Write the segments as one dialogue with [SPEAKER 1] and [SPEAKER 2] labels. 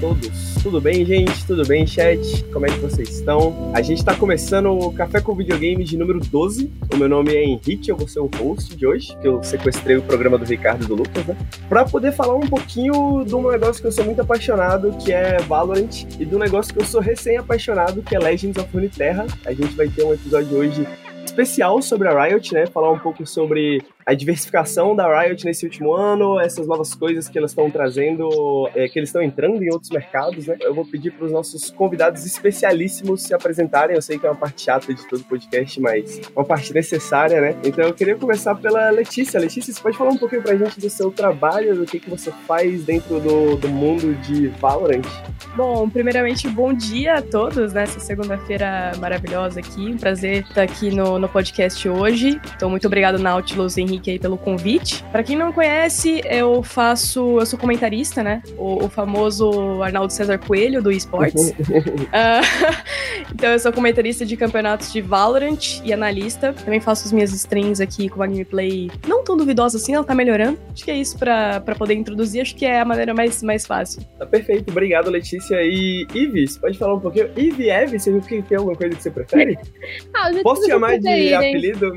[SPEAKER 1] todos. Tudo bem, gente? Tudo bem, chat? Como é que vocês estão? A gente tá começando o Café com Videogames de número 12. O meu nome é Henrique, eu vou ser o host de hoje, que eu sequestrei o programa do Ricardo e do Lucas, né? Pra poder falar um pouquinho de um negócio que eu sou muito apaixonado, que é Valorant, e do negócio que eu sou recém-apaixonado, que é Legends of Runeterra. A gente vai ter um episódio hoje especial sobre a Riot, né? Falar um pouco sobre a diversificação da Riot nesse último ano, essas novas coisas que elas estão trazendo, é, que eles estão entrando em outros mercados, né? Eu vou pedir para os nossos convidados especialíssimos se apresentarem. Eu sei que é uma parte chata de todo o podcast, mas uma parte necessária, né? Então eu queria começar pela Letícia. Letícia, você pode falar um pouquinho para a gente do seu trabalho, do que, que você faz dentro do, do mundo de Valorant?
[SPEAKER 2] Bom, primeiramente, bom dia a todos nessa segunda-feira maravilhosa aqui. Um prazer estar aqui no, no podcast hoje. Então, muito obrigado, Nautilus Henrique Henrique aí pelo convite. Para quem não conhece, eu faço, eu sou comentarista, né? O, o famoso Arnaldo César Coelho do esportes. uh, então eu sou comentarista de campeonatos de Valorant e analista. Também faço as minhas streams aqui com uma gameplay não tão duvidosa assim, ela tá melhorando. Acho que é isso para poder introduzir, acho que é a maneira mais, mais fácil.
[SPEAKER 1] Tá perfeito, obrigado Letícia. E Ives, pode falar um pouquinho? Ive Eve, você tem alguma coisa que você prefere?
[SPEAKER 3] ah,
[SPEAKER 1] Posso chamar de aí, apelido?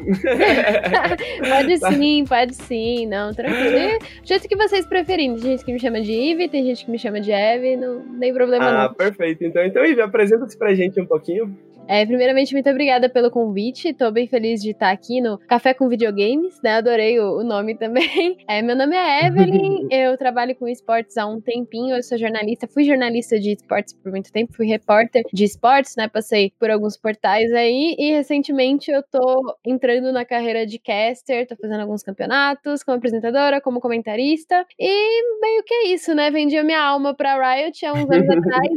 [SPEAKER 3] pode tá sim, pode sim, não, tranquilo. E, do jeito que vocês preferirem. Tem gente que me chama de Ivy, tem gente que me chama de Eve, não tem problema
[SPEAKER 1] ah,
[SPEAKER 3] não.
[SPEAKER 1] Ah, perfeito. Então, então Ivy, apresenta-se pra gente um pouquinho.
[SPEAKER 3] É, primeiramente, muito obrigada pelo convite. Tô bem feliz de estar aqui no Café com Videogames, né? Adorei o, o nome também. É, meu nome é Evelyn, eu trabalho com esportes há um tempinho, eu sou jornalista, fui jornalista de esportes por muito tempo, fui repórter de esportes, né? Passei por alguns portais aí e recentemente eu tô entrando na carreira de caster, tô fazendo alguns campeonatos como apresentadora, como comentarista e meio que é isso, né? Vendi a minha alma pra Riot há uns anos atrás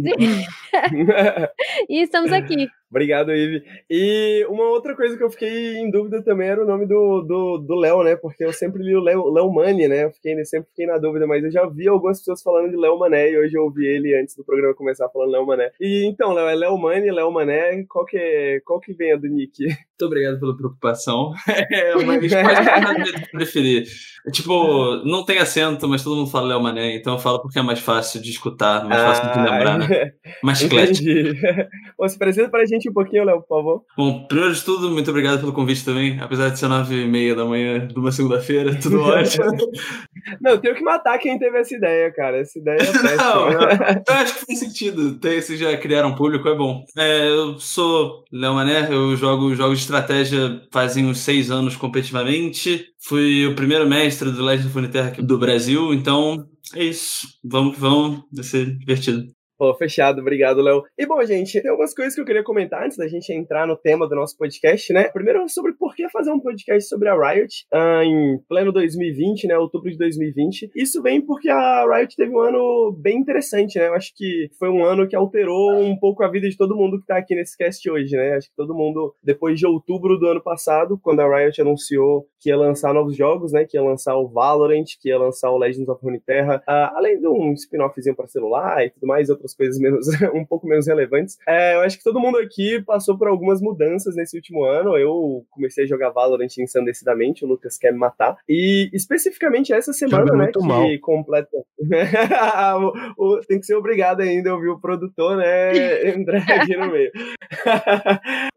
[SPEAKER 3] e... e estamos aqui.
[SPEAKER 1] Obrigado, Ive. E uma outra coisa que eu fiquei em dúvida também era o nome do Léo, do, Léo, né? Porque eu sempre li o Léo, Léo Mani, né? Eu fiquei, sempre fiquei na dúvida, mas eu já vi algumas pessoas falando de Léo Mané e hoje eu ouvi ele antes do programa começar falando Léo Mané. E então, Léo, é Léo Mani, Léo Mané, qual que, é, qual que vem a do Nick?
[SPEAKER 4] Muito obrigado pela preocupação. É, mas pode preferir. Tipo, não tem acento, mas todo mundo fala Léo Mané, então eu falo porque é mais fácil de escutar, mais fácil de lembrar, né? Mais
[SPEAKER 1] clético. Você apresenta pra gente um pouquinho, Léo, por favor.
[SPEAKER 4] Bom, primeiro de tudo, muito obrigado pelo convite também, apesar de ser nove e meia da manhã de uma segunda-feira, tudo ótimo.
[SPEAKER 1] não, eu tenho que matar quem teve essa ideia, cara. Essa ideia é péssima.
[SPEAKER 4] não, eu, acho que faz sentido. Ter, se já criaram um público, é bom. É, eu sou Léo Mané, eu jogo jogos de estratégia fazem uns seis anos competitivamente. Fui o primeiro mestre do Legend of Runeterra do Brasil, então é isso. Vamos que vamos, vai ser divertido.
[SPEAKER 1] Fechado, obrigado, Léo. E bom, gente, tem algumas coisas que eu queria comentar antes da gente entrar no tema do nosso podcast, né? Primeiro, sobre por que fazer um podcast sobre a Riot uh, em pleno 2020, né? Outubro de 2020. Isso vem porque a Riot teve um ano bem interessante, né? Eu acho que foi um ano que alterou um pouco a vida de todo mundo que tá aqui nesse cast hoje, né? Acho que todo mundo, depois de outubro do ano passado, quando a Riot anunciou que ia lançar novos jogos, né? Que ia lançar o Valorant, que ia lançar o Legends of Runeterra, uh, além de um spin-offzinho para celular e tudo mais, outras coisas menos, um pouco menos relevantes. É, eu acho que todo mundo aqui passou por algumas mudanças nesse último ano. Eu comecei a jogar Valorant ensandecidamente, o Lucas quer me matar. E especificamente essa semana, né, que mal. completa... o, o, tem que ser obrigado ainda a ouvir o produtor, né, André aqui no meio.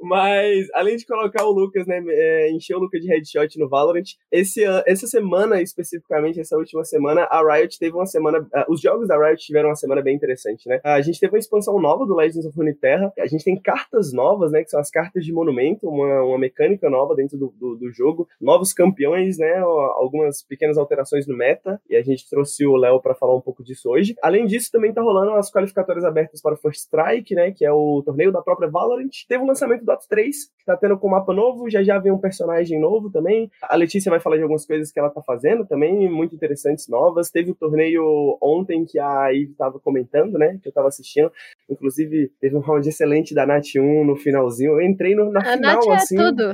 [SPEAKER 1] Mas, além de colocar o Lucas, né, é, encher o Lucas de headshot no Valorant, esse, essa semana, especificamente, essa última semana, a Riot teve uma semana... Os jogos da Riot tiveram uma semana bem interessante, né? A gente teve uma expansão nova do Legends of Runeterra. A gente tem cartas novas, né? Que são as cartas de monumento, uma, uma mecânica nova dentro do, do, do jogo. Novos campeões, né? Algumas pequenas alterações no meta. E a gente trouxe o Léo para falar um pouco disso hoje. Além disso, também tá rolando as qualificatórias abertas para o First Strike, né? Que é o torneio da própria Valorant. Teve o lançamento do Dota 3, que tá tendo com mapa novo. Já já vem um personagem novo também. A Letícia vai falar de algumas coisas que ela tá fazendo também, muito interessantes, novas. Teve o torneio ontem que a Eve tava comentando, né? Que eu tava assistindo. Inclusive, teve um round excelente da Nat 1 no finalzinho. Eu entrei no, na a final, Nath é assim.
[SPEAKER 3] Tudo.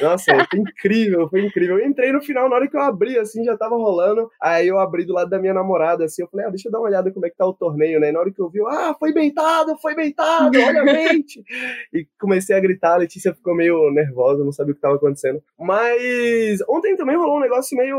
[SPEAKER 1] Nossa, foi incrível, foi incrível. Eu entrei no final, na hora que eu abri, assim, já tava rolando. Aí eu abri do lado da minha namorada, assim, eu falei, ah, deixa eu dar uma olhada como é que tá o torneio, né? E na hora que eu vi, ah, foi beitado, foi beitado, olha a mente. e comecei a gritar, a Letícia ficou meio nervosa, não sabia o que estava acontecendo. Mas ontem também rolou um negócio meio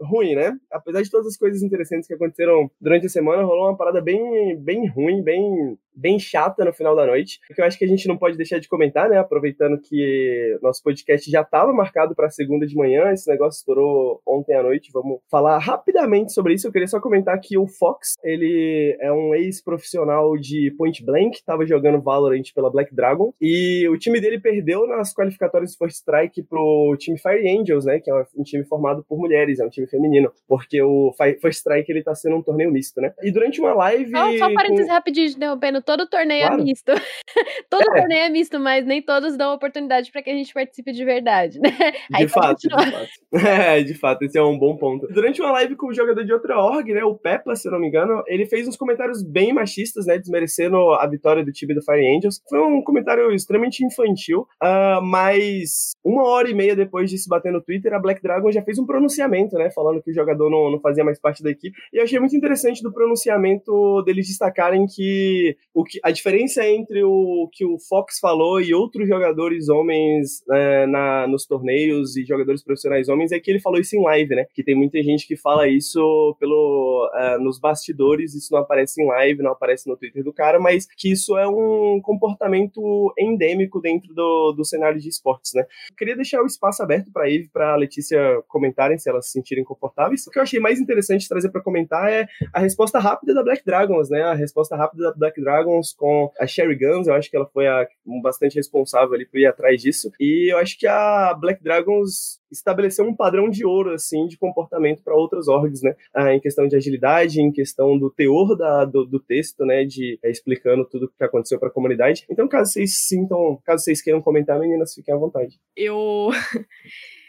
[SPEAKER 1] ruim, né? Apesar de todas as coisas interessantes que aconteceram durante a semana, rolou uma parada bem, bem ruim, bem bem chata no final da noite, que eu acho que a gente não pode deixar de comentar, né? Aproveitando que nosso podcast já estava marcado para segunda de manhã, esse negócio estourou ontem à noite. Vamos falar rapidamente sobre isso. Eu queria só comentar que o Fox, ele é um ex-profissional de Point Blank, estava jogando Valorant pela Black Dragon, e o time dele perdeu nas qualificatórias First Strike pro time Fire Angels, né? Que é um time formado por mulheres, é um time feminino, porque o First Strike ele tá sendo um torneio misto, né? E durante uma live.
[SPEAKER 3] Só um parênteses com... rapidinho, interrompendo todo torneio é claro. é misto. todo é. torneio é misto, mas nem todos dão oportunidade para que a gente participe de verdade, né?
[SPEAKER 1] De fato, de fato. É, de fato, esse é um bom ponto. Durante uma live com o jogador de outra org, né, o Peppa, se eu não me engano, ele fez uns comentários bem machistas, né, desmerecendo a vitória do time do Fire Angels. Foi um comentário extremamente infantil, uh, mas uma hora e meia depois de se bater no Twitter, a Black Dragon já fez um pronunciamento, né, falando que o jogador não, não fazia mais parte da equipe. E eu achei muito interessante do pronunciamento deles destacarem que o que a diferença entre o que o Fox falou e outros jogadores homens é, na, nos torneios e jogadores profissionais homens é que ele falou isso em live, né? Que tem muita gente que fala isso pelo é, nos bastidores, isso não aparece em live, não aparece no Twitter do cara, mas que isso é um comportamento endêmico dentro do, do cenário de esportes, né? Eu queria deixar o espaço aberto para Eve, para Letícia comentarem se elas se sentirem confortáveis. O que eu achei mais interessante trazer para comentar é a resposta rápida da Black Dragons, né? A resposta rápida da Black Dragons com a Sherry Guns, eu acho que ela foi a, bastante responsável ali por ir atrás disso. E eu acho que a Black Dragons estabeleceu um padrão de ouro, assim, de comportamento para outras orgs, né? Ah, em questão de agilidade, em questão do teor da, do, do texto, né? De é, explicando tudo o que aconteceu para a comunidade. Então, caso vocês sintam, caso vocês queiram comentar, meninas, fiquem à vontade.
[SPEAKER 2] Eu.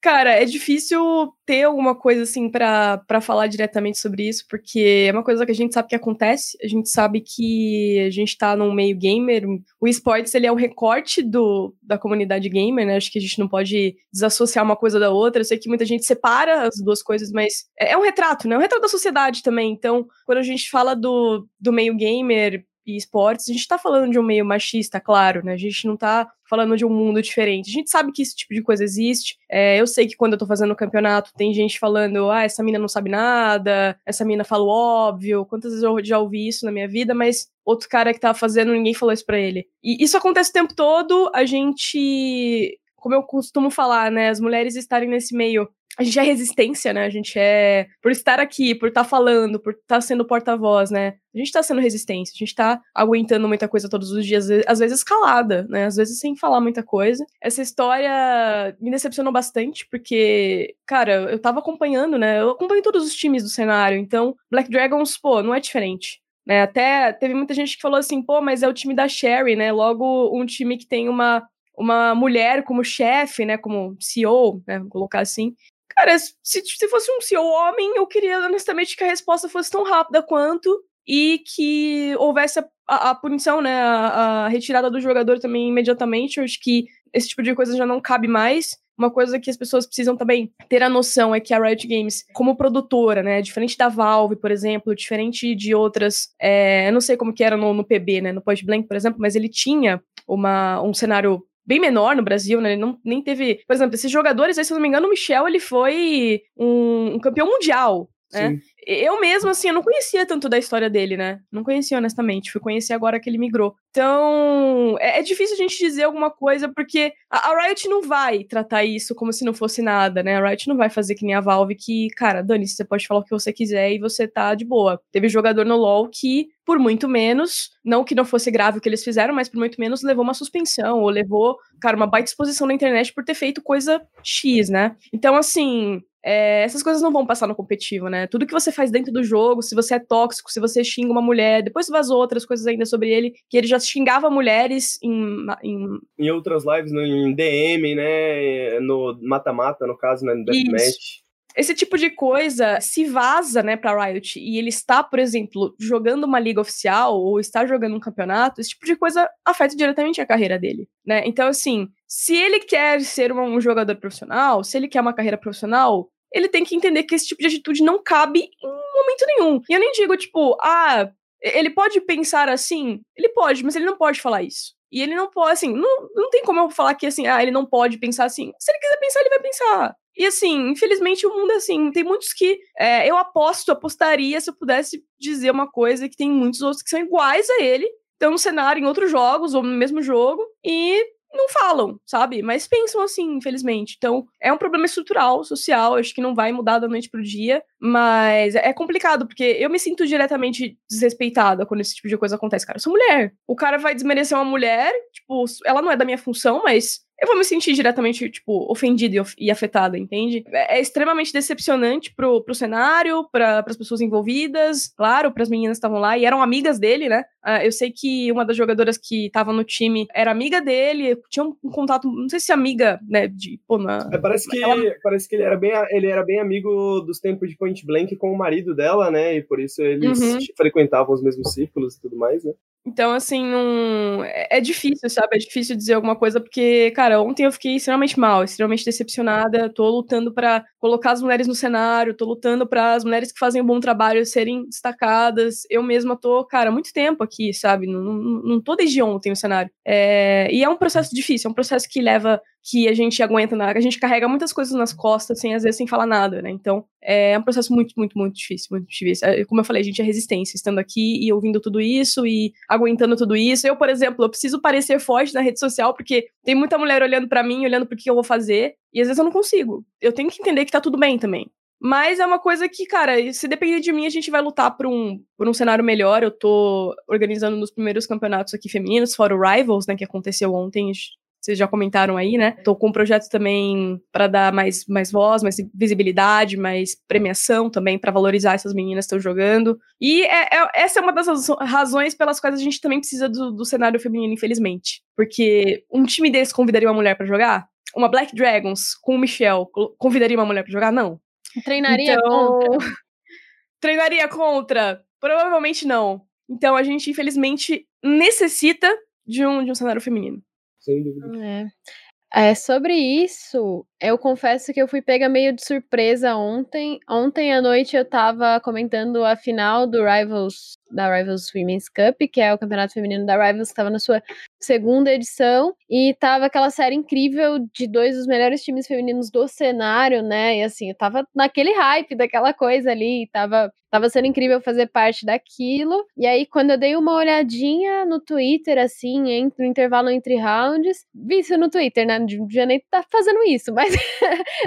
[SPEAKER 2] Cara, é difícil ter alguma coisa assim para falar diretamente sobre isso, porque é uma coisa que a gente sabe que acontece, a gente sabe que a gente tá num meio gamer, o esportes ele é um recorte do, da comunidade gamer, né? Acho que a gente não pode desassociar uma coisa da outra. Eu sei que muita gente separa as duas coisas, mas é, é um retrato, né? É um retrato da sociedade também. Então, quando a gente fala do, do meio gamer, e esportes, a gente tá falando de um meio machista, claro, né? A gente não tá falando de um mundo diferente. A gente sabe que esse tipo de coisa existe. É, eu sei que quando eu tô fazendo o campeonato, tem gente falando, ah, essa mina não sabe nada, essa mina fala óbvio. Quantas vezes eu já ouvi isso na minha vida, mas outro cara que tava fazendo, ninguém falou isso pra ele. E isso acontece o tempo todo, a gente. Como eu costumo falar, né? As mulheres estarem nesse meio a gente é resistência, né? A gente é. Por estar aqui, por estar tá falando, por estar tá sendo porta-voz, né? A gente tá sendo resistência, a gente tá aguentando muita coisa todos os dias, às vezes calada, né? Às vezes sem falar muita coisa. Essa história me decepcionou bastante, porque, cara, eu tava acompanhando, né? Eu acompanho todos os times do cenário, então Black Dragons, pô, não é diferente. Né, até teve muita gente que falou assim, pô, mas é o time da Sherry, né? Logo, um time que tem uma, uma mulher como chefe, né? Como CEO, né? Vou colocar assim. Cara, se, se fosse um CEO homem, eu queria honestamente que a resposta fosse tão rápida quanto e que houvesse a, a, a punição, né? A, a, retirada do jogador também imediatamente. Eu acho que esse tipo de coisa já não cabe mais. Uma coisa que as pessoas precisam também ter a noção é que a Riot Games, como produtora, né, diferente da Valve, por exemplo, diferente de outras, é, eu não sei como que era no, no PB, né, no Point Blank, por exemplo, mas ele tinha uma, um cenário bem menor no Brasil, né? Ele não, nem teve. Por exemplo, esses jogadores, aí, se eu não me engano, o Michel ele foi um, um campeão mundial. Né? Eu mesmo, assim, eu não conhecia tanto da história dele, né? Não conhecia, honestamente. Fui conhecer agora que ele migrou. Então, é, é difícil a gente dizer alguma coisa, porque a, a, Riot não vai tratar isso como se não fosse nada, né? A Riot não vai fazer que nem a Valve, que, cara, dane você pode falar o que você quiser e você tá de boa. Teve jogador no LoL que, por muito menos, não que não fosse grave o que eles fizeram, mas por muito menos levou uma suspensão, ou levou, cara, uma baita exposição na internet por ter feito coisa X, né? Então, assim, é, essas coisas não vão passar no competitivo, né? Tudo que você faz dentro do jogo, se você é tóxico, se você xinga uma mulher, depois vazou outras coisas ainda sobre ele, que ele já xingava mulheres em.
[SPEAKER 1] Em, em outras lives, no, em DM, né? No mata-mata, no caso, né? No Deathmatch.
[SPEAKER 2] Esse tipo de coisa se vaza, né, pra Riot e ele está, por exemplo, jogando uma liga oficial ou está jogando um campeonato, esse tipo de coisa afeta diretamente a carreira dele, né? Então, assim, se ele quer ser um jogador profissional, se ele quer uma carreira profissional, ele tem que entender que esse tipo de atitude não cabe em momento nenhum. E eu nem digo, tipo, ah, ele pode pensar assim? Ele pode, mas ele não pode falar isso. E ele não pode, assim, não, não tem como eu falar que, assim, ah, ele não pode pensar assim. Se ele quiser pensar, ele vai pensar. E assim, infelizmente o mundo é assim. Tem muitos que é, eu aposto, apostaria se eu pudesse dizer uma coisa que tem muitos outros que são iguais a ele, estão no cenário em outros jogos ou no mesmo jogo e não falam, sabe? Mas pensam assim, infelizmente. Então, é um problema estrutural, social, acho que não vai mudar da noite pro dia, mas é complicado, porque eu me sinto diretamente desrespeitada quando esse tipo de coisa acontece. Cara, eu sou mulher. O cara vai desmerecer uma mulher, tipo, ela não é da minha função, mas eu vou me sentir diretamente, tipo, ofendida e, afetada, entende? É, é, extremamente decepcionante pro, pro cenário, para as pessoas envolvidas, claro, para as meninas que estavam lá e eram amigas dele, né? Uh, eu sei que uma das jogadoras que estava no time era amiga dele, tinha um, um, contato, não sei se amiga, né, de, pô, na...
[SPEAKER 1] É, parece que, ela... parece que ele, era bem, ele era bem amigo dos tempos de Point Blank com o marido dela, né? E por isso eles uhum. frequentavam os mesmos círculos e tudo mais, né?
[SPEAKER 2] Então, assim. É, é difícil, sabe? É difícil dizer alguma coisa, porque, cara, ontem eu fiquei extremamente mal, extremamente decepcionada. Tô lutando para colocar as mulheres no cenário, tô lutando para as mulheres que fazem um bom trabalho serem destacadas. Eu mesma tô, cara, muito tempo aqui, sabe? Não, não, não tô desde ontem no cenário. É... E é um processo difícil, é um processo que leva que a gente aguenta, na, a gente carrega muitas coisas nas costas, sem às vezes sem falar nada, né? Então é um processo muito, muito, muito difícil, muito difícil. É, como eu falei, a gente é resistência, estando aqui e ouvindo tudo isso e aguentando tudo isso. Eu, por exemplo, eu preciso parecer forte na rede social porque tem muita mulher olhando para mim, olhando pro que eu vou fazer, e às vezes eu não consigo. Eu tenho que entender que tá tudo bem também. Mas é uma coisa que, cara, se depender de mim, a gente vai lutar por um, por um cenário melhor. Eu tô organizando nos primeiros campeonatos aqui femininos, fora o Rivals, né, que aconteceu ontem vocês já comentaram aí, né? Tô com um projeto também para dar mais, mais voz, mais visibilidade, mais premiação também para valorizar essas meninas que estão jogando. E é, é, essa é uma das razões pelas quais a gente também precisa do, do cenário feminino, infelizmente. Porque um time desse convidaria uma mulher para jogar? Uma Black Dragons com o Michel convidaria uma mulher para jogar? Não.
[SPEAKER 3] Treinaria então, contra?
[SPEAKER 2] Treinaria contra? Provavelmente não. Então a gente, infelizmente, necessita de um, de um cenário feminino
[SPEAKER 1] sem dúvida.
[SPEAKER 3] É. É, sobre isso, eu confesso que eu fui pega meio de surpresa ontem. Ontem à noite eu tava comentando a final do Rivals, da Rivals Women's Cup, que é o campeonato feminino da Rivals, que tava na sua segunda edição, e tava aquela série incrível de dois dos melhores times femininos do cenário, né? E assim, eu tava naquele hype daquela coisa ali, tava Tava sendo incrível fazer parte daquilo. E aí, quando eu dei uma olhadinha no Twitter, assim, entre o intervalo entre rounds, vi isso no Twitter, né? Não devia nem tá fazendo isso, mas,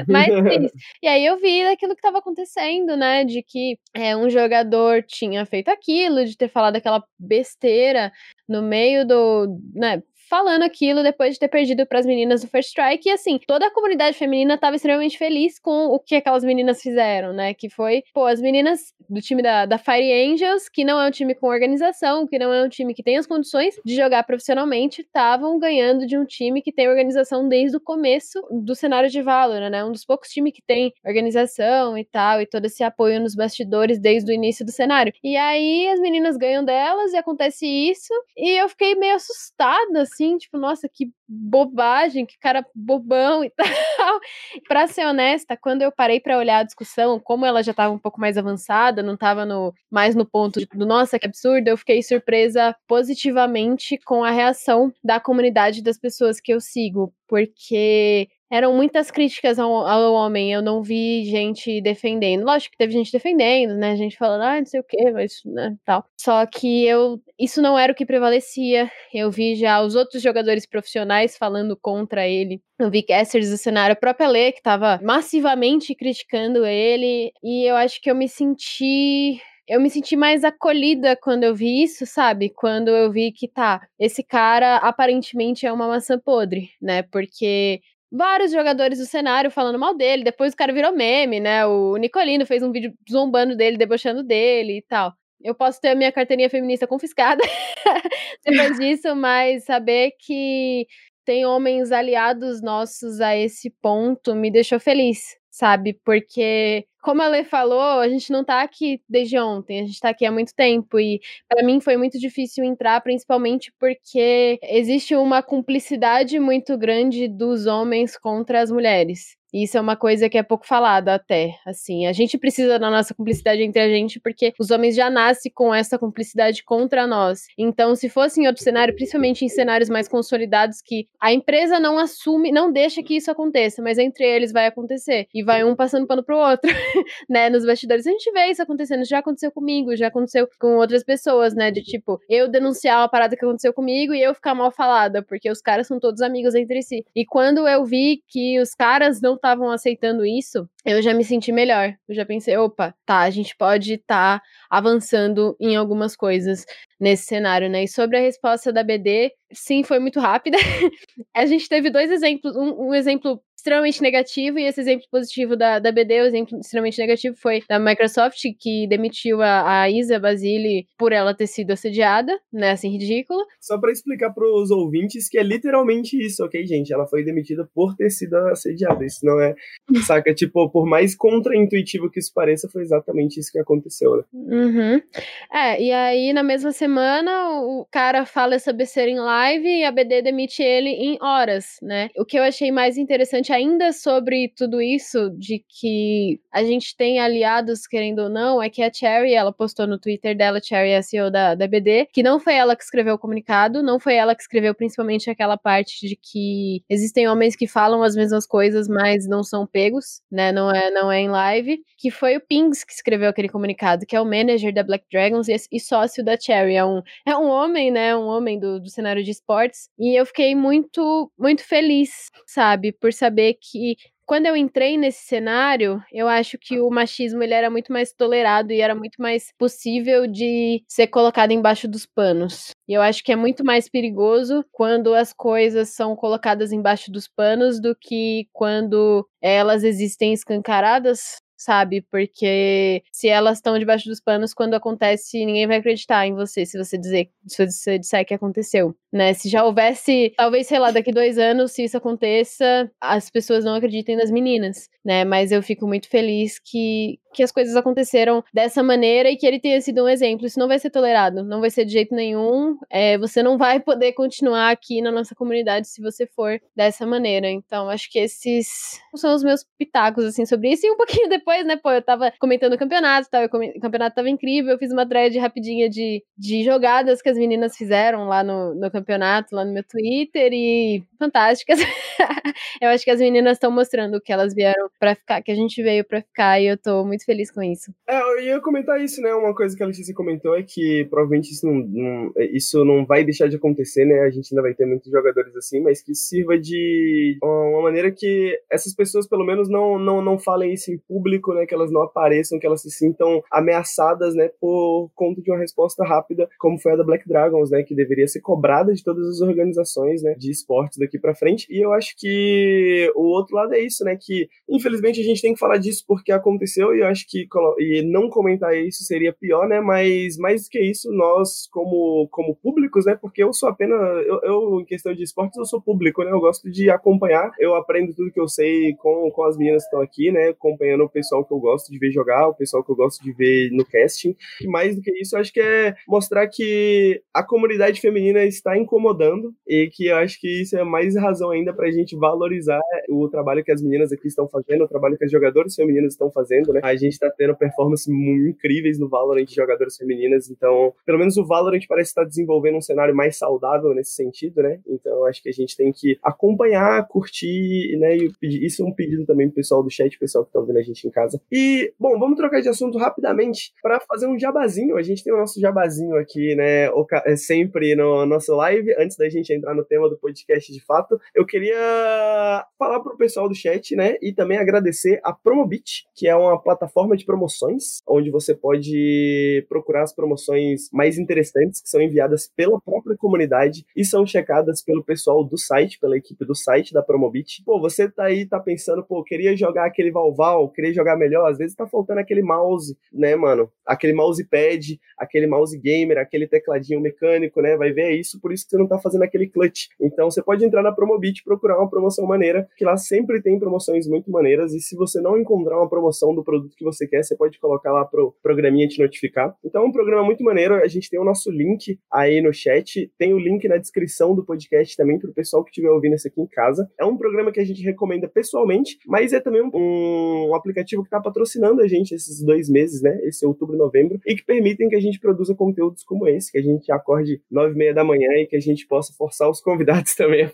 [SPEAKER 3] mas fiz. E aí eu vi daquilo que estava acontecendo, né? De que é, um jogador tinha feito aquilo, de ter falado aquela besteira no meio do. Né, falando aquilo depois de ter perdido para as meninas do First Strike. E assim, toda a comunidade feminina estava extremamente feliz com o que aquelas meninas fizeram, né? Que foi, pô, as meninas do time da, da Fire Angels, que não é um time com organização, que não é um time que tem as condições de jogar profissionalmente, estavam ganhando de um time que tem organização desde o começo do cenário de Valorant, né? Um dos poucos times que tem organização e tal, e todo esse apoio nos bastidores desde o início do cenário. E aí as meninas ganham delas e acontece isso, e eu fiquei meio assustada, assim assim, tipo, nossa, que bobagem, que cara bobão e tal. pra ser honesta, quando eu parei para olhar a discussão, como ela já tava um pouco mais avançada, não tava no, mais no ponto do nossa, que absurdo, eu fiquei surpresa positivamente com a reação da comunidade das pessoas que eu sigo, porque eram muitas críticas ao, ao, homem, eu não vi gente defendendo. Lógico que teve gente defendendo, né? Gente falando, ah, não sei o que, mas, né, tal. Só que eu, isso não era o que prevalecia. Eu vi já os outros jogadores profissionais falando contra ele. Eu vi casters do cenário, a própria Lê, que tava massivamente criticando ele. E eu acho que eu me senti eu me senti mais acolhida quando eu vi isso, sabe? Quando eu vi que tá, esse cara aparentemente é uma maçã podre, né? Porque vários jogadores do cenário falando mal dele. Depois o cara virou meme, né? O Nicolino fez um vídeo zombando dele, debochando dele e tal. Eu posso ter a minha carteirinha feminista confiscada depois disso, mas saber que tem homens aliados nossos a esse ponto me deixou feliz, sabe? Porque como a Lê falou, a gente não tá aqui desde ontem, a gente tá aqui há muito tempo e para mim foi muito difícil entrar, principalmente porque existe uma cumplicidade muito grande dos homens contra as mulheres. Isso é uma coisa que é pouco falada até, assim. A gente precisa da nossa cumplicidade entre a gente porque os homens já nascem com essa cumplicidade contra nós. Então, se fosse em outro cenário, principalmente em cenários mais consolidados que a empresa não assume, não deixa que isso aconteça, mas entre eles vai acontecer e vai um passando pano pro outro, né, nos bastidores. A gente vê isso acontecendo, já aconteceu comigo, já aconteceu com outras pessoas, né, de tipo, eu denunciar uma parada que aconteceu comigo e eu ficar mal falada, porque os caras são todos amigos entre si. E quando eu vi que os caras não estavam aceitando isso, eu já me senti melhor. Eu já pensei, opa, tá, a gente pode estar tá avançando em algumas coisas nesse cenário, né? E sobre a resposta da BD, sim, foi muito rápida. a gente teve dois exemplos, um, um exemplo extremamente negativo, e esse exemplo positivo da, da BD, o exemplo extremamente negativo foi da Microsoft, que demitiu a, a Isa Basile por ela ter sido assediada, né, assim, ridículo.
[SPEAKER 1] Só para explicar para os ouvintes que é literalmente isso, ok, gente? Ela foi demitida por ter sido assediada, isso não é, saca? Tipo, por mais contraintuitivo que isso pareça, foi exatamente isso que aconteceu, né?
[SPEAKER 3] Uhum. É, e aí na mesma semana o cara fala essa besteira em live e a BD demite ele em horas, né? O que eu achei mais interessante ainda sobre tudo isso, de que a gente tem aliados, querendo ou não, é que a Cherry, ela postou no Twitter dela, Cherry é CEO da, da BD, que não foi ela que escreveu o comunicado, não foi ela que escreveu principalmente aquela parte de que existem homens que falam as mesmas coisas, mas não são pegos, né? Não é, não é em live. Que foi o Pings que escreveu aquele comunicado, que é o manager da Black Dragons e, e sócio da Cherry. É um, é um homem, né? Um homem do, do cenário de esportes. E eu fiquei muito, muito feliz, sabe? Por saber que quando eu entrei nesse cenário, eu acho que o machismo ele era muito mais tolerado e era muito mais possível de ser colocado embaixo dos panos. E eu acho que é muito mais perigoso quando as coisas são colocadas embaixo dos panos do que quando elas existem escancaradas sabe? Porque se elas estão debaixo dos panos, quando acontece, ninguém vai acreditar em você se você dizer, se você disser que aconteceu, né? Se já houvesse, talvez, sei lá, daqui dois anos, se isso aconteça, as pessoas não acreditem nas meninas, né? Mas eu fico muito feliz que, que as coisas aconteceram dessa maneira e que ele tenha sido um exemplo. Isso não vai ser tolerado, não vai ser de jeito nenhum. É, você não vai poder continuar aqui na nossa comunidade se você for dessa maneira. Então, acho que esses são os meus pitacos, assim, sobre isso. E um pouquinho depois, né, pô, eu tava comentando o campeonato, tava, o campeonato tava incrível, eu fiz uma thread rapidinha de, de jogadas que as meninas fizeram lá no, no campeonato, lá no meu Twitter, e fantásticas. eu acho que as meninas estão mostrando que elas vieram para ficar, que a gente veio para ficar, e eu tô muito feliz com isso.
[SPEAKER 1] É, eu ia comentar isso, né? Uma coisa que a Letícia comentou é que provavelmente isso não, não, isso não vai deixar de acontecer, né? A gente ainda vai ter muitos jogadores assim, mas que sirva de uma maneira que essas pessoas, pelo menos, não, não, não falem isso em público, né? Que elas não apareçam, que elas se sintam ameaçadas, né? Por conta de uma resposta rápida, como foi a da Black Dragons, né? Que deveria ser cobrada de todas as organizações, né? De esportes daqui para frente. E eu acho que o outro lado é isso, né? Que infelizmente a gente tem que falar disso porque aconteceu e eu acho que e não comentar isso seria pior, né? Mas mais do que isso, nós como como públicos, né? Porque eu sou apenas eu, eu em questão de esportes eu sou público, né? Eu gosto de acompanhar, eu aprendo tudo que eu sei com, com as meninas que estão aqui, né? Acompanhando o pessoal que eu gosto de ver jogar, o pessoal que eu gosto de ver no casting. E mais do que isso, acho que é mostrar que a comunidade feminina está incomodando e que eu acho que isso é mais razão ainda para a gente valorizar o trabalho que as meninas aqui estão fazendo, o trabalho que as jogadoras femininas estão fazendo, né? A gente está tendo performances incríveis no Valorant de jogadoras femininas, então, pelo menos o Valorant parece estar desenvolvendo um cenário mais saudável nesse sentido, né? Então, acho que a gente tem que acompanhar, curtir, né? E isso é um pedido também pro pessoal do chat, pessoal que está ouvindo a gente em casa. E, bom, vamos trocar de assunto rapidamente para fazer um jabazinho. A gente tem o nosso jabazinho aqui, né? É sempre no nosso live, antes da gente entrar no tema do podcast de fato. Eu queria falar pro pessoal do chat, né? E também agradecer a Promobit, que é uma plataforma de promoções, onde você pode procurar as promoções mais interessantes que são enviadas pela própria comunidade e são checadas pelo pessoal do site, pela equipe do site da Promobit. Pô, você tá aí, tá pensando, pô, queria jogar aquele Valval, queria jogar melhor, às vezes tá faltando aquele mouse, né, mano? Aquele mousepad, aquele mouse gamer, aquele tecladinho mecânico, né? Vai ver isso, por isso que você não tá fazendo aquele clutch. Então você pode entrar entrar na Promobit e procurar uma promoção maneira, que lá sempre tem promoções muito maneiras. E se você não encontrar uma promoção do produto que você quer, você pode colocar lá pro programinha te notificar. Então é um programa muito maneiro. A gente tem o nosso link aí no chat, tem o link na descrição do podcast também para o pessoal que estiver ouvindo isso aqui em casa. É um programa que a gente recomenda pessoalmente, mas é também um, um aplicativo que está patrocinando a gente esses dois meses, né? Esse outubro e novembro, e que permitem que a gente produza conteúdos como esse, que a gente acorde nove e meia da manhã e que a gente possa forçar os convidados também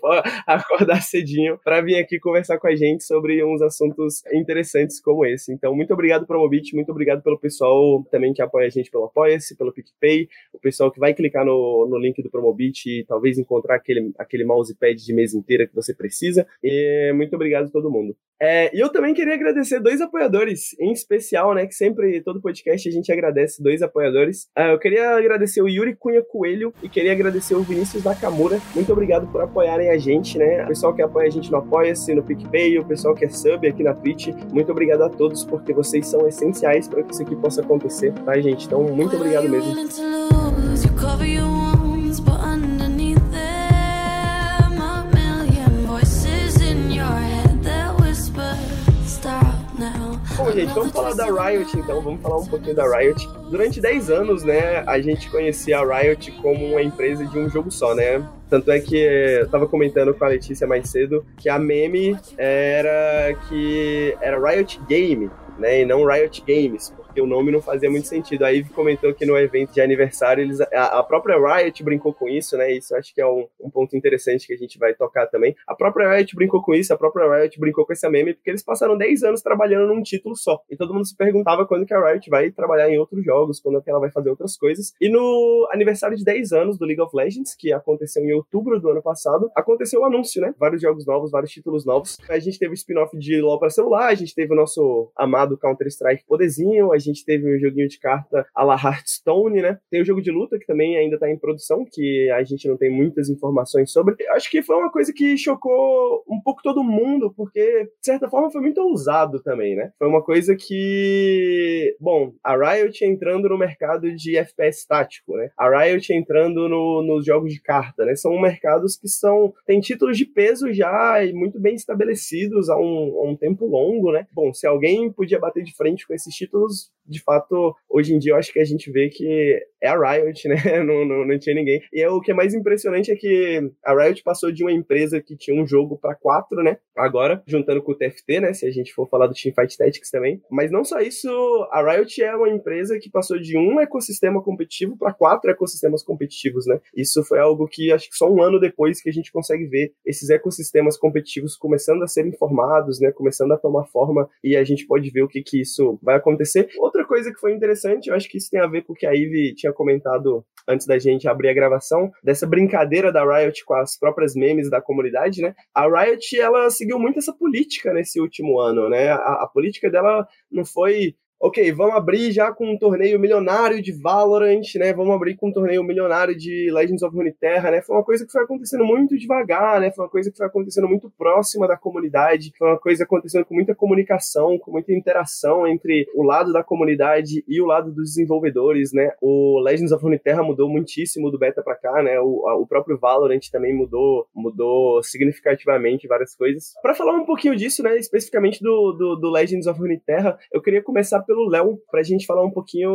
[SPEAKER 1] a acordar cedinho para vir aqui conversar com a gente sobre uns assuntos interessantes como esse. Então, muito obrigado, Promobit, muito obrigado pelo pessoal também que apoia a gente pelo Apoia-se, pelo PicPay, o pessoal que vai clicar no, no link do Promobit e talvez encontrar aquele, aquele mousepad de mesa inteira que você precisa. E muito obrigado a todo mundo. É, e eu também queria agradecer dois apoiadores, em especial, né? Que sempre, todo podcast, a gente agradece dois apoiadores. É, eu queria agradecer o Yuri Cunha Coelho e queria agradecer o Vinícius Nakamura. Muito obrigado por apoiarem a gente, né? O pessoal que apoia a gente no Apoia-se, no PicPay, o pessoal que é sub aqui na Twitch. Muito obrigado a todos, porque vocês são essenciais para que isso aqui possa acontecer, tá, gente? Então, muito obrigado mesmo. Bom, gente, vamos falar da Riot então, vamos falar um pouquinho da Riot. Durante 10 anos, né, a gente conhecia a Riot como uma empresa de um jogo só, né? Tanto é que eu tava comentando com a Letícia mais cedo que a meme era que era Riot Game, né, e não Riot Games, o nome não fazia muito sentido. A Eve comentou que no evento de aniversário, eles, a, a própria Riot brincou com isso, né? Isso acho que é um, um, ponto interessante que a gente vai tocar também. A própria Riot brincou com isso, a própria Riot brincou com essa meme, porque eles passaram 10 anos trabalhando num título só. E todo mundo se perguntava quando que a Riot vai trabalhar em outros jogos, quando que ela vai fazer outras coisas. E no aniversário de 10 anos do League of Legends, que aconteceu em outubro do ano passado, aconteceu o anúncio, né? Vários jogos novos, vários títulos novos. A gente teve o spin-off de LoL para celular, a gente teve o nosso amado Counter-Strike poderzinho, a gente teve um joguinho de carta a la Hearthstone, né? Tem o jogo de luta que também ainda tá em produção, que a gente não tem muitas informações sobre. Acho que foi uma coisa que chocou um pouco todo mundo, porque de certa forma foi muito ousado também, né? Foi uma coisa que, bom, a Riot entrando no mercado de FPS tático, né? A Riot entrando no, nos jogos de carta, né? São mercados que são tem títulos de peso já e muito bem estabelecidos há um, há um tempo longo, né? Bom, se alguém podia bater de frente com esses títulos, de fato, hoje em dia eu acho que a gente vê que é a Riot, né? Não, não, não tinha ninguém. E é, o que é mais impressionante é que a Riot passou de uma empresa que tinha um jogo para quatro, né? Agora, juntando com o TFT, né? Se a gente for falar do Teamfight Tactics também. Mas não só isso, a Riot é uma empresa que passou de um ecossistema competitivo para quatro ecossistemas competitivos, né? Isso foi algo que acho que só um ano depois que a gente consegue ver esses ecossistemas competitivos começando a ser informados, né? Começando a tomar forma e a gente pode ver o que que isso vai acontecer. Outra coisa que foi interessante, eu acho que isso tem a ver com o que a Ivy tinha comentado antes da gente abrir a gravação, dessa brincadeira da Riot com as próprias memes da comunidade, né? A Riot, ela seguiu muito essa política nesse último ano, né? A, a política dela não foi ok, vamos abrir já com um torneio milionário de Valorant, né? Vamos abrir com um torneio milionário de Legends of Runeterra, né? Foi uma coisa que foi acontecendo muito devagar, né? Foi uma coisa que foi acontecendo muito próxima da comunidade, foi uma coisa acontecendo com muita comunicação, com muita interação entre o lado da comunidade e o lado dos desenvolvedores, né? O Legends of Runeterra mudou muitíssimo do beta para cá, né? O, a, o próprio Valorant também mudou, mudou significativamente várias coisas. Para falar um pouquinho disso, né? Especificamente do, do, do Legends of Runeterra, eu queria começar pelo Léo pra gente falar um pouquinho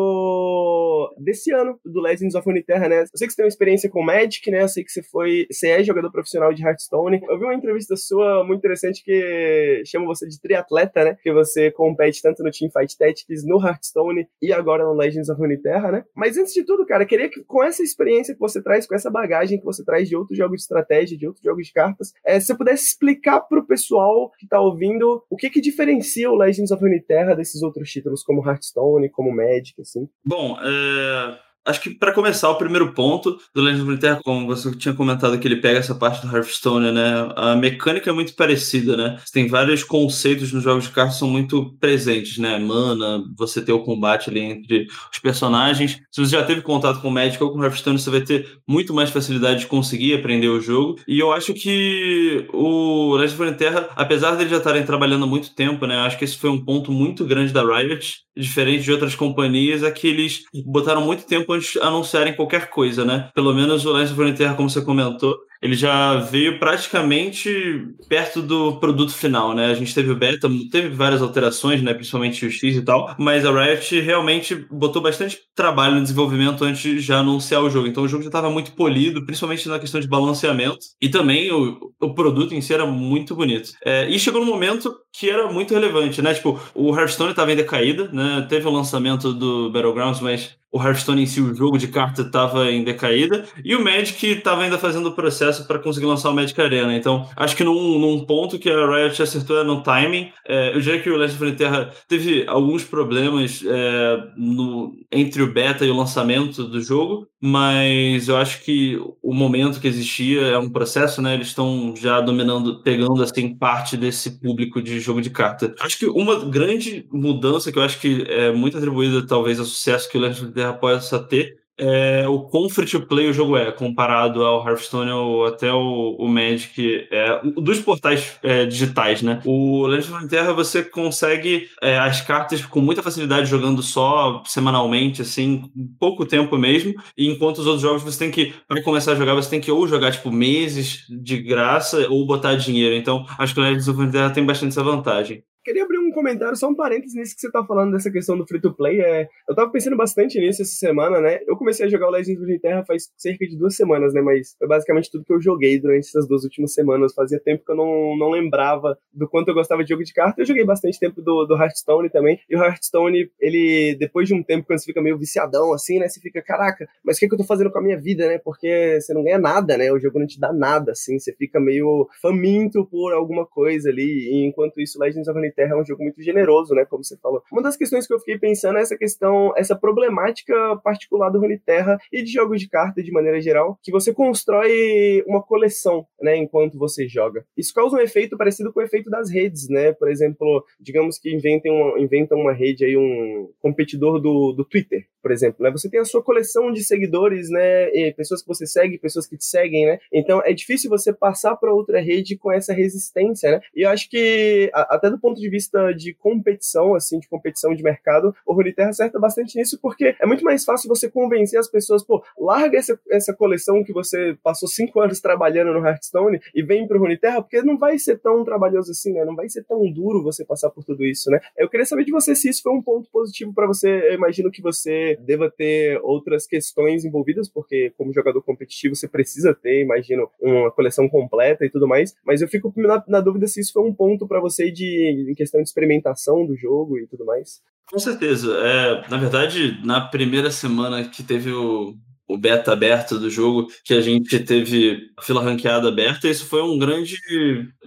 [SPEAKER 1] desse ano do Legends of Runeterra, né? Eu sei que você tem uma experiência com Magic, né? Eu sei que você foi, você é jogador profissional de Hearthstone. Eu vi uma entrevista sua muito interessante que chama você de triatleta, né? Que você compete tanto no Teamfight Tactics, no Hearthstone e agora no Legends of Runeterra, né? Mas antes de tudo, cara, queria que com essa experiência que você traz, com essa bagagem que você traz de outros jogos de estratégia, de outros jogos de cartas, é, se você pudesse explicar pro pessoal que tá ouvindo o que que diferencia o Legends of Runeterra desses outros títulos como Hearthstone, como Magic, assim?
[SPEAKER 4] Bom, é Acho que para começar, o primeiro ponto do Legends of Runeterra, como você tinha comentado que ele pega essa parte do Hearthstone, né? A mecânica é muito parecida, né? Você tem vários conceitos nos jogos de cartas que são muito presentes, né? Mana, você ter o combate ali entre os personagens. Se você já teve contato com o Magic ou com o Hearthstone, você vai ter muito mais facilidade de conseguir aprender o jogo. E eu acho que o Legends of Runeterra, apesar de já estarem trabalhando há muito tempo, né? Acho que esse foi um ponto muito grande da Riot, diferente de outras companhias, é que eles botaram muito tempo antes de anunciarem qualquer coisa, né? Pelo menos o Legends of como você comentou, ele já veio praticamente perto do produto final, né? A gente teve o beta, teve várias alterações, né? Principalmente o X e tal, mas a Riot realmente botou bastante trabalho no desenvolvimento antes de já anunciar o jogo. Então o jogo já estava muito polido, principalmente na questão de balanceamento. E também o, o produto em si era muito bonito. É, e chegou no momento que era muito relevante, né? Tipo, o Hearthstone estava em decaída, né? Teve o lançamento do Battlegrounds, mas o Hearthstone em si, o jogo de carta, estava em decaída, e o Magic estava ainda fazendo o processo para conseguir lançar o Magic Arena. Então, acho que num, num ponto que a Riot acertou é no timing. É, eu diria que o Legend of Frontierra teve alguns problemas é, no, entre o beta e o lançamento do jogo, mas eu acho que o momento que existia é um processo, né? Eles estão já dominando, pegando assim parte desse público de jogo de carta. Acho que uma grande mudança que eu acho que é muito atribuída talvez ao sucesso que o Legend of Terra possa ter é, o to play o jogo é, comparado ao Hearthstone ou até o, o Magic, é, dos portais é, digitais, né? O Legend of Terra você consegue é, as cartas com muita facilidade jogando só semanalmente, assim, pouco tempo mesmo, e enquanto os outros jogos você tem que, para começar a jogar, você tem que ou jogar, tipo, meses de graça ou botar dinheiro. Então, acho que o Legend of Terra tem bastante essa vantagem.
[SPEAKER 1] Queria abrir um comentário, só um parênteses nisso que você tá falando dessa questão do free to play. É, eu tava pensando bastante nisso essa semana, né? Eu comecei a jogar o Legends of Terra faz cerca de duas semanas, né? Mas foi basicamente tudo que eu joguei durante essas duas últimas semanas. Fazia tempo que eu não, não lembrava do quanto eu gostava de jogo de carta. Eu joguei bastante tempo do, do Hearthstone também. E o Hearthstone, ele, depois de um tempo, quando você fica meio viciadão assim, né? Você fica, caraca, mas o que, é que eu tô fazendo com a minha vida, né? Porque você não ganha nada, né? O jogo não te dá nada, assim. Você fica meio faminto por alguma coisa ali. E enquanto isso, Legends of Terra é um jogo muito generoso, né? Como você falou. Uma das questões que eu fiquei pensando é essa questão, essa problemática particular do Runeterra e de jogos de carta de maneira geral, que você constrói uma coleção, né? Enquanto você joga. Isso causa um efeito parecido com o efeito das redes, né? Por exemplo, digamos que inventem uma, inventam uma rede aí, um competidor do, do Twitter, por exemplo, né? Você tem a sua coleção de seguidores, né? Pessoas que você segue, pessoas que te seguem, né? Então é difícil você passar para outra rede com essa resistência, né? E eu acho que até do ponto de vista de competição, assim, de competição de mercado, o Runeterra acerta bastante nisso, porque é muito mais fácil você convencer as pessoas, pô, larga essa, essa coleção que você passou cinco anos trabalhando no Hearthstone e vem pro Runeterra, porque não vai ser tão trabalhoso assim, né? Não vai ser tão duro você passar por tudo isso, né? Eu queria saber de você se isso foi um ponto positivo para você. Eu imagino que você deva ter outras questões envolvidas, porque como jogador competitivo você precisa ter, imagino, uma coleção completa e tudo mais, mas eu fico na, na dúvida se isso foi um ponto para você de em questão de experimentação do jogo e tudo mais?
[SPEAKER 4] Com certeza. É, na verdade, na primeira semana que teve o, o beta aberto do jogo, que a gente teve fila ranqueada aberta, isso foi um grande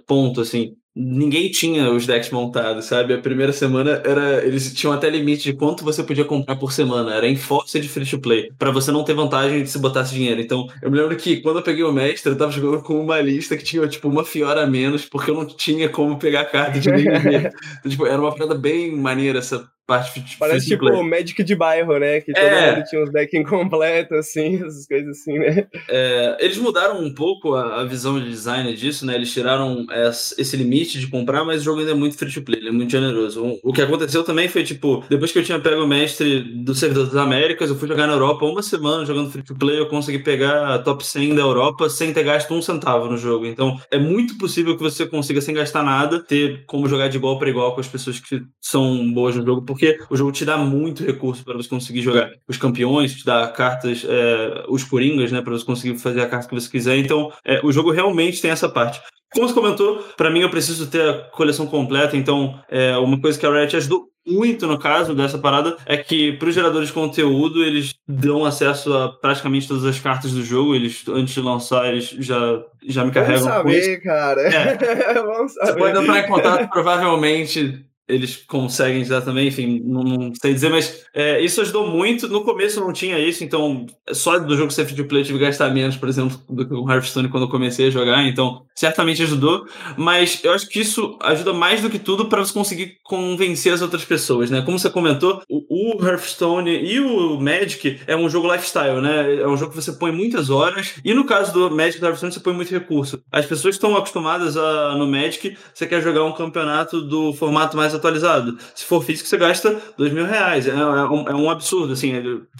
[SPEAKER 4] ponto, assim ninguém tinha os decks montados, sabe? A primeira semana era. Eles tinham até limite de quanto você podia comprar por semana. Era em força de free to play. para você não ter vantagem de se botasse dinheiro. Então, eu me lembro que quando eu peguei o mestre, eu tava jogando com uma lista que tinha, tipo, uma fiora a menos, porque eu não tinha como pegar carta de nenhum. então, tipo, era uma parada bem maneira essa parte
[SPEAKER 1] de Parece tipo o Magic de bairro, né? Que todo é. mundo tinha uns decks incompletos, assim, essas coisas assim, né?
[SPEAKER 4] É, eles mudaram um pouco a, a, visão de design disso, né? Eles tiraram esse limite de comprar, mas o jogo ainda é muito free to play, ele é muito generoso. O, o que aconteceu também foi, tipo, depois que eu tinha pego o mestre do servidor das Américas, eu fui jogar na Europa uma semana jogando free to play, eu consegui pegar a top 100 da Europa sem ter gasto um centavo no jogo. Então, é muito possível que você consiga, sem gastar nada, ter como jogar de igual para igual com as pessoas que são boas no jogo, porque o jogo te dá muito recurso para você conseguir jogar os campeões, te dá cartas, é, os coringas, né, para você conseguir fazer a carta que você quiser. Então, é, o jogo realmente tem essa parte. Como você comentou, para mim eu preciso ter a coleção completa, então é uma coisa que a Riot ajudou muito no caso dessa parada é que para os geradores de conteúdo eles dão acesso a praticamente todas as cartas do jogo. Eles antes de lançar eles já já me carregam.
[SPEAKER 1] Vamos saber, cara.
[SPEAKER 4] É. Vamos saber. Você pode entrar em contato provavelmente eles conseguem já também, enfim, não, não sei dizer, mas é, isso ajudou muito. No começo não tinha isso, então só do jogo ser free to play eu tive que gastar menos, por exemplo, do que o Hearthstone quando eu comecei a jogar, então certamente ajudou, mas eu acho que isso ajuda mais do que tudo para você conseguir convencer as outras pessoas, né? Como você comentou, o, o Hearthstone e o Magic é um jogo lifestyle, né? É um jogo que você põe muitas horas, e no caso do Magic e do Hearthstone você põe muito recurso. As pessoas estão acostumadas a, no Magic, você quer jogar um campeonato do formato mais atualizado. Se for físico, você gasta dois mil reais. É, é, um, é um absurdo, assim,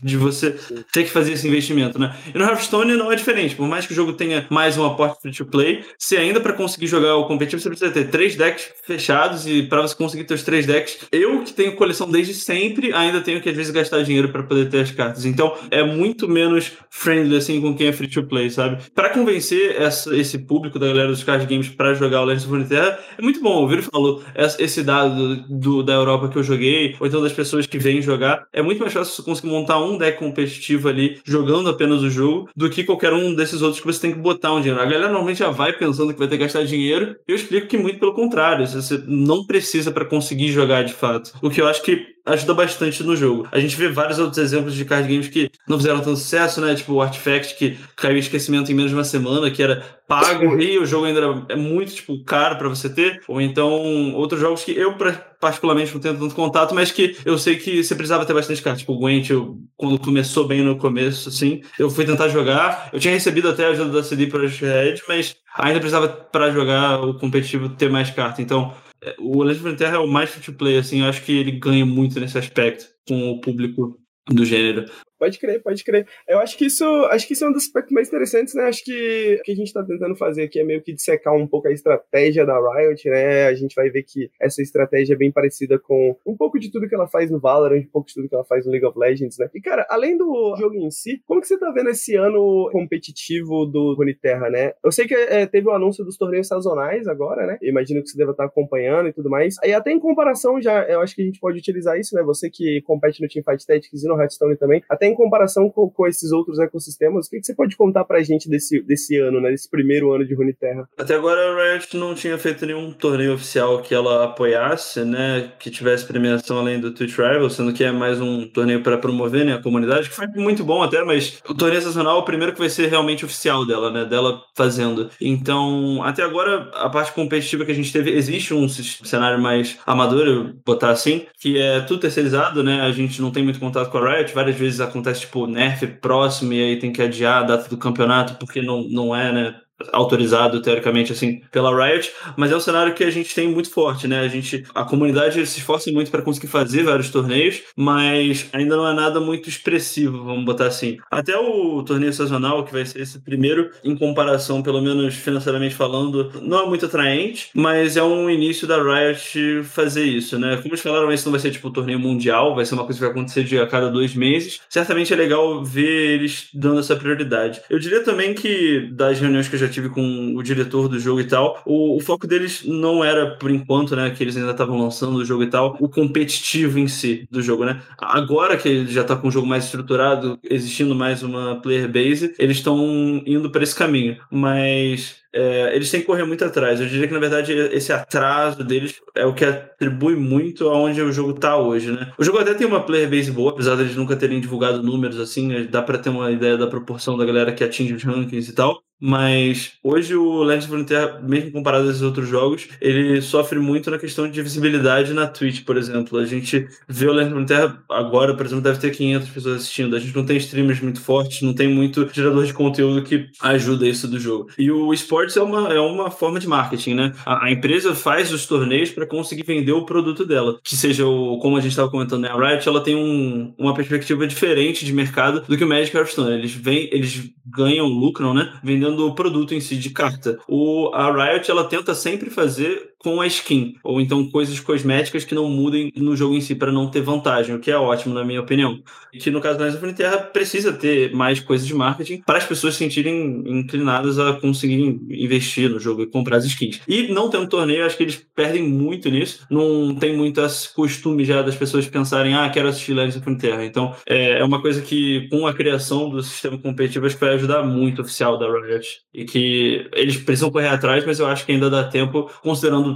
[SPEAKER 4] de você ter que fazer esse investimento, né? E no Hearthstone não é diferente. Por mais que o jogo tenha mais um aporte free to play, se ainda para conseguir jogar o competitivo, você precisa ter três decks fechados e para você conseguir ter os três decks, eu que tenho coleção desde sempre, ainda tenho que às vezes gastar dinheiro para poder ter as cartas. Então, é muito menos friendly assim com quem é free to play, sabe? Para convencer essa, esse público da galera dos card games para jogar o Legends of Runeterra, é muito bom. O Viro falou esse dado do, da Europa que eu joguei, ou então das pessoas que vêm jogar, é muito mais fácil você conseguir montar um deck competitivo ali, jogando apenas o jogo, do que qualquer um desses outros que você tem que botar um dinheiro. A galera normalmente já vai pensando que vai ter que gastar dinheiro. Eu explico que muito pelo contrário, você não precisa para conseguir jogar de fato. O que eu acho que ajuda bastante no jogo. A gente vê vários outros exemplos de card games que não fizeram tanto sucesso, né? Tipo o Artifact, que caiu em esquecimento em menos de uma semana, que era pago e o jogo ainda é muito, tipo, caro para você ter. Ou então outros jogos que eu particularmente não tenho tanto contato, mas que eu sei que você precisava ter bastante cartas. Tipo o Gwent, eu, quando começou bem no começo, assim, eu fui tentar jogar. Eu tinha recebido até a ajuda da CD Projekt Red, mas ainda precisava para jogar o competitivo ter mais carta. Então, o Legend of Terra é o mais free to play, assim, eu acho que ele ganha muito nesse aspecto com o público do gênero.
[SPEAKER 1] Pode crer, pode crer. Eu acho que isso, acho que isso é um dos aspectos mais interessantes, né? Acho que o que a gente está tentando fazer aqui é meio que dissecar um pouco a estratégia da Riot, né? A gente vai ver que essa estratégia é bem parecida com um pouco de tudo que ela faz no Valorant, um pouco de tudo que ela faz no League of Legends, né? E cara, além do jogo em si, como que você tá vendo esse ano competitivo do Runeterra, né? Eu sei que é, teve o anúncio dos torneios sazonais agora, né? Eu imagino que você deva estar acompanhando e tudo mais. Aí até em comparação já, eu acho que a gente pode utilizar isso, né? Você que compete no Teamfight Tactics e no Hearthstone também, até em comparação com, com esses outros ecossistemas, o que, que, você pode contar pra gente desse, desse ano, né? Desse primeiro ano de Runeterra?
[SPEAKER 4] Até agora a Riot não tinha feito nenhum torneio oficial que ela apoiasse, né? Que tivesse premiação além do Twitch Rival, sendo que é mais um torneio para promover né, a comunidade, que foi muito bom até, mas o torneio sazonal é o primeiro que vai ser realmente oficial dela, né? Dela fazendo. Então, até agora, a parte competitiva que a gente teve, existe um cenário mais amador, eu botar assim, que é tudo terceirizado, né? A gente não tem muito contato com a Riot, várias vezes acontece, tipo, nerf próximo e aí tem que adiar a data do campeonato porque não, não é, né? Autorizado teoricamente assim pela Riot, mas é um cenário que a gente tem muito forte, né? A gente a comunidade se esforça muito para conseguir fazer vários torneios, mas ainda não é nada muito expressivo, vamos botar assim. Até o torneio sazonal, que vai ser esse primeiro em comparação, pelo menos financeiramente falando, não é muito atraente, mas é um início da Riot fazer isso, né? Como eles falaram, esse não vai ser tipo um torneio mundial, vai ser uma coisa que vai acontecer de a cada dois meses. Certamente é legal ver eles dando essa prioridade. Eu diria também que das reuniões que eu já já tive com o diretor do jogo e tal, o, o foco deles não era, por enquanto, né, que eles ainda estavam lançando o jogo e tal, o competitivo em si do jogo, né? Agora que ele já tá com um jogo mais estruturado, existindo mais uma player base, eles estão indo para esse caminho. Mas é, eles têm que correr muito atrás. Eu diria que, na verdade, esse atraso deles é o que atribui muito aonde o jogo está hoje, né? O jogo até tem uma player base boa, apesar deles nunca terem divulgado números assim, dá para ter uma ideia da proporção da galera que atinge os rankings e tal. Mas hoje o Legends of Runeterra, mesmo comparado a esses outros jogos, ele sofre muito na questão de visibilidade na Twitch, por exemplo. A gente vê o Legends of Runeterra agora, por exemplo, deve ter 500 pessoas assistindo. A gente não tem streamers muito fortes, não tem muito gerador de conteúdo que ajuda isso do jogo. E o esportes é uma, é uma forma de marketing, né? A, a empresa faz os torneios para conseguir vender o produto dela. Que seja o, como a gente estava comentando, né? A Riot ela tem um, uma perspectiva diferente de mercado do que o Magic Hearthstone. Eles, vem, eles ganham, lucram, né? Vendendo o produto em si de carta. O, a Riot ela tenta sempre fazer com a skin, ou então coisas cosméticas que não mudem no jogo em si para não ter vantagem, o que é ótimo na minha opinião. E que no caso da of Terra precisa ter mais coisas de marketing para as pessoas se sentirem inclinadas a conseguirem investir no jogo e comprar as skins. E não tendo torneio, acho que eles perdem muito nisso. Não tem muito esse costume já das pessoas pensarem, ah, quero assistir Legends of Terra. Então é, é uma coisa que com a criação do sistema competitivo acho que vai ajudar muito o oficial da Riot e que eles precisam correr atrás, mas eu acho que ainda dá tempo considerando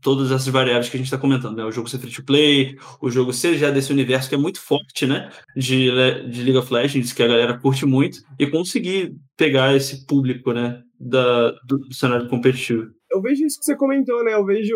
[SPEAKER 4] todas essas variáveis que a gente está comentando, né? O jogo ser free to play, o jogo ser já desse universo que é muito forte, né? De, de League of Legends, que a galera curte muito, e conseguir pegar esse público, né? Da, do, do cenário competitivo
[SPEAKER 1] eu vejo isso que você comentou, né? Eu vejo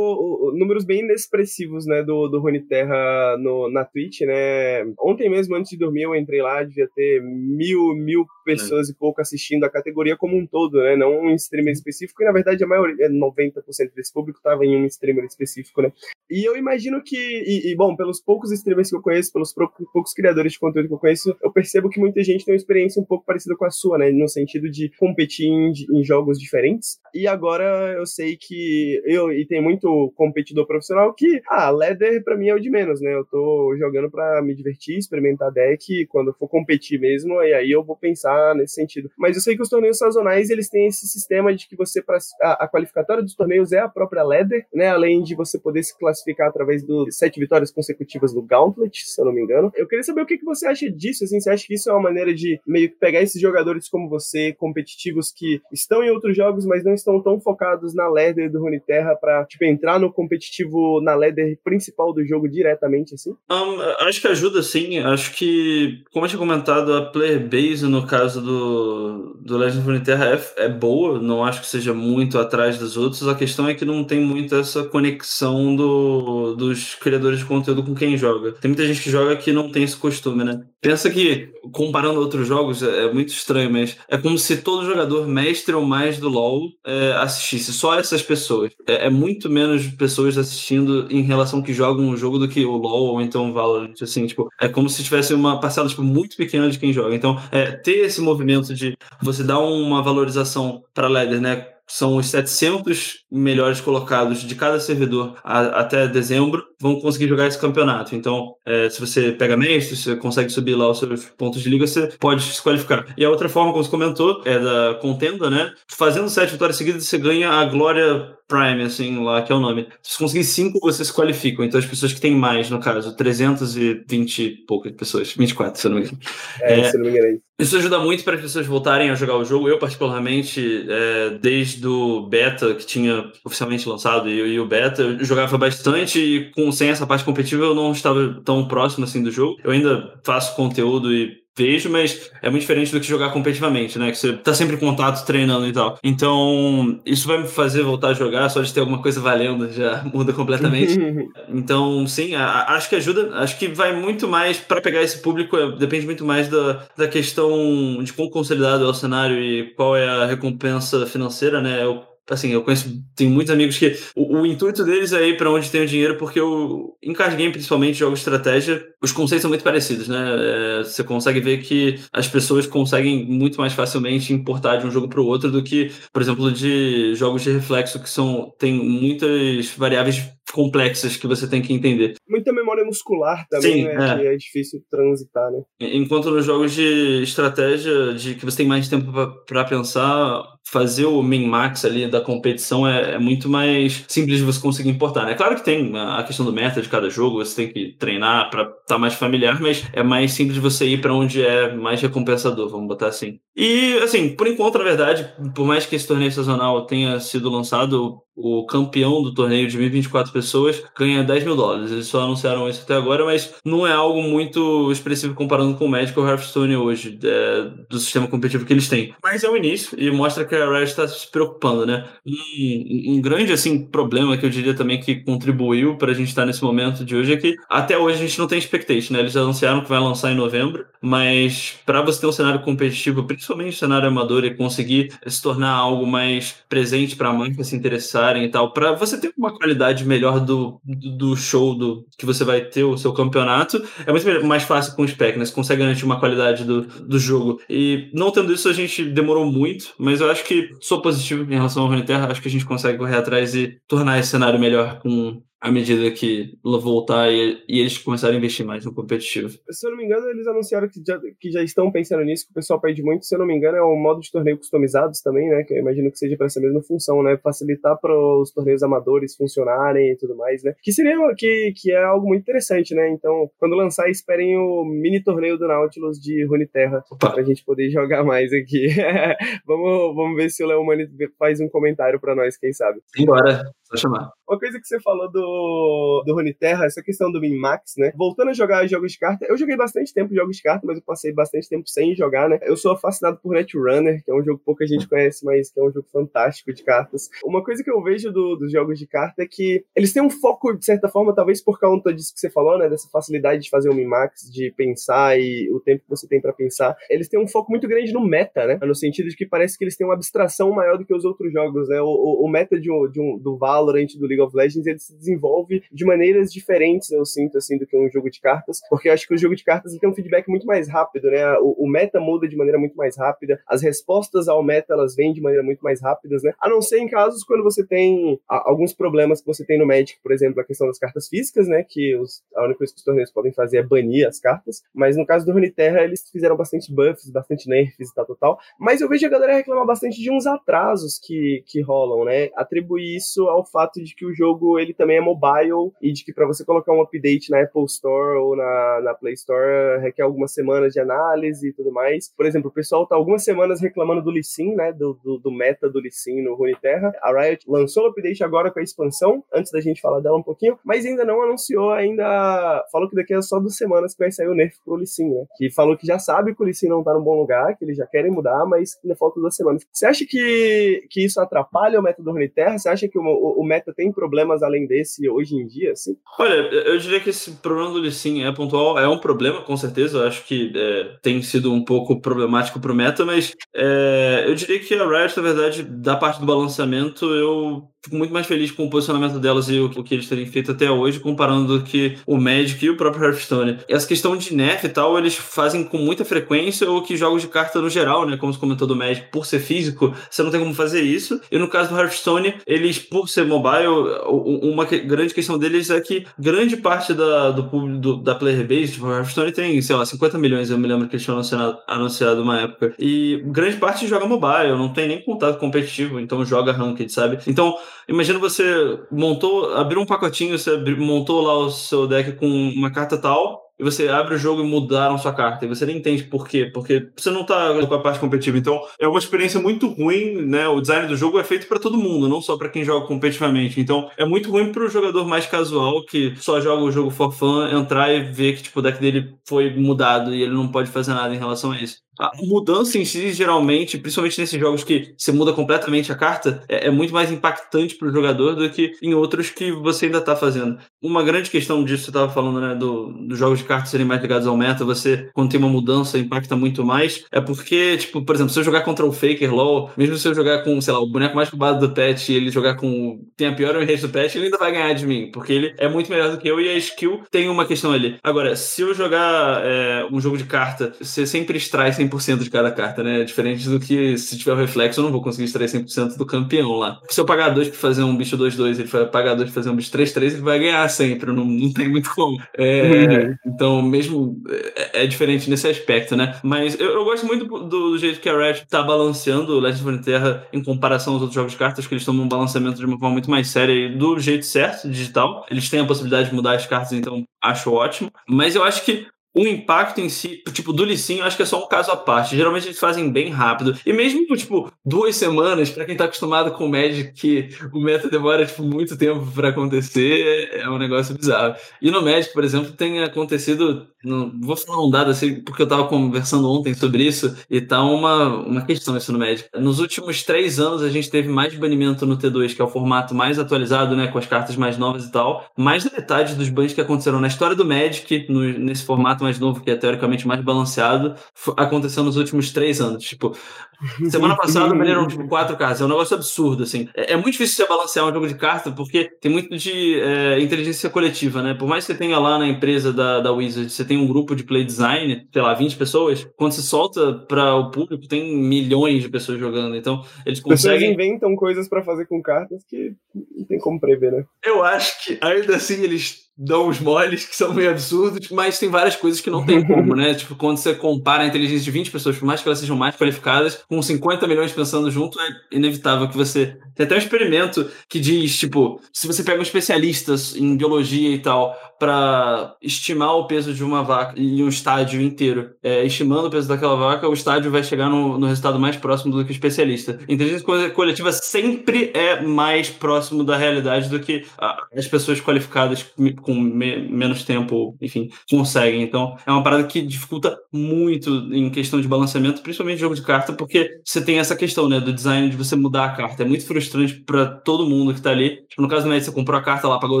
[SPEAKER 1] números bem inexpressivos, né, do, do Rony Terra no, na Twitch, né? Ontem mesmo, antes de dormir, eu entrei lá, devia ter mil, mil pessoas é. e pouco assistindo a categoria como um todo, né? Não um streamer específico, e na verdade a maioria, 90% é, desse público estava em um streamer específico, né? E eu imagino que, e, e, bom, pelos poucos streamers que eu conheço, pelos poucos criadores de conteúdo que eu conheço, eu percebo que muita gente tem uma experiência um pouco parecida com a sua, né? No sentido de competir em, em jogos diferentes. E agora eu sei que eu, e tem muito competidor profissional que, ah, Leather pra mim é o de menos, né? Eu tô jogando pra me divertir, experimentar deck, quando for competir mesmo, e aí eu vou pensar nesse sentido. Mas eu sei que os torneios sazonais, eles têm esse sistema de que você, pra, a, a qualificatória dos torneios é a própria Leather, né? Além de você poder se classificar através dos sete vitórias consecutivas do Gauntlet, se eu não me engano. Eu queria saber o que, que você acha disso, assim, você acha que isso é uma maneira de meio que pegar esses jogadores como você, competitivos, que estão em outros jogos, mas não estão tão focados na Leather do Runeterra pra, tipo, entrar no competitivo na Leather principal do jogo diretamente, assim?
[SPEAKER 4] Um, acho que ajuda, sim. Acho que, como eu tinha comentado, a player base, no caso do, do Legend of Runeterra, é, é boa. Não acho que seja muito atrás dos outros. A questão é que não tem muito essa conexão do, dos criadores de conteúdo com quem joga. Tem muita gente que joga que não tem esse costume, né? Pensa que, comparando outros jogos, é, é muito estranho, mas é como se todo jogador mestre ou mais do LoL é, assistisse. Só essas pessoas. É, é, muito menos pessoas assistindo em relação que jogam o jogo do que o LoL ou então o Valorant. Assim, tipo, é como se tivesse uma parcela tipo, muito pequena de quem joga. Então, é, ter esse movimento de você dar uma valorização para ladder, né? são os 700 melhores colocados de cada servidor a, até dezembro vão conseguir jogar esse campeonato. Então, é, se você pega mestre, você consegue subir lá os seus pontos de liga, você pode se qualificar. E a outra forma, como você comentou, é da contenda, né? Fazendo sete vitórias seguidas, você ganha a glória Prime, assim, lá que é o nome. Se você conseguir 5, você se qualifica. Então as pessoas que têm mais, no caso, 320 e poucas pessoas, 24, se eu não me engano.
[SPEAKER 1] É, é, se eu não me engano.
[SPEAKER 4] Isso ajuda muito para as pessoas voltarem a jogar o jogo. Eu, particularmente, é, desde o beta que tinha oficialmente lançado e, e, o beta, eu jogava bastante e com, sem essa parte competitiva eu não estava tão próximo assim do jogo. Eu ainda faço conteúdo e vejo, mas é muito diferente do que jogar competitivamente, né? Que você tá sempre em contato, treinando e tal. Então, isso vai me fazer voltar a jogar, só de ter alguma coisa valendo já muda completamente. então, sim, a, acho que ajuda, acho que vai muito mais para pegar esse público, é, depende muito mais da, da questão de quão consolidado é o cenário e qual é a recompensa financeira, né? Eu assim, eu conheço, tenho muitos amigos que o, o intuito deles é ir para onde tem o dinheiro, porque o, em card game, principalmente, jogos estratégia, os conceitos são muito parecidos, né? É, você consegue ver que as pessoas conseguem muito mais facilmente importar de um jogo para o outro do que, por exemplo, de jogos de reflexo que são tem muitas variáveis complexas que você tem que entender.
[SPEAKER 1] Muita memória muscular também, Sim, né? É. Que é difícil transitar, né?
[SPEAKER 4] Enquanto nos jogos de estratégia, de que você tem mais tempo para pensar, fazer o min-max ali da competição é, é, muito mais simples de você conseguir importar. É claro que tem a questão do meta de cada jogo, você tem que treinar para estar tá mais familiar, mas é mais simples de você ir para onde é mais recompensador, vamos botar assim. E, assim, por enquanto, na verdade, por mais que esse torneio sazonal tenha sido lançado, o campeão do torneio de 1024 pessoas ganha 10 mil dólares. Eles só anunciaram isso até agora, mas não é algo muito expressivo comparando com o Magic ou Hearthstone hoje, é, do sistema competitivo que eles têm. Mas é o início e mostra que a Riot está se preocupando, né? Um, um, grande, assim, problema que eu diria também que contribuiu para a gente estar nesse momento de hoje é que até hoje a gente não tem expectation, né? Eles anunciaram que vai lançar em novembro, mas para você ter um cenário competitivo, principalmente cenário amador, e conseguir se tornar algo mais presente para a marca se interessar e tal, para você ter uma qualidade melhor do, do show do que você vai ter o seu campeonato, é muito mais fácil com o spec, né? Você consegue garantir uma qualidade do, do jogo. E não tendo isso, a gente demorou muito, mas eu acho que sou positivo em relação ao Runeterra, acho que a gente consegue correr atrás e tornar esse cenário melhor com à medida que voltar e, e, eles começarem a investir mais no competitivo.
[SPEAKER 1] Se eu não me engano, eles anunciaram que já, que já estão pensando nisso, que o pessoal pede muito. Se eu não me engano, é o modo de torneio customizados também, né? Que eu imagino que seja para essa mesma função, né? Facilitar para os torneios amadores funcionarem e tudo mais, né? Que seria que, que é algo muito interessante, né? Então, quando lançar, esperem o mini torneio do Nautilus de Runeterra para a gente poder jogar mais aqui. vamos, vamos ver se o Léo Mani faz um comentário para nós, quem sabe.
[SPEAKER 4] Embora, só chamar.
[SPEAKER 1] Uma coisa que você falou do do, do Runeterra, essa questão do min-max, né? Voltando a jogar jogos de carta, eu joguei bastante tempo jogos de carta, mas eu passei bastante tempo sem jogar, né? Eu sou fascinado por Netrunner, que é um jogo que pouca gente conhece, mas que é um jogo fantástico de cartas. Uma coisa que eu vejo do, dos jogos de carta é que eles têm um foco, de certa forma, talvez por conta disso que você falou, né? Dessa facilidade de fazer o min-max, de pensar e o tempo que você tem para pensar. Eles têm um foco muito grande no meta, né? No sentido de que parece que eles têm uma abstração maior do que os outros jogos, né? O, o, o meta de um, de um, do Valorant, do League of Legends, ele se desenvolve de maneiras diferentes, eu sinto, assim, do que um jogo de cartas, porque eu acho que o jogo de cartas tem um feedback muito mais rápido, né? O, o, meta muda de maneira muito mais rápida, as respostas ao meta, elas vêm de maneira muito mais rápidas, né? A não ser em casos quando você tem alguns problemas que você tem no Magic, por exemplo, a questão das cartas físicas, né? Que os, a única coisa que os torneios podem fazer é banir as cartas, mas no caso do Runeterra, eles fizeram bastante buffs, bastante nerfs e tal, tal, tal. Mas eu vejo a galera reclamar bastante de uns atrasos que, que rolam, né? Atribuir isso ao fato de que o jogo ele também é mobile e de que para você colocar um update na Apple Store ou na, na Play Store requer algumas semanas de análise e tudo mais. Por exemplo, o pessoal tá algumas semanas reclamando do Lee Sin, né? Do, do, do meta do Lee Sin no Runeterra. A Riot lançou o update agora com a expansão, antes da gente falar dela um pouquinho, mas ainda não anunciou, ainda falou que daqui a só duas semanas que vai sair o nerf pro Lee Sin, né? Que falou que já sabe que o Lee Sin não tá num bom lugar, que eles já querem mudar, mas ainda falta duas semanas. Você acha que, que isso atrapalha o meta do Runeterra? Você acha que o, o, o meta tem problemas além desse hoje em dia, assim?
[SPEAKER 4] Olha, eu diria que esse problema do Lee Sin é pontual, é um problema, com certeza. Eu acho que é, tem sido um pouco problemático pro meta, mas é, eu diria que a Riot, na verdade, da parte do balanceamento, eu fico muito mais feliz com o posicionamento delas e o, o que eles terem feito até hoje, comparando do que o Magic e o próprio Hearthstone. Essa questão de nerf e tal, eles fazem com muita frequência, ou que jogos de carta no geral, né? Como você comentou do Magic, por ser físico, você não tem como fazer isso. E no caso do Hearthstone, eles, por ser mobile, uma grande questão deles é que grande parte da, do público da player base, tipo, Hearthstone tem, sei lá, 50 milhões, eu me lembro que eles tinham anunciado, anunciado uma época. E grande parte joga mobile, não tem nem contato competitivo, então joga ranked, sabe? Então, imagina você montou, abriu um pacotinho, você montou lá o seu deck com uma carta tal, e você abre o jogo e mudaram sua carta. E você nem entende por quê. Porque você não tá com a parte competitiva. Então, é uma experiência muito ruim, né? O design do jogo é feito para todo mundo, não só para quem joga competitivamente. Então, é muito ruim pro jogador mais casual, que só joga o jogo for fun, entrar e ver que tipo, o deck dele foi mudado e ele não pode fazer nada em relação a isso. A mudança em si, geralmente, principalmente nesses jogos que você muda completamente a carta, é, é muito mais impactante para o jogador do que em outros que você ainda está fazendo. Uma grande questão disso, você estava falando, né, do, dos jogos de cartas serem mais ligados ao meta, você, quando tem uma mudança, impacta muito mais. É porque, tipo, por exemplo, se eu jogar contra o Faker LOL, mesmo se eu jogar com, sei lá, o boneco mais roubado do patch e ele jogar com. tem a pior rede do patch, ele ainda vai ganhar de mim, porque ele é muito melhor do que eu e a skill tem uma questão ali. Agora, se eu jogar é, um jogo de carta, você sempre extrai 100% de cada carta, né? Diferente do que se tiver o reflexo, eu não vou conseguir extrair 100% do campeão lá. Se eu pagar 2 pra fazer um bicho 2-2, ele vai pagar 2 pra fazer um bicho 3-3, ele vai ganhar sempre, não, não tem muito como. É, uhum. Então, mesmo é, é, diferente nesse aspecto, né? Mas eu, eu gosto muito do, do, jeito que a Riot tá balanceando o Legends of Terra em comparação aos outros jogos de cartas, que eles tomam um balanceamento de uma forma muito mais séria e do jeito certo, digital. Eles têm a possibilidade de mudar as cartas, então acho ótimo. Mas eu acho que o impacto em si, tipo, do Licinho, acho que é só um caso à parte. Geralmente eles fazem bem rápido. E mesmo, tipo, duas semanas, para quem tá acostumado com o Magic, que o meta demora, tipo, muito tempo para acontecer, é um negócio bizarro. E no Magic, por exemplo, tem acontecido. Não, vou falar um dado assim, porque eu tava conversando ontem sobre isso, e tá uma, uma questão isso no Magic. Nos últimos três anos, a gente teve mais banimento no T2, que é o formato mais atualizado, né, com as cartas mais novas e tal. Mais da metade dos bans que aconteceram na história do Magic, no, nesse formato mais novo, que é teoricamente mais balanceado, aconteceu nos últimos três anos. Tipo, semana passada baniram tipo, quatro cartas. É um negócio absurdo, assim. É, é, muito difícil você balancear um jogo de carta, porque tem muito de é, inteligência coletiva, né? Por mais que você tenha lá na empresa da, da Wizard, você tem um grupo de play design, sei lá, 20 pessoas, quando você solta para o público, tem milhões de pessoas jogando. Então, eles conseguem.
[SPEAKER 1] Pessoas inventam coisas para fazer com cartas que não tem como prever, né?
[SPEAKER 4] Eu acho que ainda assim eles dão os moles que são meio absurdos, mas tem várias coisas que não tem como, né? Tipo, quando você compara a inteligência de 20 pessoas, por mais que elas sejam mais qualificadas, com 50 milhões pensando junto, é inevitável que você. Tem até um experimento que diz, tipo, se você pega um especialista em biologia e tal, para estimar o peso de uma vaca em um estádio inteiro, é, estimando o peso daquela vaca, o estádio vai chegar no, no resultado mais próximo do que o especialista. Inteligência coletiva sempre é mais próximo da realidade do que as pessoas qualificadas com me menos tempo, enfim, conseguem. Então, é uma parada que dificulta muito em questão de balanceamento, principalmente jogo de carta, porque você tem essa questão, né, do design de você mudar a carta. É muito frustrante para todo mundo que tá ali. Tipo, no caso do Magic, você comprou a carta lá, pagou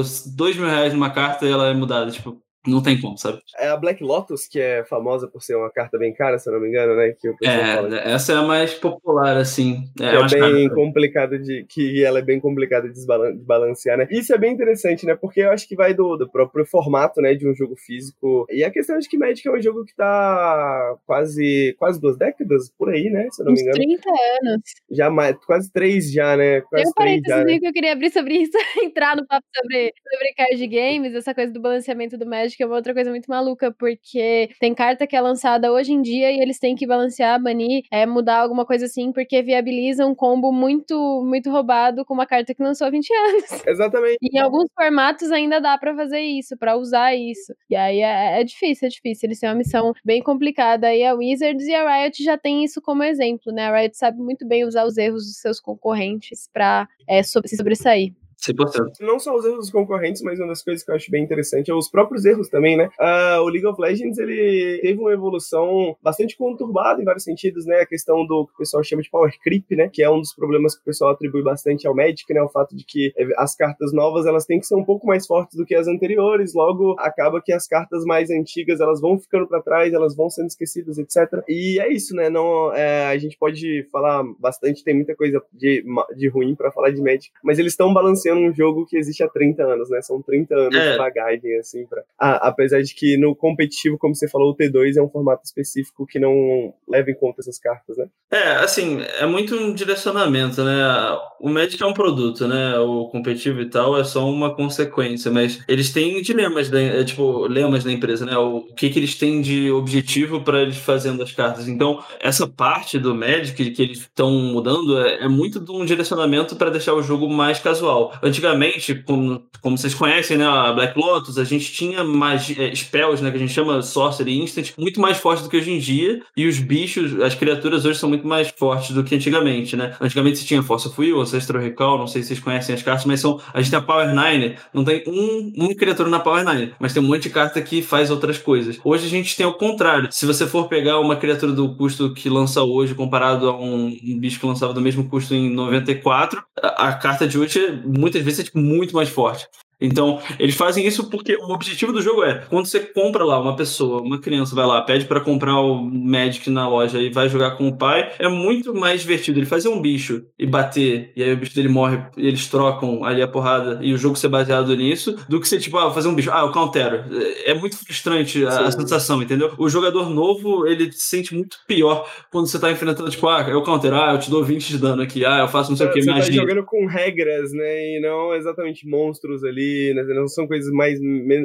[SPEAKER 4] dois mil reais numa carta e ela mudada. Tipo, não tem como, sabe?
[SPEAKER 1] É a Black Lotus, que é famosa por ser uma carta bem cara, se eu não me engano, né? Que o
[SPEAKER 4] é,
[SPEAKER 1] fala.
[SPEAKER 4] essa é a mais popular, assim.
[SPEAKER 1] É, é bem complicada de. Que ela é bem complicada de desbalancear, né? Isso é bem interessante, né? Porque eu acho que vai do, do próprio formato, né? De um jogo físico. E a questão de que Magic é um jogo que tá quase, quase duas décadas por aí, né? Se eu não
[SPEAKER 3] Uns
[SPEAKER 1] me engano.
[SPEAKER 3] 30 anos.
[SPEAKER 1] Já mais, quase três já, né? Quase
[SPEAKER 3] Tem um parênteses que eu queria abrir sobre isso, entrar no papo sobre, sobre card games, essa coisa do balanceamento do Magic Magic é uma outra coisa muito maluca, porque tem carta que é lançada hoje em dia e eles têm que balancear, banir, é, mudar alguma coisa assim, porque viabiliza um combo muito, muito roubado com uma carta que lançou há 20 anos.
[SPEAKER 1] Exatamente.
[SPEAKER 3] E em alguns formatos ainda dá para fazer isso, para usar isso. E aí é, é, difícil, é difícil. Eles têm uma missão bem complicada. E a Wizards e a Riot já tem isso como exemplo, né? A Riot sabe muito bem usar os erros dos seus concorrentes para é, se sobressair.
[SPEAKER 4] 100%.
[SPEAKER 1] Não só os erros dos concorrentes, mas uma das coisas que eu acho bem interessante é os próprios erros também, né? Uh, o League of Legends, ele teve uma evolução bastante conturbada em vários sentidos, né? A questão do que o pessoal chama de power creep, né? Que é um dos problemas que o pessoal atribui bastante ao Magic, né? O fato de que as cartas novas, elas têm que ser um pouco mais fortes do que as anteriores, logo acaba que as cartas mais antigas, elas vão ficando para trás, elas vão sendo esquecidas, etc. E é isso, né? Não, é, a gente pode falar bastante, tem muita coisa de, de ruim para falar de Magic, mas eles estão balanceando um jogo que existe há 30 anos, né? São 30 anos é. de bagagem, assim, pra... Ah, apesar de que no competitivo, como você falou, o T2 é um formato específico que não leva em conta essas cartas, né?
[SPEAKER 4] É, assim, é muito um direcionamento, né? O Magic é um produto, né? O competitivo e tal é só uma consequência, mas eles têm dilemas, né? É, tipo, lemas da empresa, né? O que, que eles têm de objetivo para eles fazendo as cartas. Então, essa parte do Magic que eles estão mudando é, é muito de um direcionamento para deixar o jogo mais casual. Antigamente, como, como vocês conhecem, né, a Black Lotus, a gente tinha magia, é, spells, né, que a gente chama Sorcery Instant, muito mais fortes do que hoje em dia, e os bichos, as criaturas hoje são muito mais fortes do que antigamente, né? Antigamente você tinha Force of Will, Ancestral Recall, não sei se vocês conhecem as cartas, mas são, a gente tem a Power Nine, não tem um, criatura na Power Nine, mas tem um monte de carta que faz outras coisas. Hoje a gente tem o contrário. Se você for pegar uma criatura do custo que lança hoje comparado a um, um bicho que lançava do mesmo custo em 94, a, a carta de hoje é muito muitas vezes é tipo, muito mais forte. Então, eles fazem isso porque o objetivo do jogo é, quando você compra lá uma pessoa, uma criança vai lá, pede para comprar o Magic na loja e vai jogar com o pai, é muito mais divertido ele fazer um bicho e bater, e aí o bicho dele morre e eles trocam ali a porrada e o jogo ser baseado nisso, do que você, tipo, ah, fazer um bicho, ah, eu countero. É, é muito frustrante a, a, sensação, entendeu? O jogador novo, ele se sente muito pior quando você tá enfrentando, tipo, ah, eu countero, ah, eu te dou 20 de dano aqui, ah, eu faço não sei
[SPEAKER 1] é,
[SPEAKER 4] o que,
[SPEAKER 1] magia. Você tá jogando com regras, né, e não exatamente monstros ali né? Não são coisas mais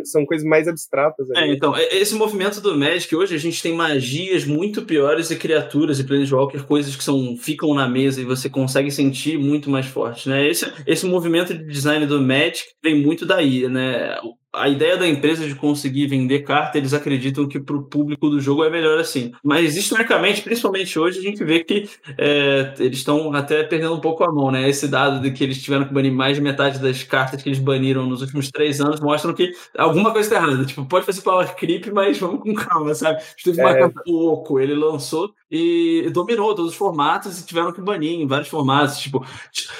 [SPEAKER 1] são coisas mais abstratas.
[SPEAKER 4] É, então, esse movimento do Magic hoje a gente tem magias muito piores e criaturas e Planeswalker, coisas que são ficam na mesa e você consegue sentir muito mais forte, né? Esse esse movimento de design do Magic vem muito daí, né? A ideia da empresa de conseguir vender carta, eles acreditam que para o público do jogo é melhor assim. Mas historicamente, principalmente hoje, a gente vê que é, eles estão até perdendo um pouco a mão, né? Esse dado de que eles tiveram que banir mais de metade das cartas que eles baniram nos últimos três anos mostram que alguma coisa está errada. Tipo, pode fazer power creep, mas vamos com calma, sabe? Teve uma é. carta Oco, ele lançou e dominou todos os formatos e tiveram que banir em vários formatos. Tipo,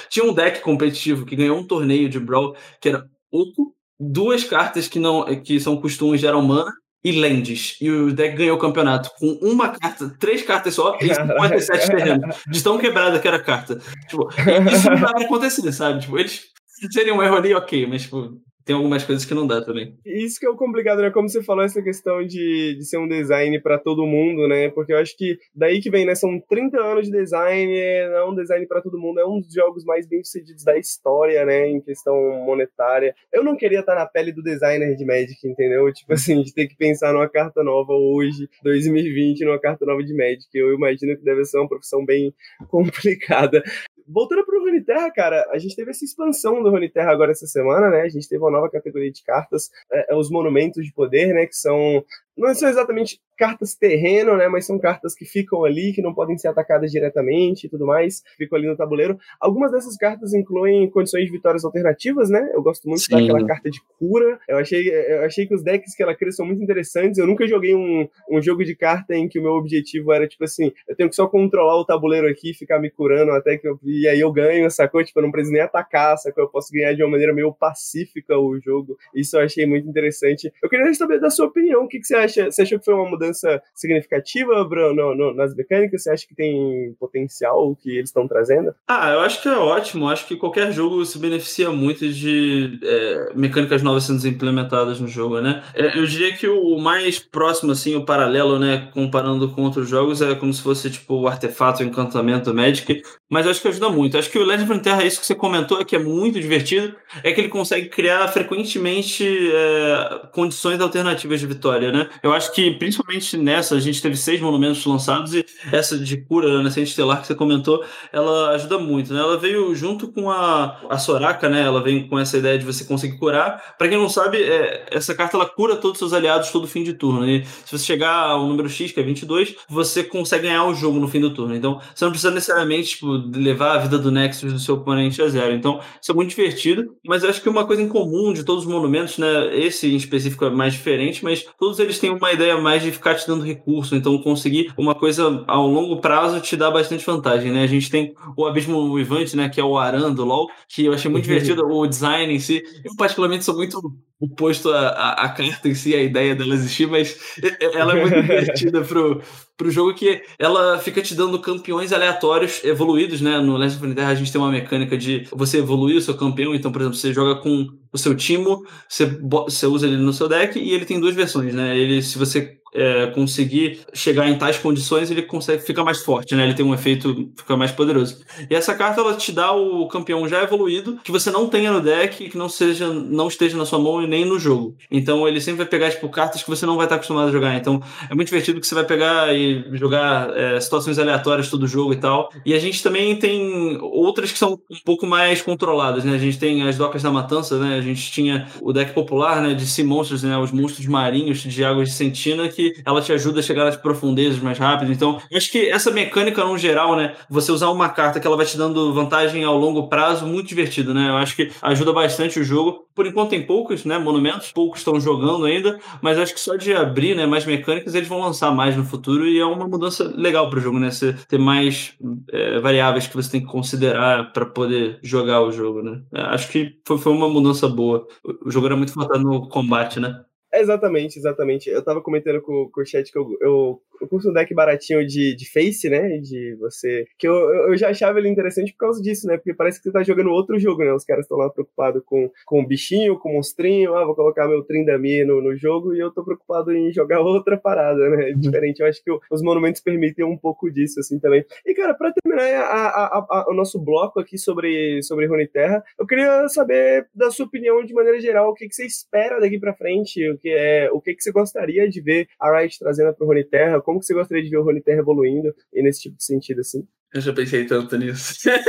[SPEAKER 4] tinha um deck competitivo que ganhou um torneio de Brawl que era Oco, duas cartas que não que são costumes geram mana e Lands. E o deck ganhou o campeonato com uma carta, três cartas só e 57 terrenos. De tão quebrada que era a carta. Tipo, isso não dá pra acontecer, sabe? Tipo, eles seriam um erro ali, ok, mas tipo, tem algumas coisas que não dá também.
[SPEAKER 1] Isso que é o complicado, né? Como você falou, essa questão de, de ser um design para todo mundo, né? Porque eu acho que daí que vem, né? São 30 anos de design, é um design para todo mundo, é um dos jogos mais bem sucedidos da história, né? Em questão monetária. Eu não queria estar na pele do designer de Magic, entendeu? Tipo assim, de ter que pensar numa carta nova hoje, 2020, numa carta nova de Magic. Eu imagino que deve ser uma profissão bem complicada voltando pro Runeterra, cara, a gente teve essa expansão do Runeterra agora essa semana, né? A gente teve uma nova categoria de cartas, é, é os monumentos de poder, né? Que são não são exatamente cartas terreno, né? Mas são cartas que ficam ali, que não podem ser atacadas diretamente e tudo mais, ficam ali no tabuleiro. Algumas dessas cartas incluem condições de vitórias alternativas, né? Eu gosto muito Sim. daquela carta de cura. Eu achei, eu achei que os decks que ela cria são muito interessantes. Eu nunca joguei um, um jogo de carta em que o meu objetivo era, tipo assim, eu tenho que só controlar o tabuleiro aqui e ficar me curando até que eu. E aí eu ganho, sacou? Tipo, eu não preciso nem atacar, sacou? Eu posso ganhar de uma maneira meio pacífica o jogo. Isso eu achei muito interessante. Eu queria saber da sua opinião. O que, que você acha? Você achou que foi uma mudança significativa? Bruno, no, nas mecânicas? Você acha que tem potencial que eles estão trazendo?
[SPEAKER 4] Ah, eu acho que é ótimo. Acho que qualquer jogo se beneficia muito de é, mecânicas novas sendo implementadas no jogo, né? É, eu diria que o mais próximo, assim, o paralelo, né, comparando com outros jogos, é como se fosse tipo o artefato, o encantamento Magic, mas acho que ajuda muito. Acho que o Legend of Terra, isso que você comentou, é que é muito divertido, é que ele consegue criar frequentemente é, condições alternativas de vitória, né? Eu acho que, principalmente nessa, a gente teve seis monumentos lançados e essa de cura Nascente Estelar que você comentou, ela ajuda muito, né? Ela veio junto com a, a Soraka, né? Ela vem com essa ideia de você conseguir curar. Para quem não sabe, é, essa carta ela cura todos os seus aliados todo fim de turno. E se você chegar ao número X, que é 22, você consegue ganhar o jogo no fim do turno. Então, você não precisa necessariamente tipo, levar a vida do Nexus do seu oponente a zero. Então, isso é muito divertido, mas eu acho que uma coisa em comum de todos os monumentos, né? Esse em específico é mais diferente, mas todos eles têm uma ideia mais de ficar te dando recursos curso, então conseguir uma coisa ao longo prazo te dá bastante vantagem, né? A gente tem o Abismo Uivante, né, que é o Aran do LoL, que eu achei muito divertido o design em si. Eu particularmente sou muito oposto à, à, à carta em si, a ideia dela existir, mas ela é muito divertida pro, pro jogo que ela fica te dando campeões aleatórios evoluídos, né? No Legend of Terra a gente tem uma mecânica de você evoluir o seu campeão, então, por exemplo, você joga com o seu Timo, você, você usa ele no seu deck e ele tem duas versões, né? Ele, se você é, conseguir chegar em tais condições, ele consegue ficar mais forte, né? Ele tem um efeito, fica mais poderoso. E essa carta ela te dá o campeão já evoluído, que você não tenha no deck, que não seja, não esteja na sua mão e nem no jogo. Então ele sempre vai pegar tipo cartas que você não vai estar acostumado a jogar. Então é muito divertido que você vai pegar e jogar é, situações aleatórias todo jogo e tal. E a gente também tem outras que são um pouco mais controladas, né? A gente tem as docas da matança, né? A gente tinha o deck popular, né? De Sea Monsters, né? Os monstros marinhos de águas de Sentina, que ela te ajuda a chegar nas profundezas mais rápido. Então, acho que essa mecânica, no geral, né? Você usar uma carta que ela vai te dando vantagem ao longo prazo, muito divertido, né? Eu acho que ajuda bastante o jogo. Por enquanto tem poucos, né? Monumentos, poucos estão jogando ainda, mas acho que só de abrir, né? Mais mecânicas, eles vão lançar mais no futuro e é uma mudança legal para o jogo, né? Você ter mais é, variáveis que você tem que considerar para poder jogar o jogo, né? É, acho que foi, foi uma mudança boa. O jogo era muito focado no combate, né?
[SPEAKER 1] Exatamente, exatamente. Eu tava comentando com, com o chat que eu, eu eu curso um deck baratinho de, de face, né? De você. Que eu, eu já achava ele interessante por causa disso, né? Porque parece que você tá jogando outro jogo, né? Os caras estão lá preocupados com, com bichinho, com o monstrinho. Ah, vou colocar meu Trindami no, no jogo e eu tô preocupado em jogar outra parada, né? Uhum. Diferente. Eu acho que os monumentos permitem um pouco disso, assim, também. E, cara, pra terminar a, a, a, o nosso bloco aqui sobre, sobre Runeterra, eu queria saber da sua opinião de maneira geral, o que, que você espera daqui pra frente, o que é, o que, que você gostaria de ver a Riot trazendo pro Runeterra, como que você gostaria de ver o Rony Terra evoluindo e nesse tipo de sentido, assim?
[SPEAKER 4] Eu já pensei tanto nisso.
[SPEAKER 1] É,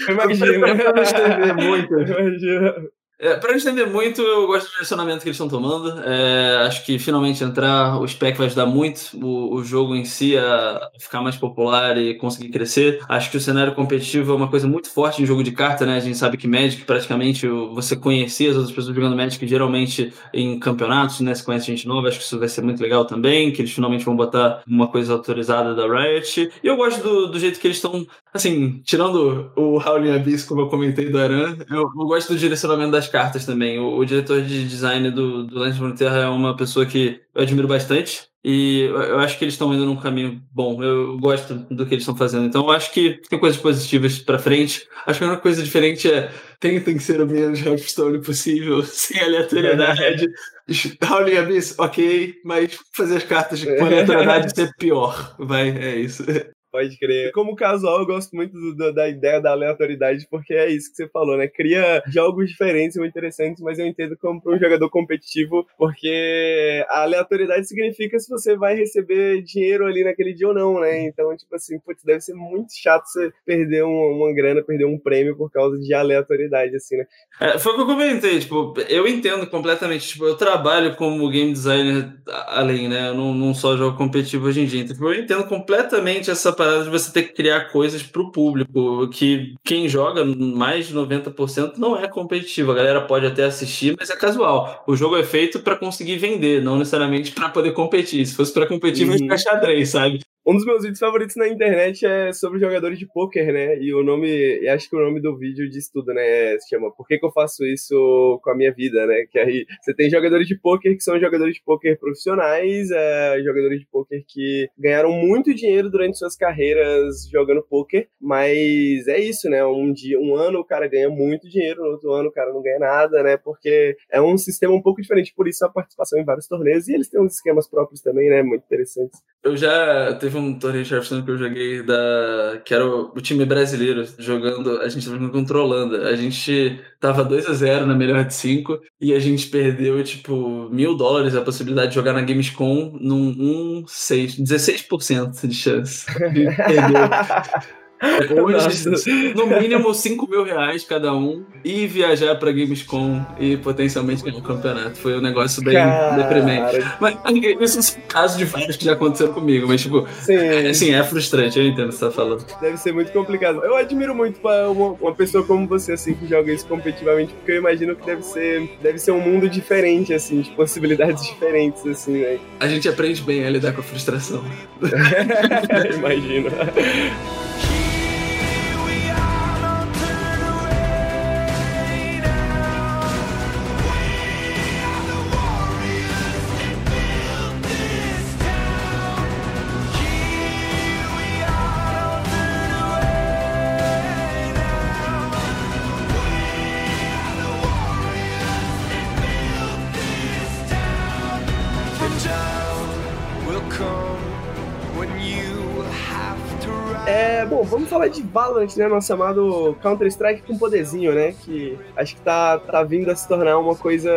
[SPEAKER 1] imagina.
[SPEAKER 4] Eu muito. Imagina. É, para não muito, eu gosto do direcionamento que eles estão tomando. É, acho que finalmente entrar, o spec vai ajudar muito o, o, jogo em si a ficar mais popular e conseguir crescer. Acho que o cenário competitivo é uma coisa muito forte em jogo de carta, né? A gente sabe que Magic, praticamente, você conhecer as outras pessoas jogando Magic geralmente em campeonatos, né? Se conhece gente nova, acho que isso vai ser muito legal também, que eles finalmente vão botar uma coisa autorizada da Riot. E eu gosto do, do jeito que eles estão Assim, tirando o Howling Abyss, como eu comentei do Aran, eu, eu, gosto do direcionamento das cartas também. O, o diretor de design do, do Lands Frontier é uma pessoa que eu admiro bastante. E eu acho que eles estão indo num caminho bom. Eu gosto do que eles estão fazendo. Então, eu acho que tem coisas positivas para frente. Acho que a única coisa diferente é tentem ser o menos Hearthstone possível, sem aleatoriedade. Howling Abyss, ok, mas fazer as cartas com aleatoriedade ser pior. Vai, é isso.
[SPEAKER 1] Pode crer. Como casual, eu gosto muito do, da ideia da aleatoriedade, porque é isso que você falou, né? Cria jogos diferentes, muito interessantes, mas eu entendo como para um jogador competitivo, porque a aleatoriedade significa se você vai receber dinheiro ali naquele dia ou não, né? Então, tipo assim, putz, deve ser muito chato você perder uma, uma grana, perder um prêmio por causa de aleatoriedade, assim, né?
[SPEAKER 4] É, foi o que eu comentei, tipo, eu entendo completamente, tipo, eu trabalho como game designer além, né? Eu não, não só jogo competitivo hoje em dia, então, tipo, eu entendo completamente essa parada de você ter que criar coisas para o público, que quem joga mais de 90% não é competitivo. A galera pode até assistir, mas é casual. O jogo é feito para conseguir vender, não necessariamente para poder competir. Se fosse para competir, uhum. vai ficar xadrez, sabe?
[SPEAKER 1] Um dos meus vídeos favoritos na internet é sobre jogadores de pôquer, né? E o nome, acho que o nome do vídeo diz tudo, né? Se chama Por que, que eu faço isso com a minha vida, né? Que aí você tem jogadores de pôquer que são jogadores de pôquer profissionais, é, jogadores de pôquer que ganharam muito dinheiro durante suas carreiras jogando pôquer, mas é isso, né? Um dia, um ano o cara ganha muito dinheiro, no outro ano o cara não ganha nada, né? Porque é um sistema um pouco diferente, por isso a participação em vários torneios e eles têm uns esquemas próprios também, né? Muito interessantes.
[SPEAKER 4] Eu já teve um torneio de Hearthstone que eu joguei da que era o, o, time brasileiro jogando, a gente tava jogando contra a. A gente tava 2 a 0 na melhor de 5 e a gente perdeu tipo mil dólares a possibilidade de jogar na Gamescom num 1, 6, 16% de chance. perdeu. Hoje, no mínimo 5 mil reais cada um e viajar pra Gamescom e potencialmente ganhar o campeonato. Foi um negócio bem Cara... deprimente. Mas isso são casos de vários que já aconteceram comigo, mas tipo, Sim. É, assim, é frustrante, eu entendo o que você tá falando.
[SPEAKER 1] Deve ser muito complicado. Eu admiro muito uma, uma pessoa como você, assim, que joga isso competitivamente, porque eu imagino que deve ser, deve ser um mundo diferente, assim, de possibilidades diferentes, assim, né?
[SPEAKER 4] A gente aprende bem a lidar com a frustração.
[SPEAKER 1] Imagino. falar de Valorant, né? Nosso chamado Counter-Strike com poderzinho, né? Que acho que tá, tá vindo a se tornar uma coisa,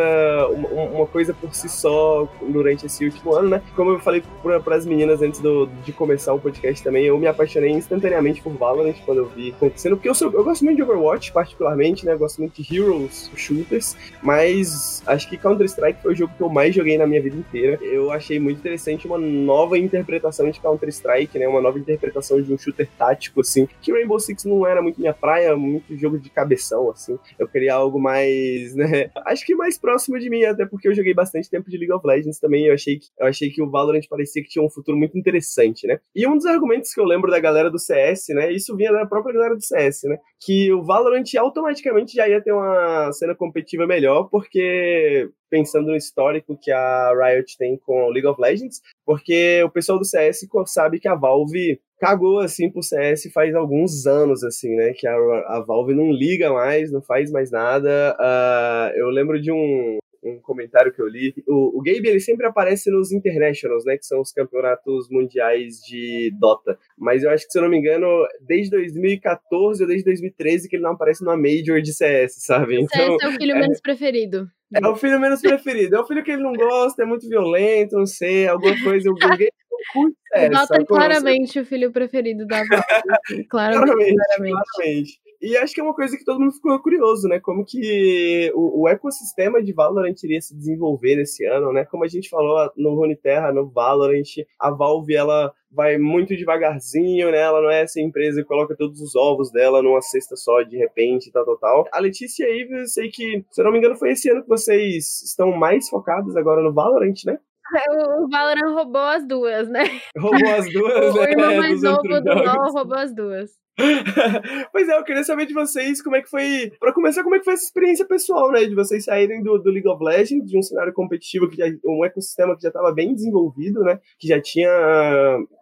[SPEAKER 1] uma, uma coisa por si só durante esse último ano, né? Como eu falei para as meninas antes do, de começar o podcast também, eu me apaixonei instantaneamente por Valorant quando eu vi acontecendo, porque eu, sou, eu gosto muito de Overwatch, particularmente, né? Eu gosto muito de Heroes, shooters, mas acho que Counter-Strike foi o jogo que eu mais joguei na minha vida inteira. Eu achei muito interessante uma nova interpretação de Counter-Strike, né? Uma nova interpretação de um shooter tático assim. Que Six não era muito minha praia, muito jogo de cabeção, assim. Eu queria algo mais, né? Acho que mais próximo de mim, até porque eu joguei bastante tempo de League of Legends também. Eu achei que, eu achei que o Valorant parecia que tinha um futuro muito interessante, né? E um dos argumentos que eu lembro da galera do CS, né? Isso vinha da própria galera do CS, né? Que o Valorant automaticamente já ia ter uma cena competitiva melhor, porque pensando no histórico que a Riot tem com League of Legends, porque o pessoal do CS sabe que a Valve cagou assim pro CS faz alguns anos, assim, né? Que a, a Valve não liga mais, não faz mais nada. Uh, eu lembro de um, um comentário que eu li. O, o Gabe ele sempre aparece nos Internationals, né? Que são os campeonatos mundiais de Dota. Mas eu acho que, se eu não me engano, desde 2014 ou desde 2013 que ele não aparece numa Major de CS, sabe?
[SPEAKER 3] Então, CS é o filho é, menos preferido.
[SPEAKER 1] É o filho menos preferido. É o filho que ele não gosta, é muito violento, não sei, alguma coisa. O Gabe
[SPEAKER 3] curte CS. Dota é claramente o filho preferido da Valve. claramente, claramente. claramente.
[SPEAKER 1] E acho que é uma coisa que todo mundo ficou curioso, né? Como que o, o ecossistema de Valorant iria se desenvolver esse ano, né? Como a gente falou no Runeterra, no Valorant, a Valve, ela vai muito devagarzinho, né? Ela não é essa empresa que coloca todos os ovos dela numa cesta só de repente, tal, tal, tal. A Letícia e eu sei que, se eu não me engano, foi esse ano que vocês estão mais focados agora no Valorant, né?
[SPEAKER 3] O Valorant roubou as duas, né?
[SPEAKER 1] Roubou as duas,
[SPEAKER 3] o, né? O irmão mais novo do LoL roubou as duas.
[SPEAKER 1] pois é, eu queria saber de vocês como é que foi. Pra começar, como é que foi essa experiência pessoal, né? De vocês saírem do, do League of Legends, de um cenário competitivo, que já, um ecossistema que já estava bem desenvolvido, né? Que já tinha.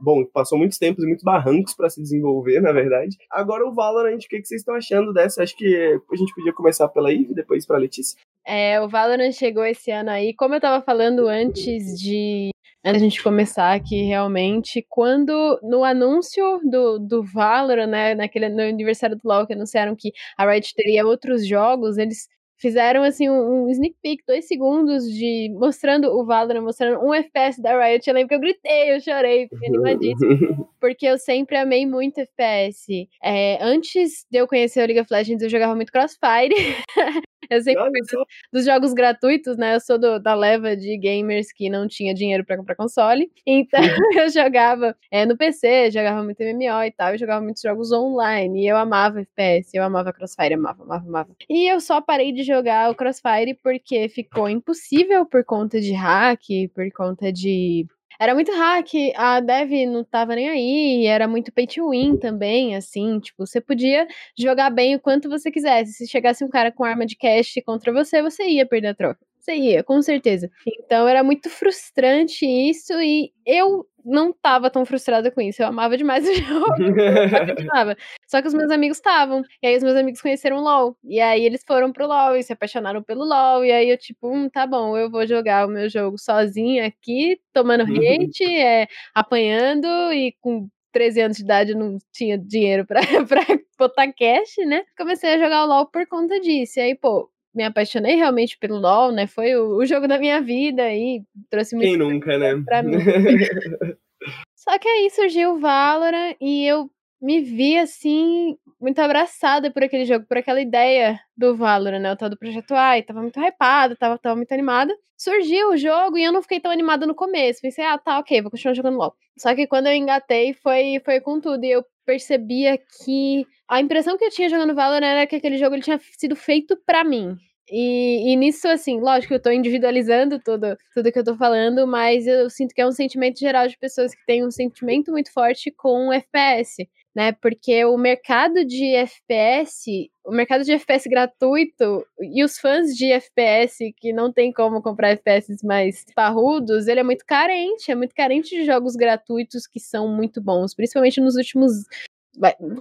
[SPEAKER 1] Bom, passou muitos tempos e muitos barrancos para se desenvolver, na verdade. Agora o Valorant, o que, que vocês estão achando dessa? Acho que a gente podia começar pela Eve e depois pra Letícia.
[SPEAKER 3] É, o Valorant chegou esse ano aí. Como eu tava falando antes de a gente começar que realmente, quando no anúncio do, do Valorant, né, naquele, no aniversário do LoL, que anunciaram que a Riot teria outros jogos, eles fizeram assim um, um, sneak peek, dois segundos de mostrando o Valorant, mostrando um FPS da Riot. Eu lembro que eu gritei, eu chorei, fiquei animadíssima, porque eu sempre amei muito FPS. É, antes de eu conhecer o League of Legends, eu jogava muito Crossfire. Eu sempre dos, dos jogos gratuitos, né? Eu sou do, da leva de gamers que não tinha dinheiro para comprar console. Então eu jogava é, no PC, jogava muito MMO e tal, eu jogava muitos jogos online. E eu amava FPS, eu amava Crossfire, amava, amava, amava. E eu só parei de jogar o Crossfire porque ficou impossível por conta de hack, por conta de era muito hack, a dev não tava nem aí, era muito pay to win também, assim, tipo, você podia jogar bem o quanto você quisesse. Se chegasse um cara com arma de cash contra você, você ia perder a troca. Você ia, com certeza. Então era muito frustrante isso e eu não tava tão frustrada com isso. Eu amava demais o jogo. Só que os meus amigos estavam. E aí os meus amigos conheceram o LoL. E aí eles foram pro LoL e se apaixonaram pelo LoL. E aí eu, tipo, hum, tá bom, eu vou jogar o meu jogo sozinha aqui, tomando uhum. hate, é, apanhando e com 13 anos de idade eu não tinha dinheiro pra, pra botar cash, né? Comecei a jogar o LoL por conta disso. E aí, pô, me apaixonei realmente pelo LoL, né? Foi o, o jogo da minha vida e trouxe muito
[SPEAKER 1] Quem nunca, né?
[SPEAKER 3] Pra mim. Só que aí surgiu o Valorant e eu me vi assim muito abraçada por aquele jogo, por aquela ideia do Valorant, né? O tal do Projeto AI, tava muito hypada, tava, tava muito animada. Surgiu o jogo e eu não fiquei tão animada no começo. Pensei, ah, tá, ok, vou continuar jogando LoL. Só que quando eu engatei, foi, foi com tudo. E eu percebia que a impressão que eu tinha jogando Valorant era que aquele jogo ele tinha sido feito para mim. E, e, nisso, assim, lógico, eu tô individualizando tudo, tudo que eu tô falando, mas eu sinto que é um sentimento geral de pessoas que têm um sentimento muito forte com o FPS, né? Porque o mercado de FPS, o mercado de FPS gratuito e os fãs de FPS que não tem como comprar FPS mais parrudos, ele é muito carente, é muito carente de jogos gratuitos que são muito bons, principalmente nos últimos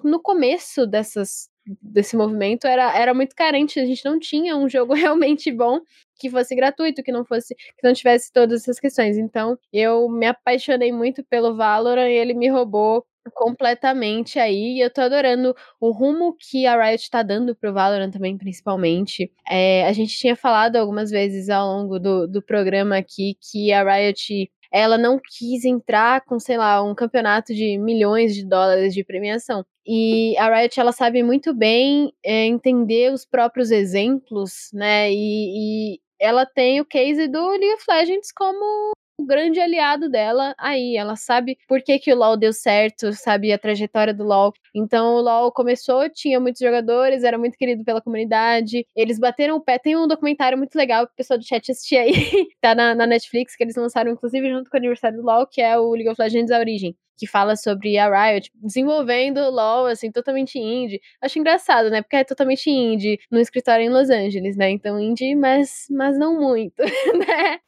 [SPEAKER 3] no começo dessas desse movimento era, era muito carente, a gente não tinha um jogo realmente bom que fosse gratuito, que não fosse que não tivesse todas essas questões. Então, eu me apaixonei muito pelo Valorant e ele me roubou completamente aí, e eu tô adorando o rumo que a Riot tá dando pro Valorant também, principalmente. É, a gente tinha falado algumas vezes ao longo do, do programa aqui que a Riot ela não quis entrar com, sei lá, um campeonato de milhões de dólares de premiação. E a Riot, ela sabe muito bem é, entender os próprios exemplos, né? E, e ela tem o case do League of Legends como o grande aliado dela aí. Ela sabe por que, que o LoL deu certo, sabe a trajetória do LoL. Então o LoL começou, tinha muitos jogadores, era muito querido pela comunidade. Eles bateram o pé. Tem um documentário muito legal que o pessoal do chat assistir aí. tá na, na Netflix, que eles lançaram, inclusive, junto com o aniversário do LoL, que é o League of Legends A Origem que fala sobre a Riot desenvolvendo LoL, assim, totalmente indie. Acho engraçado, né? Porque é totalmente indie, no escritório em Los Angeles, né? Então, indie, mas, mas não muito, né?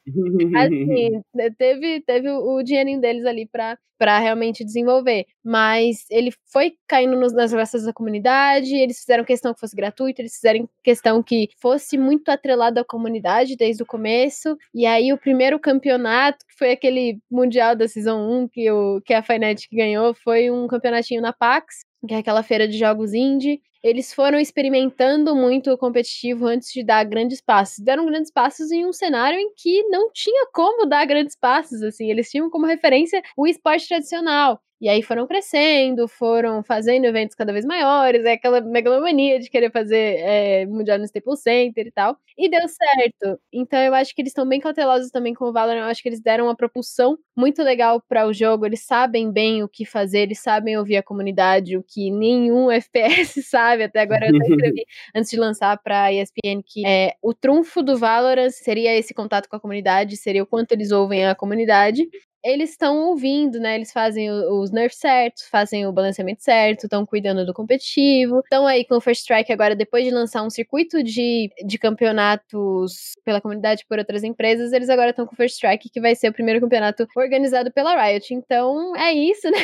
[SPEAKER 3] Assim, teve, teve o dinheirinho deles ali pra, pra realmente desenvolver. Mas ele foi caindo nos, nas graças da comunidade, eles fizeram questão que fosse gratuito, eles fizeram questão que fosse muito atrelado à comunidade desde o começo. E aí, o primeiro campeonato, que foi aquele Mundial da Season 1 que, o, que a Fnatic ganhou foi um campeonatinho na PAX, que é aquela feira de jogos indie. Eles foram experimentando muito o competitivo antes de dar grandes passos. Deram grandes passos em um cenário em que não tinha como dar grandes passos, assim. Eles tinham como referência o esporte tradicional. E aí foram crescendo, foram fazendo eventos cada vez maiores, é aquela megalomania de querer fazer é, Mundial no Staples Center e tal. E deu certo. Então eu acho que eles estão bem cautelosos também com o Valorant. Eu acho que eles deram uma propulsão muito legal para o jogo. Eles sabem bem o que fazer, eles sabem ouvir a comunidade, o que nenhum FPS sabe. Até agora eu até escrevi antes de lançar para a ESPN que é, o trunfo do Valorant seria esse contato com a comunidade, seria o quanto eles ouvem a comunidade eles estão ouvindo, né? Eles fazem os nerfs certos, fazem o balanceamento certo, estão cuidando do competitivo. Estão aí com o First Strike agora, depois de lançar um circuito de, de campeonatos pela comunidade por outras empresas, eles agora estão com o First Strike, que vai ser o primeiro campeonato organizado pela Riot. Então, é isso, né?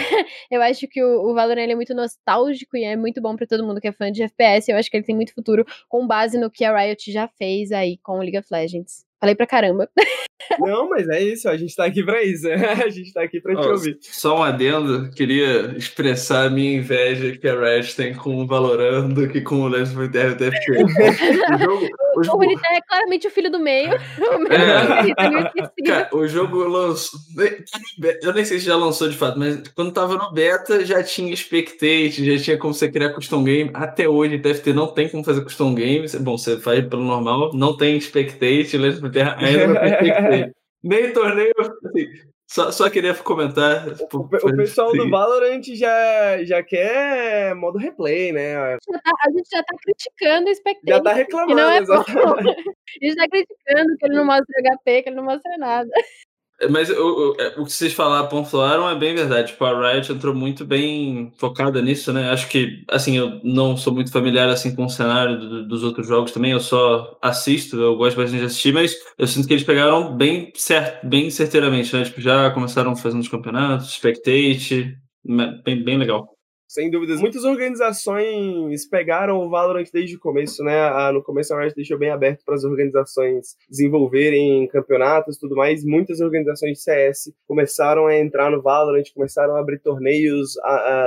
[SPEAKER 3] Eu acho que o, o Valorant é muito nostálgico e é muito bom para todo mundo que é fã de FPS. Eu acho que ele tem muito futuro com base no que a Riot já fez aí com o League of Legends. Falei pra caramba.
[SPEAKER 1] Não, mas é isso, a gente tá aqui pra isso. A gente tá aqui pra te ouvir.
[SPEAKER 4] Só um adendo, queria expressar a minha inveja que a Red tem com o Valorant do que com o of Terra TFT.
[SPEAKER 3] o jogo, o, jogo... o é claramente o filho do meio. O, é.
[SPEAKER 4] Cara, o jogo lançou. Eu nem sei se já lançou de fato, mas quando tava no beta já tinha spectate, já tinha como você criar custom game. Até hoje, TFT não tem como fazer custom game. Bom, você faz pelo normal, não tem spectate, Legends of Terra ainda não tem spectate. Nem torneio, assim, só, só queria comentar.
[SPEAKER 1] O, o pessoal do Valorant já, já quer modo replay, né?
[SPEAKER 3] A gente já tá, a gente já tá criticando o Spectator.
[SPEAKER 1] Já tá reclamando, não é exatamente.
[SPEAKER 3] A gente tá criticando que ele não mostra HP, que ele não mostra nada.
[SPEAKER 4] Mas o, o, é, o, que vocês falaram, pontuaram é bem verdade. Tipo, a Riot entrou muito bem focada nisso, né? Acho que, assim, eu não sou muito familiar assim com o cenário do, dos outros jogos também. Eu só assisto, eu gosto bastante de assistir, mas eu sinto que eles pegaram bem certo, bem certeiramente, né? Tipo, já começaram fazendo os campeonatos, spectate, bem, bem legal.
[SPEAKER 1] Sem dúvidas. Muitas organizações pegaram o Valorant desde o começo, né? no começo a Riot deixou bem aberto para as organizações desenvolverem campeonatos e tudo mais. Muitas organizações de CS começaram a entrar no Valorant, começaram a abrir torneios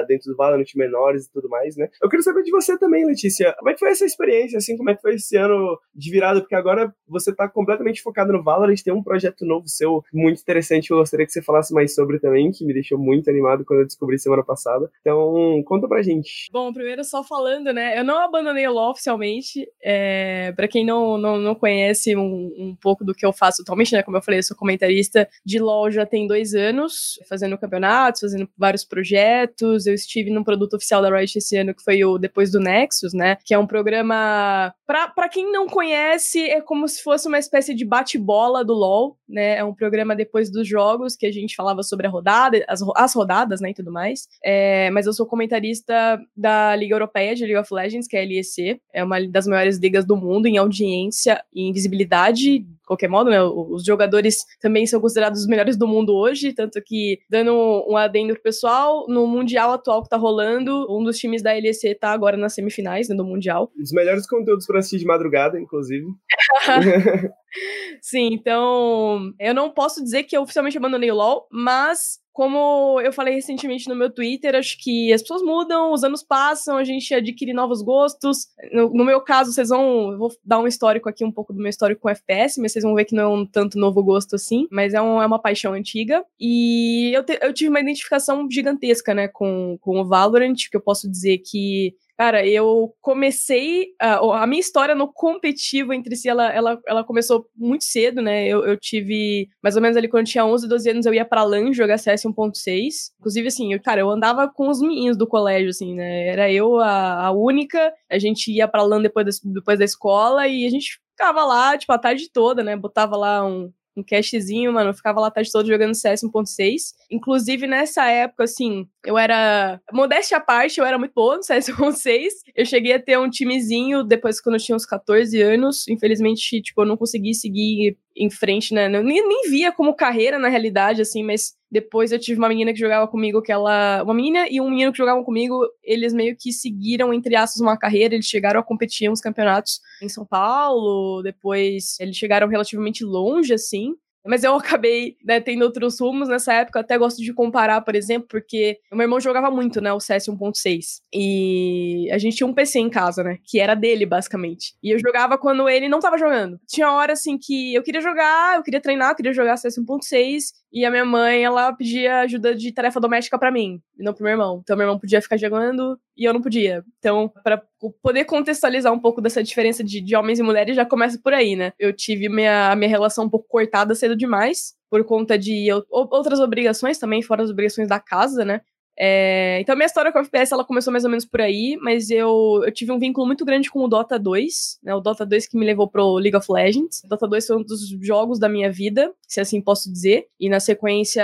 [SPEAKER 1] dentro do Valorant menores e tudo mais, né? Eu quero saber de você também, Letícia. Como é que foi essa experiência, assim? Como é que foi esse ano de virada? Porque agora você está completamente focado no Valorant, tem um projeto novo seu muito interessante. Eu gostaria que você falasse mais sobre também, que me deixou muito animado quando eu descobri semana passada. Então, conta pra gente.
[SPEAKER 2] Bom, primeiro só falando, né? Eu não abandonei o LoL oficialmente. É, para quem não, não, não conhece um, um pouco do que eu faço atualmente, né? Como eu falei, eu sou comentarista de LoL já tem dois anos, fazendo campeonatos, fazendo vários projetos. Eu estive num produto oficial da Riot esse ano, que foi o Depois do Nexus, né? Que é um programa. Pra, pra quem não conhece, é como se fosse uma espécie de bate-bola do LoL, né? É um programa depois dos jogos que a gente falava sobre a rodada, as, as rodadas, né? E tudo mais. É, mas eu sou comentarista da Liga Europeia de League of Legends, que é a LEC. É uma das maiores ligas do mundo em audiência e em visibilidade qualquer modo, né? Os jogadores também são considerados os melhores do mundo hoje, tanto que, dando um adendo pro pessoal, no Mundial atual que tá rolando, um dos times da LEC tá agora nas semifinais né, do Mundial.
[SPEAKER 1] Os melhores conteúdos para assistir de madrugada, inclusive.
[SPEAKER 2] Sim, então eu não posso dizer que eu oficialmente abandonei o LoL, mas como eu falei recentemente no meu Twitter, acho que as pessoas mudam, os anos passam, a gente adquire novos gostos. No, no meu caso, vocês vão. Eu vou dar um histórico aqui, um pouco do meu histórico com FPS, mas vocês vão ver que não é um tanto novo gosto assim, mas é, um, é uma paixão antiga. E eu, te, eu tive uma identificação gigantesca, né, com, com o Valorant, que eu posso dizer que Cara, eu comecei. A, a, minha história no competitivo entre si, ela, ela, ela começou muito cedo, né? Eu, eu tive. Mais ou menos ali quando eu tinha 11, 12 anos, eu ia pra LAN jogar CS 1.6. Inclusive, assim, eu, cara, eu andava com os meninos do colégio, assim, né? Era eu a, a única. A gente ia pra LAN depois, depois da escola e a gente ficava lá, tipo, a tarde toda, né? Botava lá um, um cashzinho, mano. Eu ficava lá tarde toda jogando CS 1.6. Inclusive, nessa época, assim, eu era. Modéstia à parte, eu era muito boa no CS 1.6. Eu cheguei a ter um timezinho depois quando eu tinha uns 14 anos. Infelizmente, tipo, eu não consegui seguir em frente, né? Eu nem, nem via como carreira, na realidade, assim, mas depois eu tive uma menina que jogava comigo, que ela. Uma menina e um menino que jogavam comigo, eles meio que seguiram, entre aspas, uma carreira, eles chegaram a competir uns campeonatos em São Paulo, depois eles chegaram relativamente longe, assim. Mas eu acabei né, tendo outros rumos nessa época. Até gosto de comparar, por exemplo, porque meu irmão jogava muito, né? O CS 1.6. E a gente tinha um PC em casa, né? Que era dele, basicamente. E eu jogava quando ele não tava jogando. Tinha hora, assim, que eu queria jogar, eu queria treinar, eu queria jogar CS 1.6. E a minha mãe, ela pedia ajuda de tarefa doméstica para mim, e não pro meu irmão. Então, meu irmão podia ficar jogando e eu não podia. Então, para poder contextualizar um pouco dessa diferença de, de homens e mulheres, já começa por aí, né? Eu tive minha, minha relação um pouco cortada cedo demais, por conta de eu, outras obrigações também, fora as obrigações da casa, né? É, então, minha história com o FPS ela começou mais ou menos por aí, mas eu, eu tive um vínculo muito grande com o Dota 2, né? O Dota 2 que me levou pro League of Legends. O Dota 2 foi um dos jogos da minha vida, se assim posso dizer. E na sequência,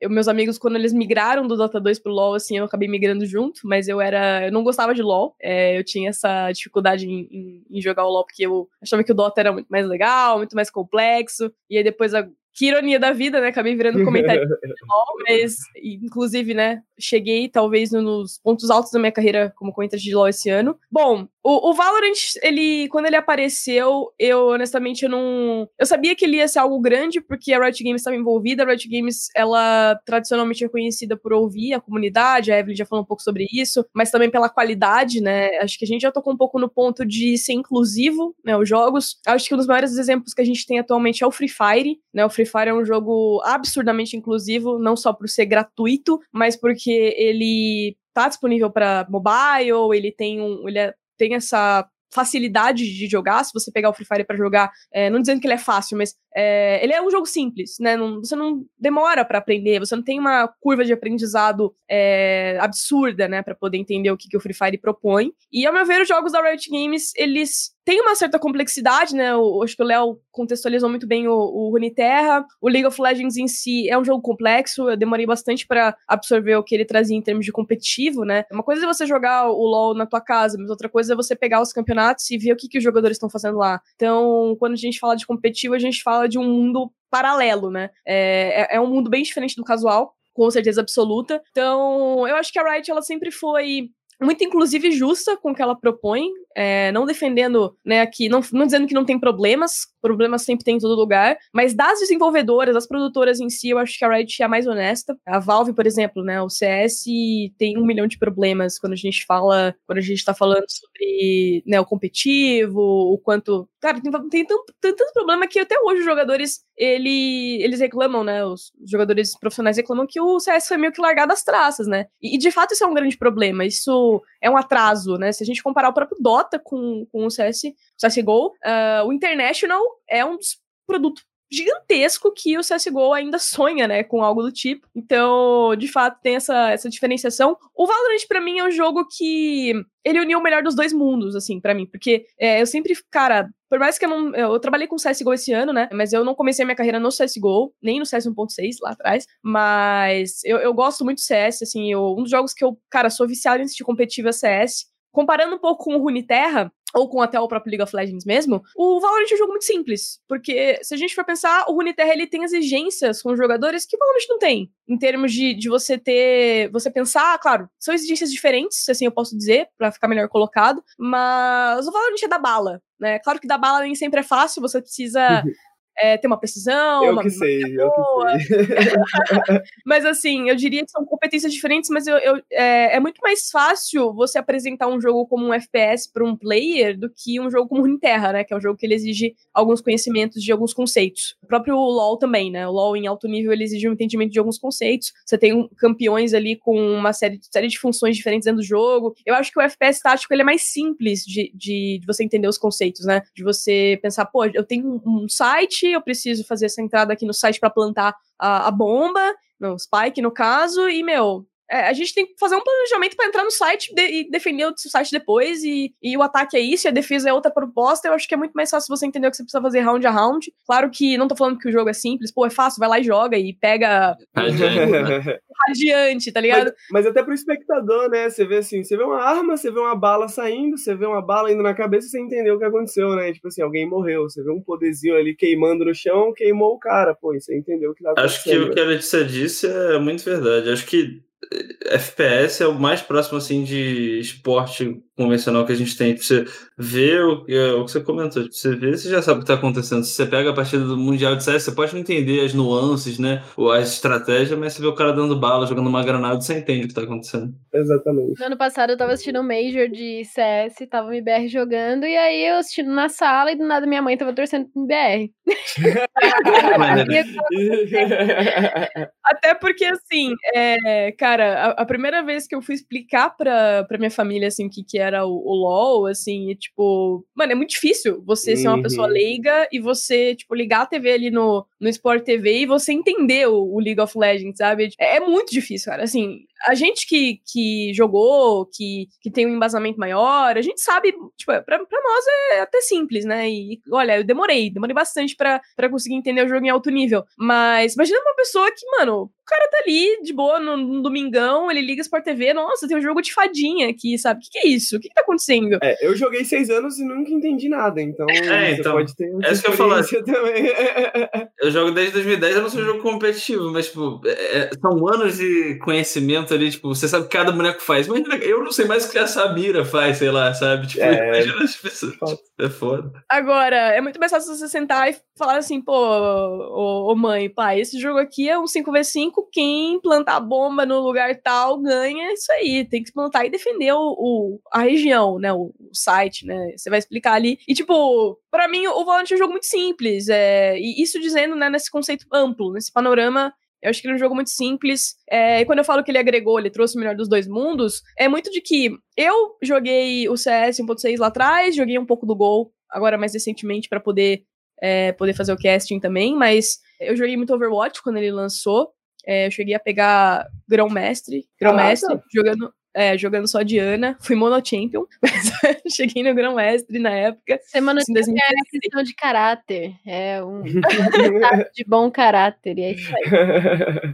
[SPEAKER 2] eu, meus amigos, quando eles migraram do Dota 2 pro LoL, assim, eu acabei migrando junto, mas eu era. Eu não gostava de LoL. É, eu tinha essa dificuldade em, em, em, jogar o LoL, porque eu achava que o Dota era muito mais legal, muito mais complexo. E aí depois a, que ironia da vida, né? Acabei virando comentário mas inclusive, né? Cheguei talvez nos pontos altos da minha carreira como comentarista de LoL esse ano. Bom, o, o, Valorant, ele, quando ele apareceu, eu honestamente eu não. Eu sabia que ele ia ser algo grande, porque a Riot Games estava envolvida. A Riot Games, ela tradicionalmente é conhecida por ouvir a comunidade, a Evelyn já falou um pouco sobre isso, mas também pela qualidade, né? Acho que a gente já tocou um pouco no ponto de ser inclusivo, né? Os jogos. Acho que um dos maiores exemplos que a gente tem atualmente é o Free Fire, né? O Free Fire é um jogo absurdamente inclusivo, não só por ser gratuito, mas porque ele tá disponível para mobile, ele tem um, ele é, tem essa facilidade de jogar, se você pegar o Free Fire para jogar, é, não dizendo que ele é fácil, mas é, ele é um jogo simples, né? Não, você não demora para aprender, você não tem uma curva de aprendizado é, absurda, né, para poder entender o que, que o Free Fire propõe. E ao meu ver, os jogos da Riot Games, eles têm uma certa complexidade, né? Eu, acho que o Léo contextualizou muito bem o, o Runeterra. O League of Legends em si é um jogo complexo, eu demorei bastante para absorver o que ele trazia em termos de competitivo, né? Uma coisa é você jogar o LoL na tua casa, mas outra coisa é você pegar os campeonatos e ver o que, que os jogadores estão fazendo lá. Então, quando a gente fala de competitivo, a gente fala de um mundo paralelo, né? É, é, é um mundo bem diferente do casual, com certeza absoluta. Então, eu acho que a Riot ela sempre foi muito inclusive justa com o que ela propõe, é, não defendendo, né, aqui, não, não dizendo que não tem problemas, problemas sempre tem em todo lugar, mas das desenvolvedoras, das produtoras em si, eu acho que a Riot é a mais honesta. A Valve, por exemplo, né, o CS tem um milhão de problemas quando a gente fala, quando a gente tá falando sobre, né, o competitivo, o quanto, cara, tem, tem, tanto, tanto problema que até hoje os jogadores, ele, eles reclamam, né, os jogadores profissionais reclamam que o CS foi meio que largado das traças, né, e, e de fato isso é um grande problema, isso é um atraso, né, se a gente comparar o próprio Dota com, com o CS, CSGO, uh, o International é um dos produtos gigantesco que o CSGO ainda sonha, né, com algo do tipo. Então, de fato, tem essa, essa diferenciação. O Valorant, para mim, é um jogo que ele uniu o melhor dos dois mundos, assim, para mim. Porque é, eu sempre, cara, por mais que eu não. Eu trabalhei com CSGO esse ano, né? Mas eu não comecei minha carreira no CSGO, nem no CS 1.6 lá atrás. Mas eu, eu gosto muito do CS, assim. Eu, um dos jogos que eu, cara, sou viciado em assistir competitivo é CS. Comparando um pouco com o Runeterra, ou com até o próprio League of Legends mesmo, o Valorant é um jogo muito simples, porque se a gente for pensar, o Runeterra ele tem exigências com os jogadores que o Valorant não tem, em termos de, de você ter, você pensar, claro, são exigências diferentes, assim eu posso dizer, para ficar melhor colocado, mas o Valorant é da bala, né? Claro que da bala nem sempre é fácil, você precisa é, ter uma precisão.
[SPEAKER 1] Eu
[SPEAKER 2] uma
[SPEAKER 1] que sei, eu que sei.
[SPEAKER 2] mas assim, eu diria que são competências diferentes, mas eu, eu é, é, muito mais fácil você apresentar um jogo como um FPS para um player do que um jogo como Runeterra, né? Que é um jogo que ele exige alguns conhecimentos de alguns conceitos. O próprio LoL também, né? O LoL em alto nível ele exige um entendimento de alguns conceitos. Você tem um, campeões ali com uma série, série de funções diferentes dentro do jogo. Eu acho que o FPS tático ele é mais simples de, de, de você entender os conceitos, né? De você pensar, pô, eu tenho um, um site eu preciso fazer essa entrada aqui no site para plantar a, a bomba, no Spike no caso, e, meu, é, a gente tem que fazer um planejamento para entrar no site de, e defender o site depois. E, e o ataque é isso, e a defesa é outra proposta. Eu acho que é muito mais fácil você entender o que você precisa fazer round a round. Claro que não tô falando que o jogo é simples, pô, é fácil, vai lá e joga e pega. Radiante, Radiante tá ligado?
[SPEAKER 1] Mas, mas, até pro espectador, né? Você vê assim, você vê uma arma, você vê uma bala saindo, você vê uma bala indo na cabeça, você entendeu o que aconteceu, né? Tipo assim, alguém morreu. Você vê um poderzinho ali queimando no chão, queimou o cara, pô, você entendeu o que tá
[SPEAKER 4] acontecendo. Acho que o que a Letícia disse é muito verdade. Acho que FPS é o mais próximo assim de esporte convencional que a gente tem. Você vê o, é, o que você comentou, você vê, você já sabe o que está acontecendo. Se você pega a partida do Mundial de CS, você pode não entender as nuances, né? Ou as estratégias, mas você vê o cara dando bala, jogando uma granada, você entende o que está acontecendo.
[SPEAKER 1] Exatamente.
[SPEAKER 3] No ano passado eu tava assistindo um Major de CS, tava o MBR jogando, e aí eu assistindo na sala e do nada minha mãe tava torcendo pro MBR.
[SPEAKER 2] Até porque, assim, é, cara, a, a, primeira vez que eu fui explicar pra, pra minha família, assim, o que, que é era o, o LoL, assim, e, tipo, mano, é muito difícil você ser uma pessoa
[SPEAKER 1] Uhum.
[SPEAKER 2] leiga e você, tipo, ligar a TV ali no, no Sport TV e você entender o, o League of Legends, sabe? É, é muito difícil, cara. Assim, a gente que, que jogou, que, que tem um embasamento maior, a gente sabe, tipo, pra, pra nós é até simples, né? E olha, eu demorei, demorei bastante pra, pra conseguir entender o jogo em alto nível. Mas imagina uma pessoa que, mano, cara tá ali de boa no, no domingão, ele liga Sport TV, nossa, tem um jogo de fadinha aqui, sabe? O que, que é isso? O que, que tá acontecendo?
[SPEAKER 1] É, eu joguei seis anos e nunca entendi nada, então
[SPEAKER 4] É,
[SPEAKER 1] você
[SPEAKER 4] então,
[SPEAKER 1] pode ter
[SPEAKER 4] é isso que eu ia falar.
[SPEAKER 1] também.
[SPEAKER 4] Eu jogo desde 2010, eu não sou um jogo competitivo, mas, tipo, é- é- são anos de conhecimento ali, tipo, você sabe o que cada boneco faz. Imagina, eu não sei mais o que a Samira faz, sei lá, sabe? Tipo,
[SPEAKER 1] É,
[SPEAKER 4] imagina as pessoas.
[SPEAKER 1] fato.
[SPEAKER 4] É foda.
[SPEAKER 2] Agora, é muito mais fácil você sentar e falar assim, pô, ô, ô mãe, pai, esse jogo aqui é um 5v5, quem plantar a bomba no lugar tal ganha isso aí. Tem que plantar e defender o, o- a região, né? O, o site, né? Você vai explicar ali. E, tipo, pra mim, o Valorant é um jogo muito simples. É, e isso dizendo, né, nesse conceito amplo, nesse panorama eu acho que ele é um jogo muito simples. É, e quando eu falo que ele agregou, ele trouxe o melhor dos dois mundos, é muito de que eu joguei o CS 1.6 lá atrás, joguei um pouco do Gol, agora mais recentemente, pra poder, é, poder fazer o casting também, mas eu joguei muito Overwatch quando ele lançou. É, eu cheguei a pegar Grão-Mestre, Grão-Mestre, jogando. É, jogando só Diana, fui mono-champion, mas cheguei no Grão-Mestre na época.
[SPEAKER 3] Semana
[SPEAKER 2] Em
[SPEAKER 3] que é
[SPEAKER 2] 2016.
[SPEAKER 3] questão de caráter. É um de bom caráter. E é isso aí.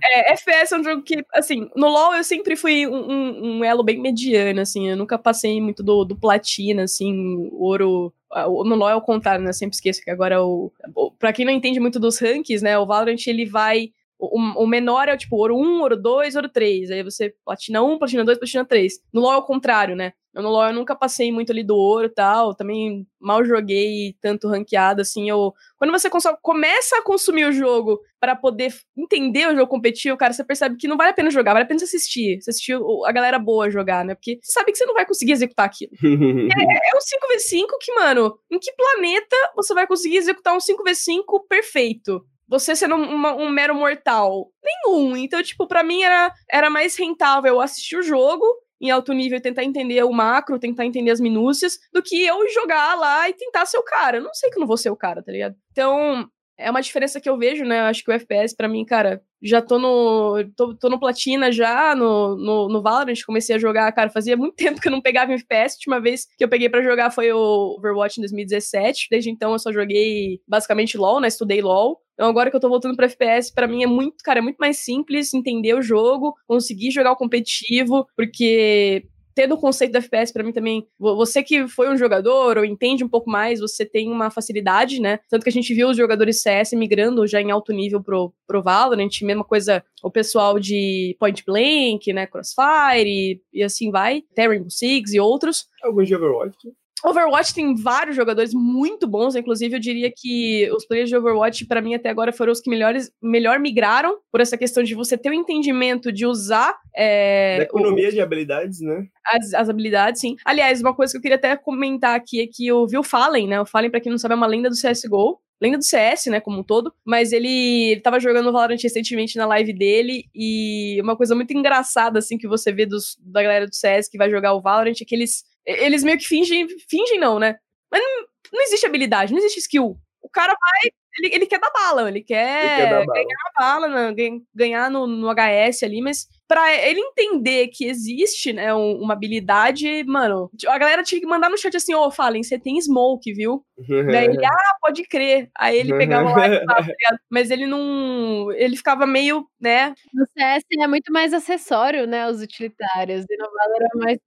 [SPEAKER 2] É, FPS é um jogo que, assim, no LoL eu sempre fui um, um- um elo bem mediano, assim, eu nunca passei muito do, do platina, assim, ouro. No LoL é o contrário, né? Eu sempre esqueço que agora o. o- Pra quem não entende muito dos rankings, né? O Valorant ele vai. O, o menor é o tipo ouro 1, ouro 2, ouro 3. Aí você platina 1, platina 2, platina 3. No LoL é o contrário, né? Eu no LoL eu nunca passei muito ali do ouro e tal. Também mal joguei tanto ranqueado assim. Eu, quando você consome- começa a consumir o jogo para poder entender o jogo competitivo, cara, você percebe que não vale a pena jogar, vale a pena você assistir. Você assistir a galera boa jogar, né? Porque você sabe que você não vai conseguir executar aquilo. É um 5v5 que, mano, em que planeta você vai conseguir executar um 5v5 perfeito? Você sendo uma- um mero mortal? Nenhum. Então, tipo, pra mim era, era mais rentável assistir o jogo em alto nível tentar entender o macro, tentar entender as minúcias, do que eu jogar lá e tentar ser o cara. Eu não sei que eu não vou ser o cara, tá ligado? Então, é uma diferença que eu vejo, né? Eu acho que o FPS, pra mim, cara, já tô no. tô, tô no Platina já, no, no, no Valorant, comecei a jogar, cara, fazia muito tempo que eu não pegava em FPS. A última vez que eu peguei pra jogar foi o Overwatch em 2017. Desde então eu só joguei basicamente LoL, né? Estudei LoL. Então agora que eu tô voltando pra FPS, pra mim é muito, cara, é muito mais simples entender o jogo, conseguir jogar o competitivo, porque tendo o conceito do FPS pra mim também, vo- você que foi um jogador ou entende um pouco mais, você tem uma facilidade, né? Tanto que a gente viu os jogadores CS migrando já em alto nível pro, pro Valorant, mesma coisa o pessoal de Point Blank, né, Crossfire e, e assim vai, até Rainbow Six e outros.
[SPEAKER 1] Alguns de Overwatch.
[SPEAKER 2] Overwatch tem vários jogadores muito bons, inclusive eu diria que os players de Overwatch, pra mim, até agora foram os que melhores, melhor migraram por essa questão de você ter o entendimento de usar é,
[SPEAKER 1] da
[SPEAKER 2] o-
[SPEAKER 1] economia de habilidades, né?
[SPEAKER 2] as, as habilidades, sim. Aliás, uma coisa que eu queria até comentar aqui é que eu vi o Fallen, né? O Fallen, pra quem não sabe, é uma lenda do CSGO. Lenda do CS, né, como um todo. Mas ele, ele tava jogando Valorant recentemente na live dele. E uma coisa muito engraçada, assim, que você vê dos, da galera do CS que vai jogar o Valorant é que eles, eles meio que fingem. Fingem, não, né? Mas não, não existe habilidade, não existe skill. O cara vai. Ele, ele quer dar bala, ele quer,
[SPEAKER 1] Ele quer dar bala.
[SPEAKER 2] ganhar a bala, né, gan- ganhar no, no HS ali, mas pra ele entender que existe, né, um- uma habilidade, mano, a galera tinha que mandar no chat assim, ô, Fallen, você tem smoke, viu? Daí ele, ah, pode crer. Aí ele pegava lá e falava, tá? Mas ele não. Ele ficava meio, né?
[SPEAKER 3] No CS é muito mais acessório, né? Os utilitários. E no Valorant é mais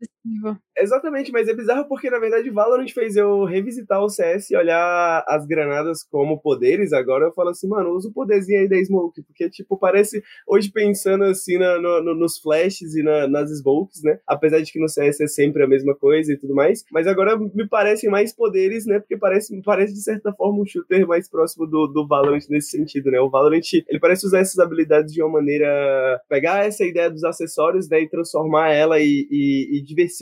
[SPEAKER 1] Exatamente, mas é bizarro porque, na verdade, Valorant fez eu revisitar o CS e olhar as granadas como poderes. Agora eu falo assim, mano, usa o poderzinho aí da Smoke, porque, tipo, parece, hoje pensando assim na- no- nos flashes e na- nas smokes, né? Apesar de que no CS é sempre a mesma coisa e tudo mais, mas agora me parecem mais poderes, né? Porque parece, parece de certa forma um shooter mais próximo do, do Valorant nesse sentido, né? O Valorant, ele parece usar essas habilidades de uma maneira. pegar essa ideia dos acessórios, né? E transformar ela e, e- e diversificar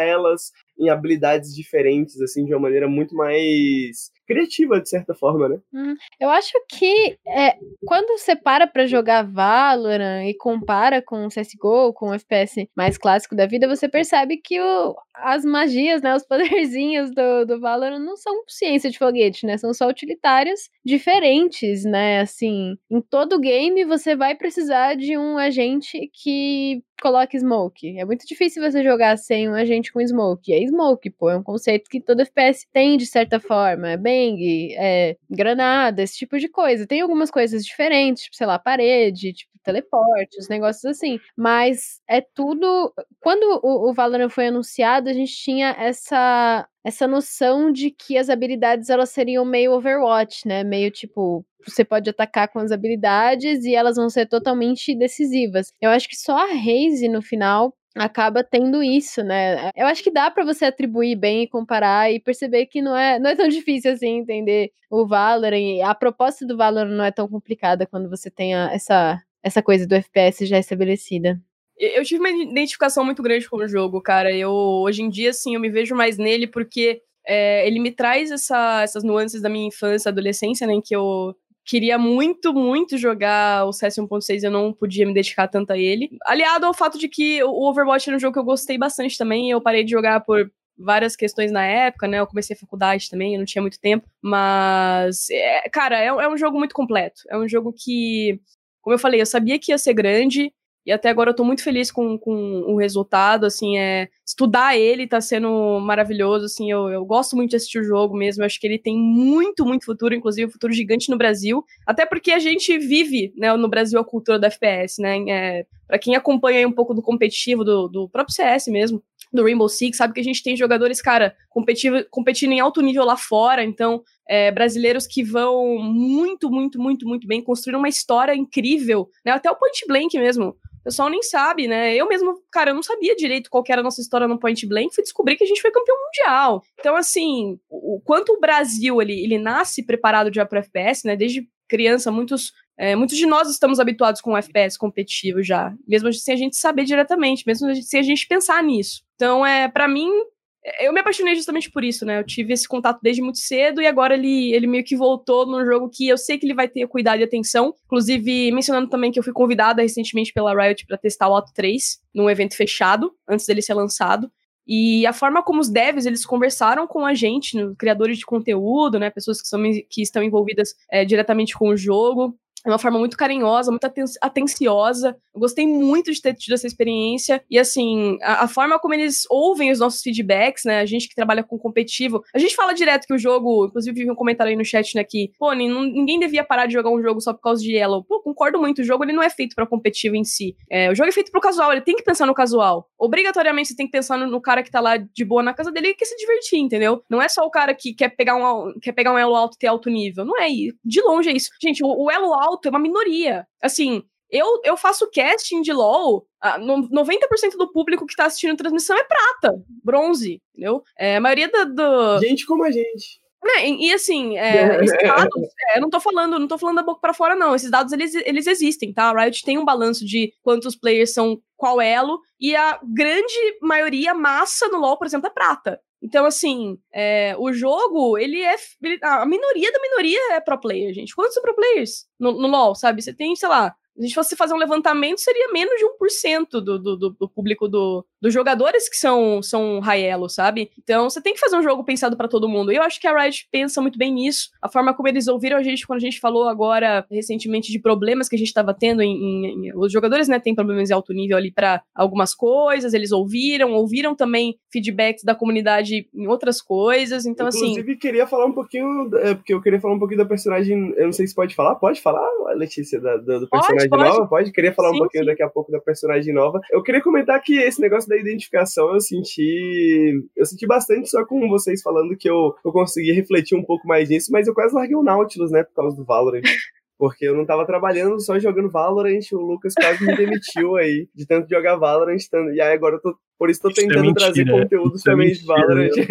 [SPEAKER 1] elas em habilidades diferentes, assim, de uma maneira muito mais criativa, de certa forma, né?
[SPEAKER 3] Hum, eu acho que é, quando você para pra jogar Valorant e compara com o CSGO, com o FPS mais clássico da vida, você percebe que o, as magias, né, os poderzinhos do, do Valorant não são ciência de foguete, né? São só utilitários diferentes, né? Assim, em todo game você vai precisar de um agente que coloque smoke. É muito difícil você jogar sem um agente com smoke. É smoke, pô, é um conceito que todo FPS tem de certa forma. É bang, é granada, esse tipo de coisa. Tem algumas coisas diferentes, tipo, sei lá, parede, tipo teleporte, os negócios assim. Mas é tudo. Quando o, o Valorant foi anunciado, a gente tinha essa essa noção de que as habilidades elas seriam meio Overwatch, né? Meio tipo, você pode atacar com as habilidades e elas vão ser totalmente decisivas. Eu acho que só a Raze no final acaba tendo isso, né? Eu acho que dá para você atribuir bem e comparar e perceber que não é, não é tão difícil assim entender o Valorant. A proposta do Valorant não é tão complicada quando você tem a, essa essa coisa do FPS já estabelecida.
[SPEAKER 2] Eu tive uma identificação muito grande com o jogo, cara. Eu hoje em dia, assim, eu me vejo mais nele porque é, ele me traz essa, essas nuances da minha infância, adolescência, né? Em que eu queria muito, muito jogar o CS 1.6 eu não podia me dedicar tanto a ele. Aliado ao fato de que o Overwatch era um jogo que eu gostei bastante também, eu parei de jogar por várias questões na época, né? Eu comecei a faculdade também, eu não tinha muito tempo. Mas, é, cara, é, é, um jogo muito completo. É um jogo que, como eu falei, eu sabia que ia ser grande. E até agora eu tô muito feliz com, com o resultado, assim, é... Estudar ele tá sendo maravilhoso, assim, eu, eu gosto muito de assistir o jogo mesmo, acho que ele tem muito, muito futuro, inclusive um futuro gigante no Brasil, até porque a gente vive, né, no Brasil a cultura da FPS, né, é... Pra quem acompanha um pouco do competitivo, do, do próprio CS mesmo, do Rainbow Six, sabe que a gente tem jogadores, cara, competindo em alto nível lá fora, então é, brasileiros que vão muito, muito, muito, muito bem, construir uma história incrível, né? Até o Point Blank mesmo. O pessoal nem sabe, né? Eu mesmo, cara, eu não sabia direito qual era a nossa história no Point Blank, fui descobrir que a gente foi campeão mundial. Então, assim, o, quanto o Brasil, ele, ele nasce preparado já para FPS, né? Desde criança, muitos, é, muitos de nós estamos habituados com o FPS competitivo já, mesmo sem a gente saber diretamente, mesmo sem a gente pensar nisso. Então, é, para mim, eu me apaixonei justamente por isso, né? Eu tive esse contato desde muito cedo e agora ele, ele meio que voltou num jogo que eu sei que ele vai ter cuidado e atenção. Inclusive, mencionando também que eu fui convidada recentemente pela Riot para testar o Auto 3 num evento fechado, antes dele ser lançado. E a forma como os devs eles conversaram com a gente, criadores de conteúdo, né, pessoas que, são, que estão envolvidas é, diretamente com o jogo, é uma forma muito carinhosa, muito atenciosa. Eu gostei muito de ter tido essa experiência. E, assim, a, a, forma como eles ouvem os nossos feedbacks, né? A gente que trabalha com competitivo. A gente fala direto que o jogo, inclusive, vi um comentário aí no chat, né? Que, pô, ninguém devia parar de jogar um jogo só por causa de Yellow. Pô, concordo muito. O jogo ele não é feito para competitivo em si. É, o jogo é feito pro casual. Ele tem que pensar no casual. Obrigatoriamente você tem que pensar no, no, cara que tá lá de boa na casa dele e quer se divertir, entendeu? Não é só o cara que quer pegar um, quer pegar um elo alto e ter alto nível. Não é. De longe é isso. Gente, o, o elo alto alto, é uma minoria. Assim, eu, eu faço casting de LoL, 90% do público que tá assistindo a transmissão é prata, bronze, entendeu? É, a maioria do, do...
[SPEAKER 1] Gente como a gente.
[SPEAKER 2] É, e assim, é, esses dados, é, eu não tô falando, não tô falando da boca para fora, não. Esses dados eles, eles existem, tá? A Riot tem um balanço de quantos players são qual elo, e a grande maioria, massa no LoL, por exemplo, é prata. Então, assim, é, o jogo, ele é. Ele, a minoria da minoria é pro player, gente. Quantos são pro players no, no LoL, sabe? Você tem, sei lá, a gente fosse fazer um levantamento, seria menos de 1% do, do, do, público do, dos jogadores que são, são high elo, sabe? Então você tem que fazer um jogo pensado para todo mundo. E eu acho que a Riot pensa muito bem nisso. A forma como eles ouviram a gente quando a gente falou agora recentemente de problemas que a gente estava tendo em, em, em, Os jogadores, né, têm problemas de alto nível ali para algumas coisas, eles ouviram, ouviram também feedbacks da comunidade em outras coisas. Então,
[SPEAKER 1] Inclusive,
[SPEAKER 2] assim.
[SPEAKER 1] Inclusive, queria falar um pouquinho. É, porque eu queria falar um pouquinho da personagem. Eu não sei se pode falar. Pode falar, Letícia, da, do, do personagem pode, nova? Pode? Queria falar sim, um pouquinho sim. daqui a pouco da personagem nova. Eu queria comentar que esse negócio da identificação eu senti. Eu senti bastante só com vocês falando que eu, eu consegui refletir um pouco mais nisso, mas eu quase larguei o Nautilus, né, por causa do Valorant. Porque eu não tava trabalhando só jogando Valorant, o Lucas quase me demitiu aí, de tanto jogar Valorant. E aí agora eu tô, por isso isso é tentando é mentira, trazer conteúdos também é de Valorant.
[SPEAKER 5] Eu,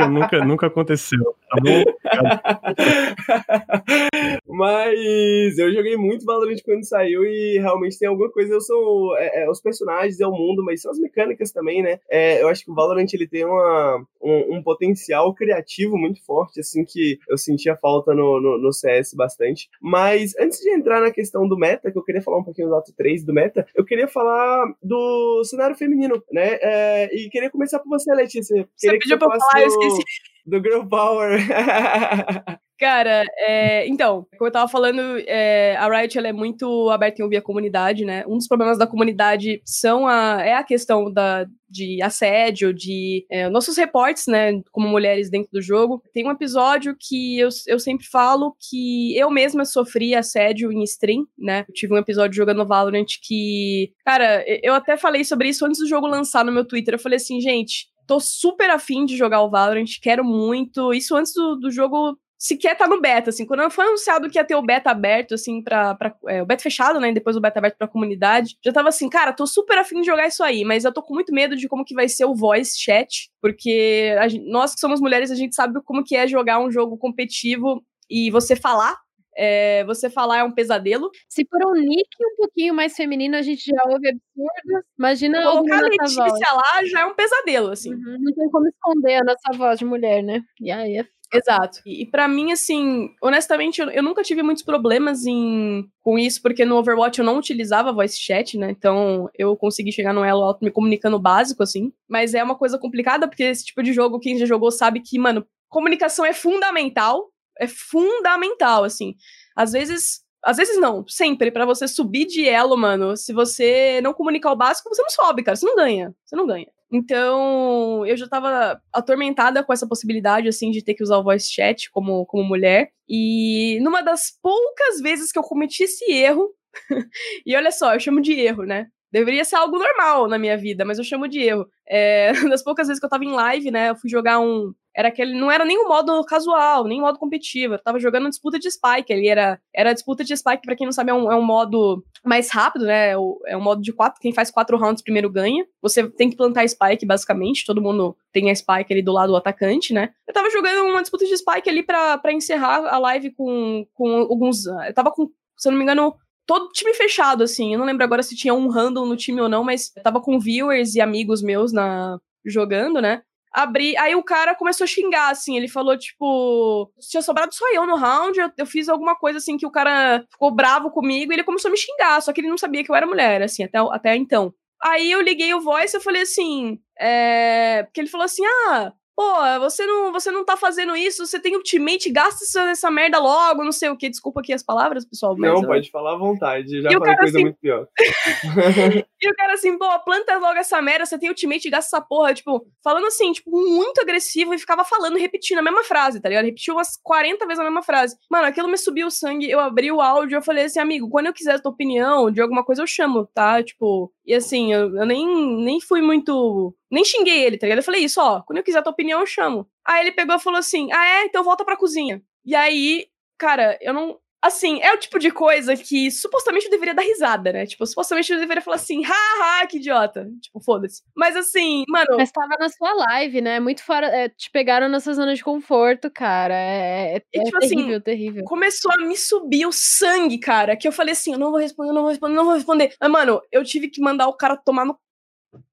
[SPEAKER 5] eu, nunca, nunca aconteceu, tá bom?
[SPEAKER 1] Mas eu joguei muito Valorant quando saiu e realmente tem alguma coisa. Eu sou é, é, os personagens, é o mundo, mas são as mecânicas também, né? É, eu acho que o Valorant ele tem uma, um, um, potencial criativo muito forte, assim, que eu sentia falta no, no, no, CS bastante. Mas antes de entrar na questão do meta, que eu queria falar um pouquinho do ato 3 do meta, eu queria falar do cenário feminino, né? É, e queria começar por você, Letícia.
[SPEAKER 2] Você pediu pra eu falar, eu esqueci.
[SPEAKER 1] Do Girl Power.
[SPEAKER 2] Cara, é, então, como eu tava falando, é, a Riot é muito aberta em ouvir a comunidade, né? Um dos problemas da comunidade são a, é a questão da, de assédio, de é, nossos reportes, né, como mulheres dentro do jogo. Tem um episódio que eu, eu sempre falo que eu mesma sofri assédio em stream, né? Eu tive um episódio jogando Valorant que, cara, eu até falei sobre isso antes do jogo lançar no meu Twitter. Eu falei assim, gente, tô super afim de jogar o Valorant, quero muito. Isso antes do, do jogo sequer tá no beta, assim. Quando foi anunciado que ia ter o beta aberto, assim, pra. pra é, o beta fechado, né? E depois o beta aberto pra comunidade, já tava assim, cara, tô super afim de jogar isso aí, mas eu tô com muito medo de como que vai ser o voice chat, porque gente, nós que somos mulheres, a gente sabe como que é jogar um jogo competitivo e você falar é, você falar é um pesadelo.
[SPEAKER 3] Se por um nick um pouquinho mais feminino a gente já ouve absurdo, imagina
[SPEAKER 2] colocar a Letícia lá já é um pesadelo, assim.
[SPEAKER 3] Uhum, não tem como esconder a nossa voz de mulher, né? E aí é
[SPEAKER 2] Exato. E, e para mim, assim, honestamente, eu, eu, nunca tive muitos problemas em, com isso, porque no Overwatch eu não utilizava voice chat, né? Então eu consegui chegar no elo alto me comunicando básico, assim. Mas é uma coisa complicada, porque esse tipo de jogo, quem já jogou sabe que, mano, comunicação é fundamental. É fundamental, assim. Às vezes às vezes não, sempre, para você subir de elo, mano, se você não comunicar o básico, você não sobe, cara, você não ganha, você não ganha. Então, eu já tava atormentada com essa possibilidade, assim, de ter que usar o voice chat como, como mulher. E numa das poucas vezes que eu cometi esse erro, e olha só, eu chamo de erro, né? Deveria ser algo normal na minha vida, mas eu chamo de erro. É, das poucas vezes que eu tava em live, né? Eu fui jogar um, era aquele. Não era nem um modo casual, nem um modo competitivo. Eu tava jogando disputa de Spike. Ele era. Era disputa de Spike, pra quem não sabe, é um, é um modo mais rápido, né? É, um modo de quatro. Quem faz quatro rounds primeiro ganha. Você tem que plantar Spike, basicamente. Todo mundo tem a Spike ali do lado do atacante, né? Eu tava jogando uma disputa de Spike ali pra encerrar a live com, com alguns. Eu tava com, se eu não me engano, todo time fechado, assim. Eu não lembro agora se tinha um random no time ou não, mas eu tava com viewers e amigos meus na jogando, né? Abri. Aí o cara começou a xingar, assim. Ele falou, tipo, tinha sobrado só eu no round. Eu, eu, fiz alguma coisa assim que o cara ficou bravo comigo e ele começou a me xingar. Só que ele não sabia que eu era mulher, assim, até, até então. Aí eu liguei o voice e eu falei assim. É... Porque ele falou assim: ah, Pô, você não, você não tá fazendo isso, você tem ultimate, gasta essa, essa merda logo, não sei o que. Desculpa aqui as palavras, pessoal.
[SPEAKER 1] não, eu... pode falar à vontade, já falei coisa assim... muito pior.
[SPEAKER 2] e o cara assim, pô, planta logo essa merda, você tem ultimate, gasta essa porra. Tipo, falando assim, tipo, muito agressivo e ficava falando, repetindo a mesma frase, tá ligado? Repetiu umas 40 vezes a mesma frase. Mano, aquilo me subiu o sangue, eu abri o áudio, eu falei assim, amigo, quando eu quiser a tua opinião de alguma coisa, eu chamo, tá? Tipo, e assim, eu, eu nem, nem fui muito nem xinguei ele, tá ligado? Eu falei isso, ó, quando eu quiser a tua opinião, eu chamo. Aí ele pegou e falou assim: ah, é? Então volta pra cozinha. E aí, cara, eu não. Assim, é o tipo de coisa que supostamente eu deveria dar risada, né? Tipo, supostamente eu deveria falar assim, haha, que idiota. Tipo, foda-se. Mas assim, mano.
[SPEAKER 3] Mas tava na sua live, né? Muito fora. É, te pegaram nessa zona de conforto, cara. É, é, e, tipo, é terrível, assim, terrível.
[SPEAKER 2] Começou a me subir o sangue, cara. Que eu falei assim, eu não vou responder, eu não vou responder, eu não vou responder. Mas, mano, eu tive que mandar o cara tomar no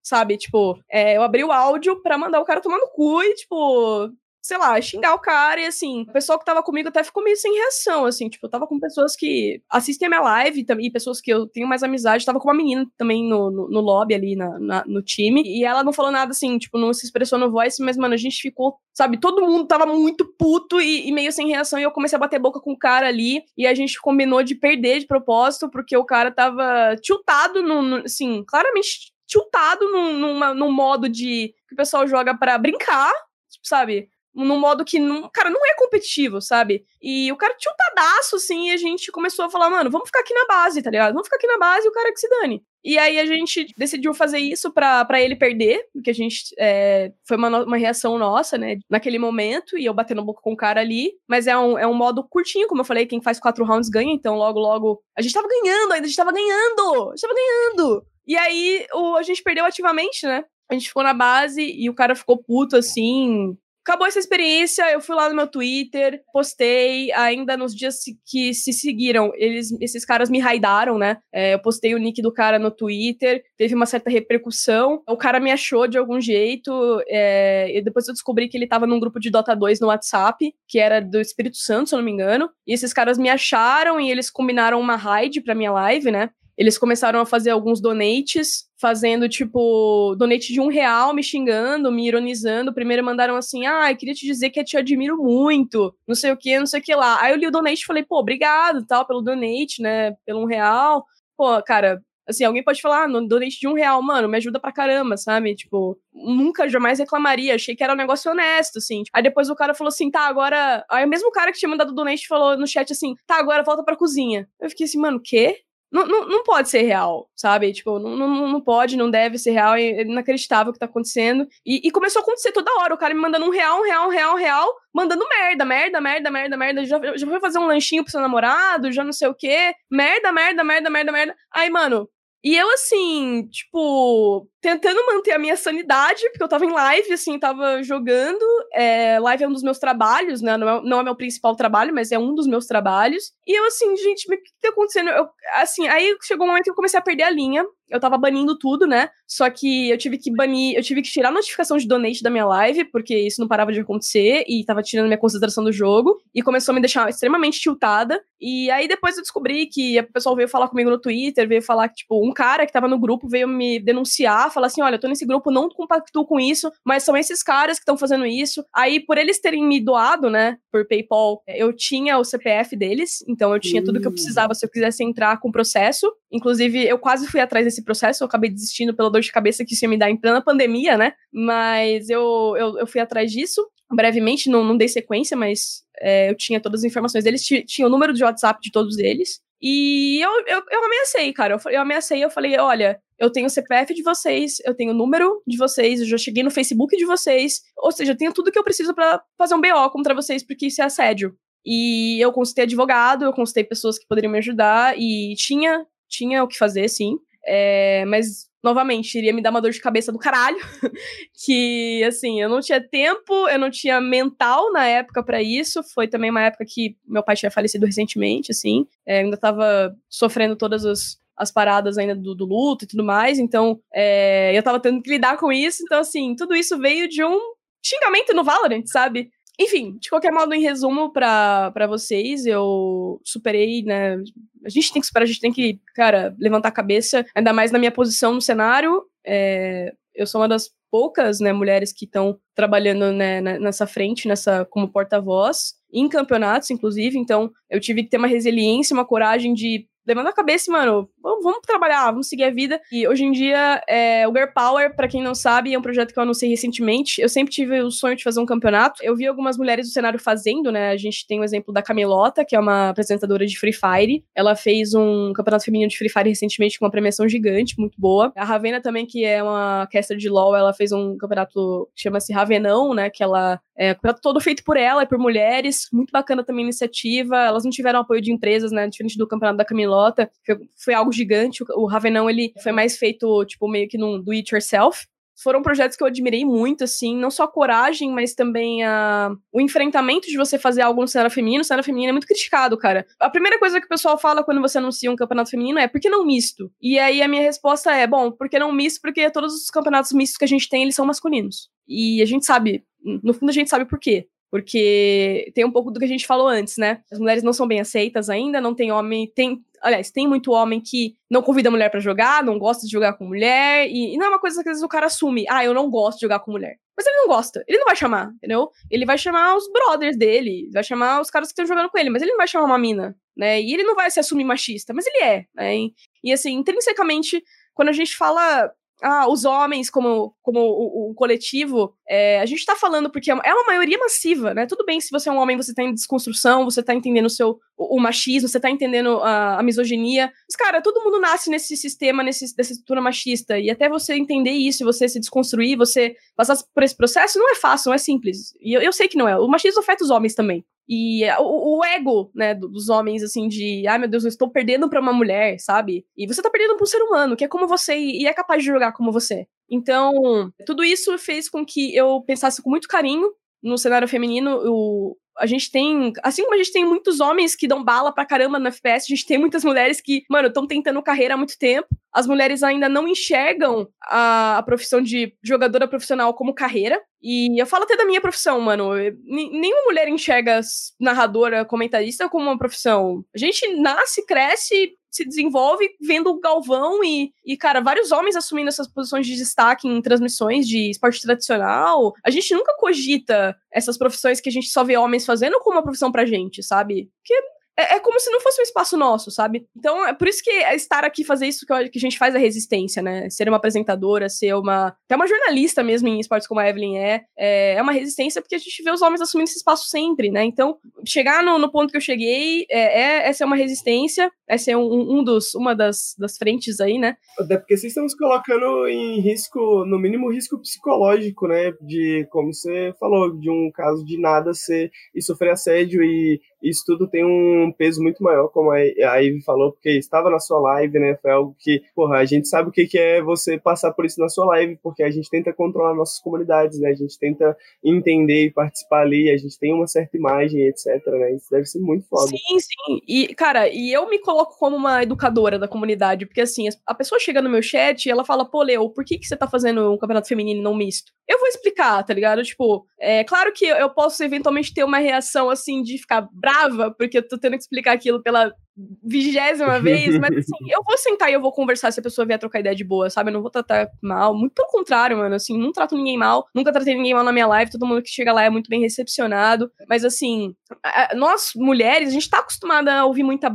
[SPEAKER 2] sabe? Tipo, é, eu abri o áudio pra mandar o cara tomar no cu e, tipo, sei lá, xingar o cara e assim, o pessoal que tava comigo até ficou meio sem reação, assim, tipo, eu tava com pessoas que assistem a minha live e pessoas que eu tenho mais amizade, tava com uma menina também no, no, no lobby ali, na, na, no time, e ela não falou nada assim, tipo, não se expressou no voice, mas, mano, a gente ficou, sabe, todo mundo tava muito puto e, e meio sem reação, e eu comecei a bater boca com o cara ali, e a gente combinou de perder de propósito, porque o cara tava tiltado no, no assim, claramente tiltado num, numa, num modo de que o pessoal joga para brincar, tipo, sabe? Num modo que, não, cara, não é competitivo, sabe? E o cara tiltadaço, assim, e a gente começou a falar, mano, vamos ficar aqui na base, tá ligado? Vamos ficar aqui na base e o cara que se dane. E aí a gente decidiu fazer isso para ele perder, porque a gente é, foi uma, uma reação nossa, né, naquele momento, e eu batendo boca com o cara ali. Mas é um, é um modo curtinho, como eu falei, quem faz quatro rounds ganha, então logo, logo. A gente tava ganhando ainda, a gente tava ganhando! A gente tava ganhando! E aí o, a gente perdeu ativamente, né? A gente ficou na base e o cara ficou puto assim. Acabou essa experiência, eu fui lá no meu Twitter, postei, ainda nos dias que se seguiram, eles, esses caras me raidaram, né? É, eu postei o nick do cara no Twitter, teve uma certa repercussão, o cara me achou de algum jeito, é, e depois eu descobri que ele tava num grupo de Dota 2 no WhatsApp, que era do Espírito Santo, se eu não me engano, e esses caras me acharam e eles combinaram uma raid pra minha live, né? Eles começaram a fazer alguns donates, fazendo, tipo, donate de um real, me xingando, me ironizando. Primeiro mandaram assim, ah, eu queria te dizer que eu te admiro muito, não sei o que, não sei o que lá. Aí eu li o donate e falei, pô, obrigado, tal, pelo donate, né, pelo um real. Pô, cara, assim, alguém pode falar, ah, donate de um real, mano, me ajuda pra caramba, sabe? Tipo, nunca, jamais reclamaria, achei que era um negócio honesto, assim. Aí depois o cara falou assim, tá, agora... Aí o mesmo cara que tinha mandado o donate falou no chat assim, tá, agora volta pra cozinha. Eu fiquei assim, mano, quê? Não, não, não pode ser real, sabe? Tipo, não, não, não pode, não deve ser real, é inacreditável o que tá acontecendo. E, e, começou a acontecer toda hora, o cara me mandando um real, um real, um real, um real, mandando merda, merda, merda, merda, merda. Já, já foi fazer um lanchinho pro seu namorado, já não sei o quê. Merda, merda, merda, merda, merda. Aí, mano, e eu, assim, tipo, tentando manter a minha sanidade, porque eu tava em live, assim, tava jogando. É, live é um dos meus trabalhos, né? Não é, não é meu principal trabalho, mas é um dos meus trabalhos. E eu, assim, gente, o que tá acontecendo? Eu, assim, aí chegou um momento que eu comecei a perder a linha eu tava banindo tudo, né? Só que eu tive que banir, eu tive que tirar a notificação de donate da minha live, porque isso não parava de acontecer e tava tirando minha concentração do jogo. E começou a me deixar extremamente tiltada. E aí depois eu descobri que o pessoal veio falar comigo no Twitter, veio falar que, tipo, um cara que tava no grupo veio me denunciar, falar assim: olha, eu tô nesse grupo, não compactuo com isso, mas são esses caras que estão fazendo isso. Aí, por eles terem me doado, né, por PayPal, eu tinha o CPF deles, então eu tinha tudo que eu precisava se eu quisesse entrar com o processo. Inclusive, eu quase fui atrás desse processo, eu acabei desistindo pela dor de cabeça que isso ia me dar em plena pandemia, né? Mas eu, eu, eu fui atrás disso. Brevemente, não, não dei sequência, mas é, eu tinha todas as informações deles, tinha o número de WhatsApp de todos eles. E eu, eu, eu ameacei, cara. Eu, eu ameacei, eu falei, olha, eu tenho o CPF de vocês, eu tenho o número de vocês, eu já cheguei no Facebook de vocês, ou seja, eu tenho tudo que eu preciso para fazer um BO contra vocês, porque isso é assédio. E eu consultei advogado, eu consultei pessoas que poderiam me ajudar, e tinha tinha o que fazer, sim. É, mas, novamente, iria me dar uma dor de cabeça do caralho. que, assim, eu não tinha tempo, eu não tinha mental na época para isso. Foi também uma época que meu pai tinha falecido recentemente, assim. É, ainda tava sofrendo todas as, as paradas ainda do, do, luto e tudo mais. Então, é, eu tava tendo que lidar com isso. Então, assim, tudo isso veio de um xingamento no Valorant, sabe? Enfim, de qualquer modo, em resumo para vocês, eu superei, né? A gente tem que superar, a gente tem que, cara, levantar a cabeça, ainda mais na minha posição no cenário. É, eu sou uma das poucas, né, mulheres que estão trabalhando né, nessa frente, nessa como porta-voz, em campeonatos, inclusive. Então, eu tive que ter uma resiliência, uma coragem de levando a cabeça, mano, vamos, vamos, trabalhar, vamos seguir a vida. E hoje em dia, é, o Girl Power, pra quem não sabe, é um projeto que eu anunciei recentemente. Eu sempre tive o sonho de fazer um campeonato. Eu vi algumas mulheres do cenário fazendo, né? A gente tem o exemplo da Camilota, que é uma apresentadora de Free Fire. Ela fez um campeonato feminino de Free Fire recentemente com uma premiação gigante, muito boa. A Ravena também, que é uma caster de LoL, ela fez um campeonato que chama-se Ravenão, né? Que ela é um campeonato todo feito por ela e por mulheres. Muito bacana também a iniciativa. Elas não tiveram apoio de empresas, né? Diferente do campeonato da Foi, foi algo gigante. O Ravenão, ele foi mais feito, tipo, meio que num do it yourself foram projetos que eu admirei muito, assim, não só a coragem, mas também a, o enfrentamento de você fazer algo no cenário feminino. O cenário feminino é muito criticado, cara. A primeira coisa que o pessoal fala quando você anuncia um campeonato feminino é por que não misto? E aí a minha resposta é, bom, por que não misto? Porque todos os campeonatos mistos que a gente tem, eles são masculinos. E a gente sabe, no fundo a gente sabe por quê. Porque tem um pouco do que a gente falou antes, né? As mulheres não são bem aceitas ainda, não tem homem. Tem, aliás, tem muito homem que não convida a mulher para jogar, não gosta de jogar com mulher. E, e, não é uma coisa que às vezes o cara assume, ah, eu não gosto de jogar com mulher. Mas ele não gosta, ele não vai chamar, entendeu? Ele vai chamar os brothers dele, vai chamar os caras que estão jogando com ele, mas ele não vai chamar uma mina, né? E ele não vai se assumir machista, mas ele é, né? E, assim, intrinsecamente, quando a gente fala ah, os homens como, como o, o coletivo, é, a gente tá falando porque é uma é maioria massiva, né? Tudo bem se você é um homem, você tá em desconstrução, você tá entendendo o seu o, o machismo, você tá entendendo a, a, misoginia. Mas, cara, todo mundo nasce nesse sistema, nesse, dessa estrutura machista. E até você entender isso, você se desconstruir, você passar por esse processo, não é fácil, não é simples. E eu, eu sei que não é. O machismo afeta os homens também. E o, o, ego, né, dos homens, assim, de, ai meu Deus, eu estou perdendo pra uma mulher, sabe? E você tá perdendo pra um ser humano, que é como você e é capaz de jogar como você. Então, tudo isso fez com que eu pensasse com muito carinho no cenário feminino, o, a gente tem, assim como a gente tem muitos homens que dão bala pra caramba no FPS, a gente tem muitas mulheres que, mano, estão tentando carreira há muito tempo. As mulheres ainda não enxergam a, a, profissão de jogadora profissional como carreira. E eu falo até da minha profissão, mano. Nenhuma mulher enxerga narradora, comentarista como uma profissão. A gente nasce, cresce, se desenvolve vendo o Galvão e, e, cara, vários homens assumindo essas posições de destaque em transmissões de esporte tradicional. A gente nunca cogita essas profissões que a gente só vê homens fazendo como uma profissão pra gente, sabe? Porque é, é, como se não fosse um espaço nosso, sabe? Então, é por isso que estar aqui fazer isso que, que a gente faz a resistência, né? Ser uma apresentadora, ser uma. Até uma jornalista mesmo em esportes como a Evelyn é, é, é uma resistência porque a gente vê os homens assumindo esse espaço sempre, né? Então, chegar no, no ponto que eu cheguei é, é essa é uma resistência, essa é um, um dos, uma das, das frentes aí, né?
[SPEAKER 1] Até porque vocês estão colocando em risco, no mínimo, risco psicológico, né? De, como você falou, de um caso de nada ser e sofrer assédio e isso tudo tem um peso muito maior, como a Ivy falou, porque estava na sua live, né? Foi algo que, porra, a gente sabe o que é você passar por isso na sua live, porque a gente tenta controlar nossas comunidades, né? A gente tenta entender e participar ali, a gente tem uma certa imagem, etc, né? Isso deve ser muito foda.
[SPEAKER 2] Sim, sim. E, cara, e eu me coloco como uma educadora da comunidade, porque assim, a pessoa chega no meu chat e ela fala, pô, Leo, por que, que você tá fazendo um campeonato feminino não misto? Eu vou explicar, tá ligado? Tipo, é claro que eu posso eventualmente ter uma reação assim de ficar porque eu tô tendo que explicar aquilo pela vigésima vez, mas assim, eu vou sentar e eu vou conversar se a pessoa vier trocar ideia de boa, sabe? Eu não vou tratar mal, muito pelo contrário, mano, assim, não trato ninguém mal, nunca tratei ninguém mal na minha live, todo mundo que chega lá é muito bem recepcionado, mas assim, nós mulheres, a gente tá acostumada a ouvir muita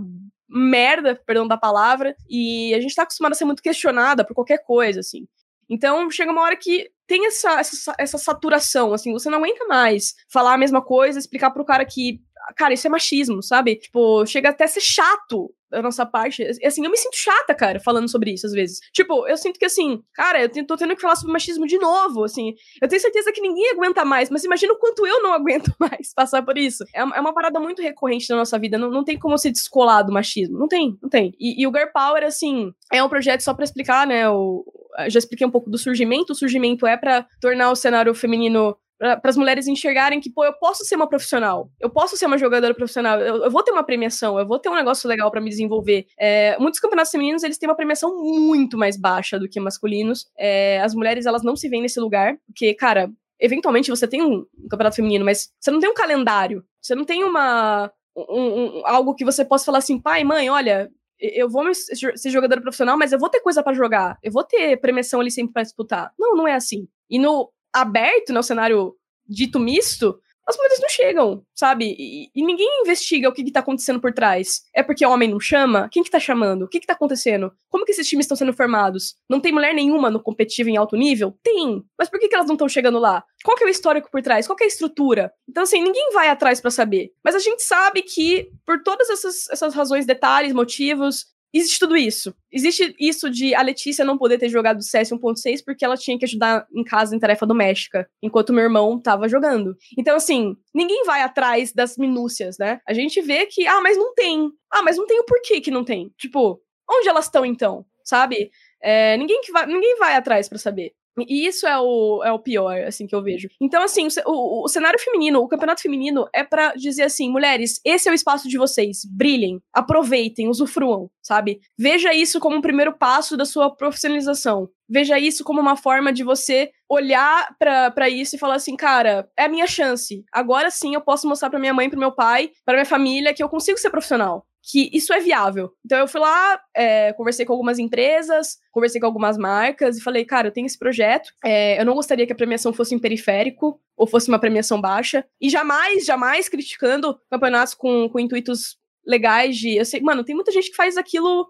[SPEAKER 2] merda, perdão da palavra, e a gente tá acostumada a ser muito questionada por qualquer coisa, assim. Então, chega uma hora que tem essa, essa, essa saturação, assim, você não aguenta mais falar a mesma coisa, explicar pro cara que cara, isso é machismo, sabe? Tipo, chega até a ser chato da nossa parte. Assim, eu me sinto chata, cara, falando sobre isso às vezes. Tipo, eu sinto que assim, cara, eu tô tendo que falar sobre machismo de novo, assim. Eu tenho certeza que ninguém aguenta mais, mas imagina o quanto eu não aguento mais passar por isso. É uma, é uma parada muito recorrente na nossa vida. Não, não tem como se descolar do machismo. Não tem, não tem. E, e o Girl Power, assim, é um projeto só para explicar, né? O, já expliquei um pouco do surgimento. O surgimento é para tornar o cenário feminino para as mulheres enxergarem que, pô, eu posso ser uma profissional, eu posso ser uma jogadora profissional, eu, eu vou ter uma premiação, eu vou ter um negócio legal para me desenvolver. É, muitos campeonatos femininos, eles têm uma premiação muito mais baixa do que masculinos. É, as mulheres, elas não se veem nesse lugar, porque, cara, eventualmente você tem um, campeonato feminino, mas você não tem um calendário, você não tem uma... Um, um, algo que você possa falar assim, pai, mãe, olha, eu vou ser jogadora profissional, mas eu vou ter coisa para jogar, eu vou ter premiação ali sempre para disputar. Não, não é assim. E no aberto, né, cenário dito misto, as mulheres não chegam, sabe? E, e ninguém investiga o que, que tá acontecendo por trás. É porque o homem não chama? Quem que tá chamando? O que que tá acontecendo? Como que esses times estão sendo formados? Não tem mulher nenhuma no competitivo em alto nível? Tem! Mas por que, que elas não estão chegando lá? Qual que é o histórico por trás? Qual que é a estrutura? Então, assim, ninguém vai atrás para saber. Mas a gente sabe que, por todas essas, essas razões, detalhes, motivos, existe tudo isso. Existe isso de a Letícia não poder ter jogado CS 1.6 porque ela tinha que ajudar em casa em tarefa doméstica, enquanto meu irmão tava jogando. Então, assim, ninguém vai atrás das minúcias, né? A gente vê que, ah, mas não tem. Ah, mas não tem o porquê que não tem. Tipo, onde elas estão então? Sabe? É, ninguém, que vai, ninguém vai atrás para saber. E isso é o, é o pior, assim, que eu vejo. Então, assim, o, o cenário feminino, o campeonato feminino é para dizer assim, mulheres, esse é o espaço de vocês, brilhem, aproveitem, usufruam, sabe? Veja isso como um primeiro passo da sua profissionalização. Veja isso como uma forma de você olhar para isso e falar assim, cara, é a minha chance. Agora sim eu posso mostrar para minha mãe, para meu pai, para minha família que eu consigo ser profissional que isso é viável. Então eu fui lá, é, conversei com algumas empresas, conversei com algumas marcas e falei, cara, eu tenho esse projeto, é, eu não gostaria que a premiação fosse em periférico ou fosse uma premiação baixa. E jamais, jamais criticando campeonatos com, com intuitos legais de. Eu sei, mano, tem muita gente que faz aquilo.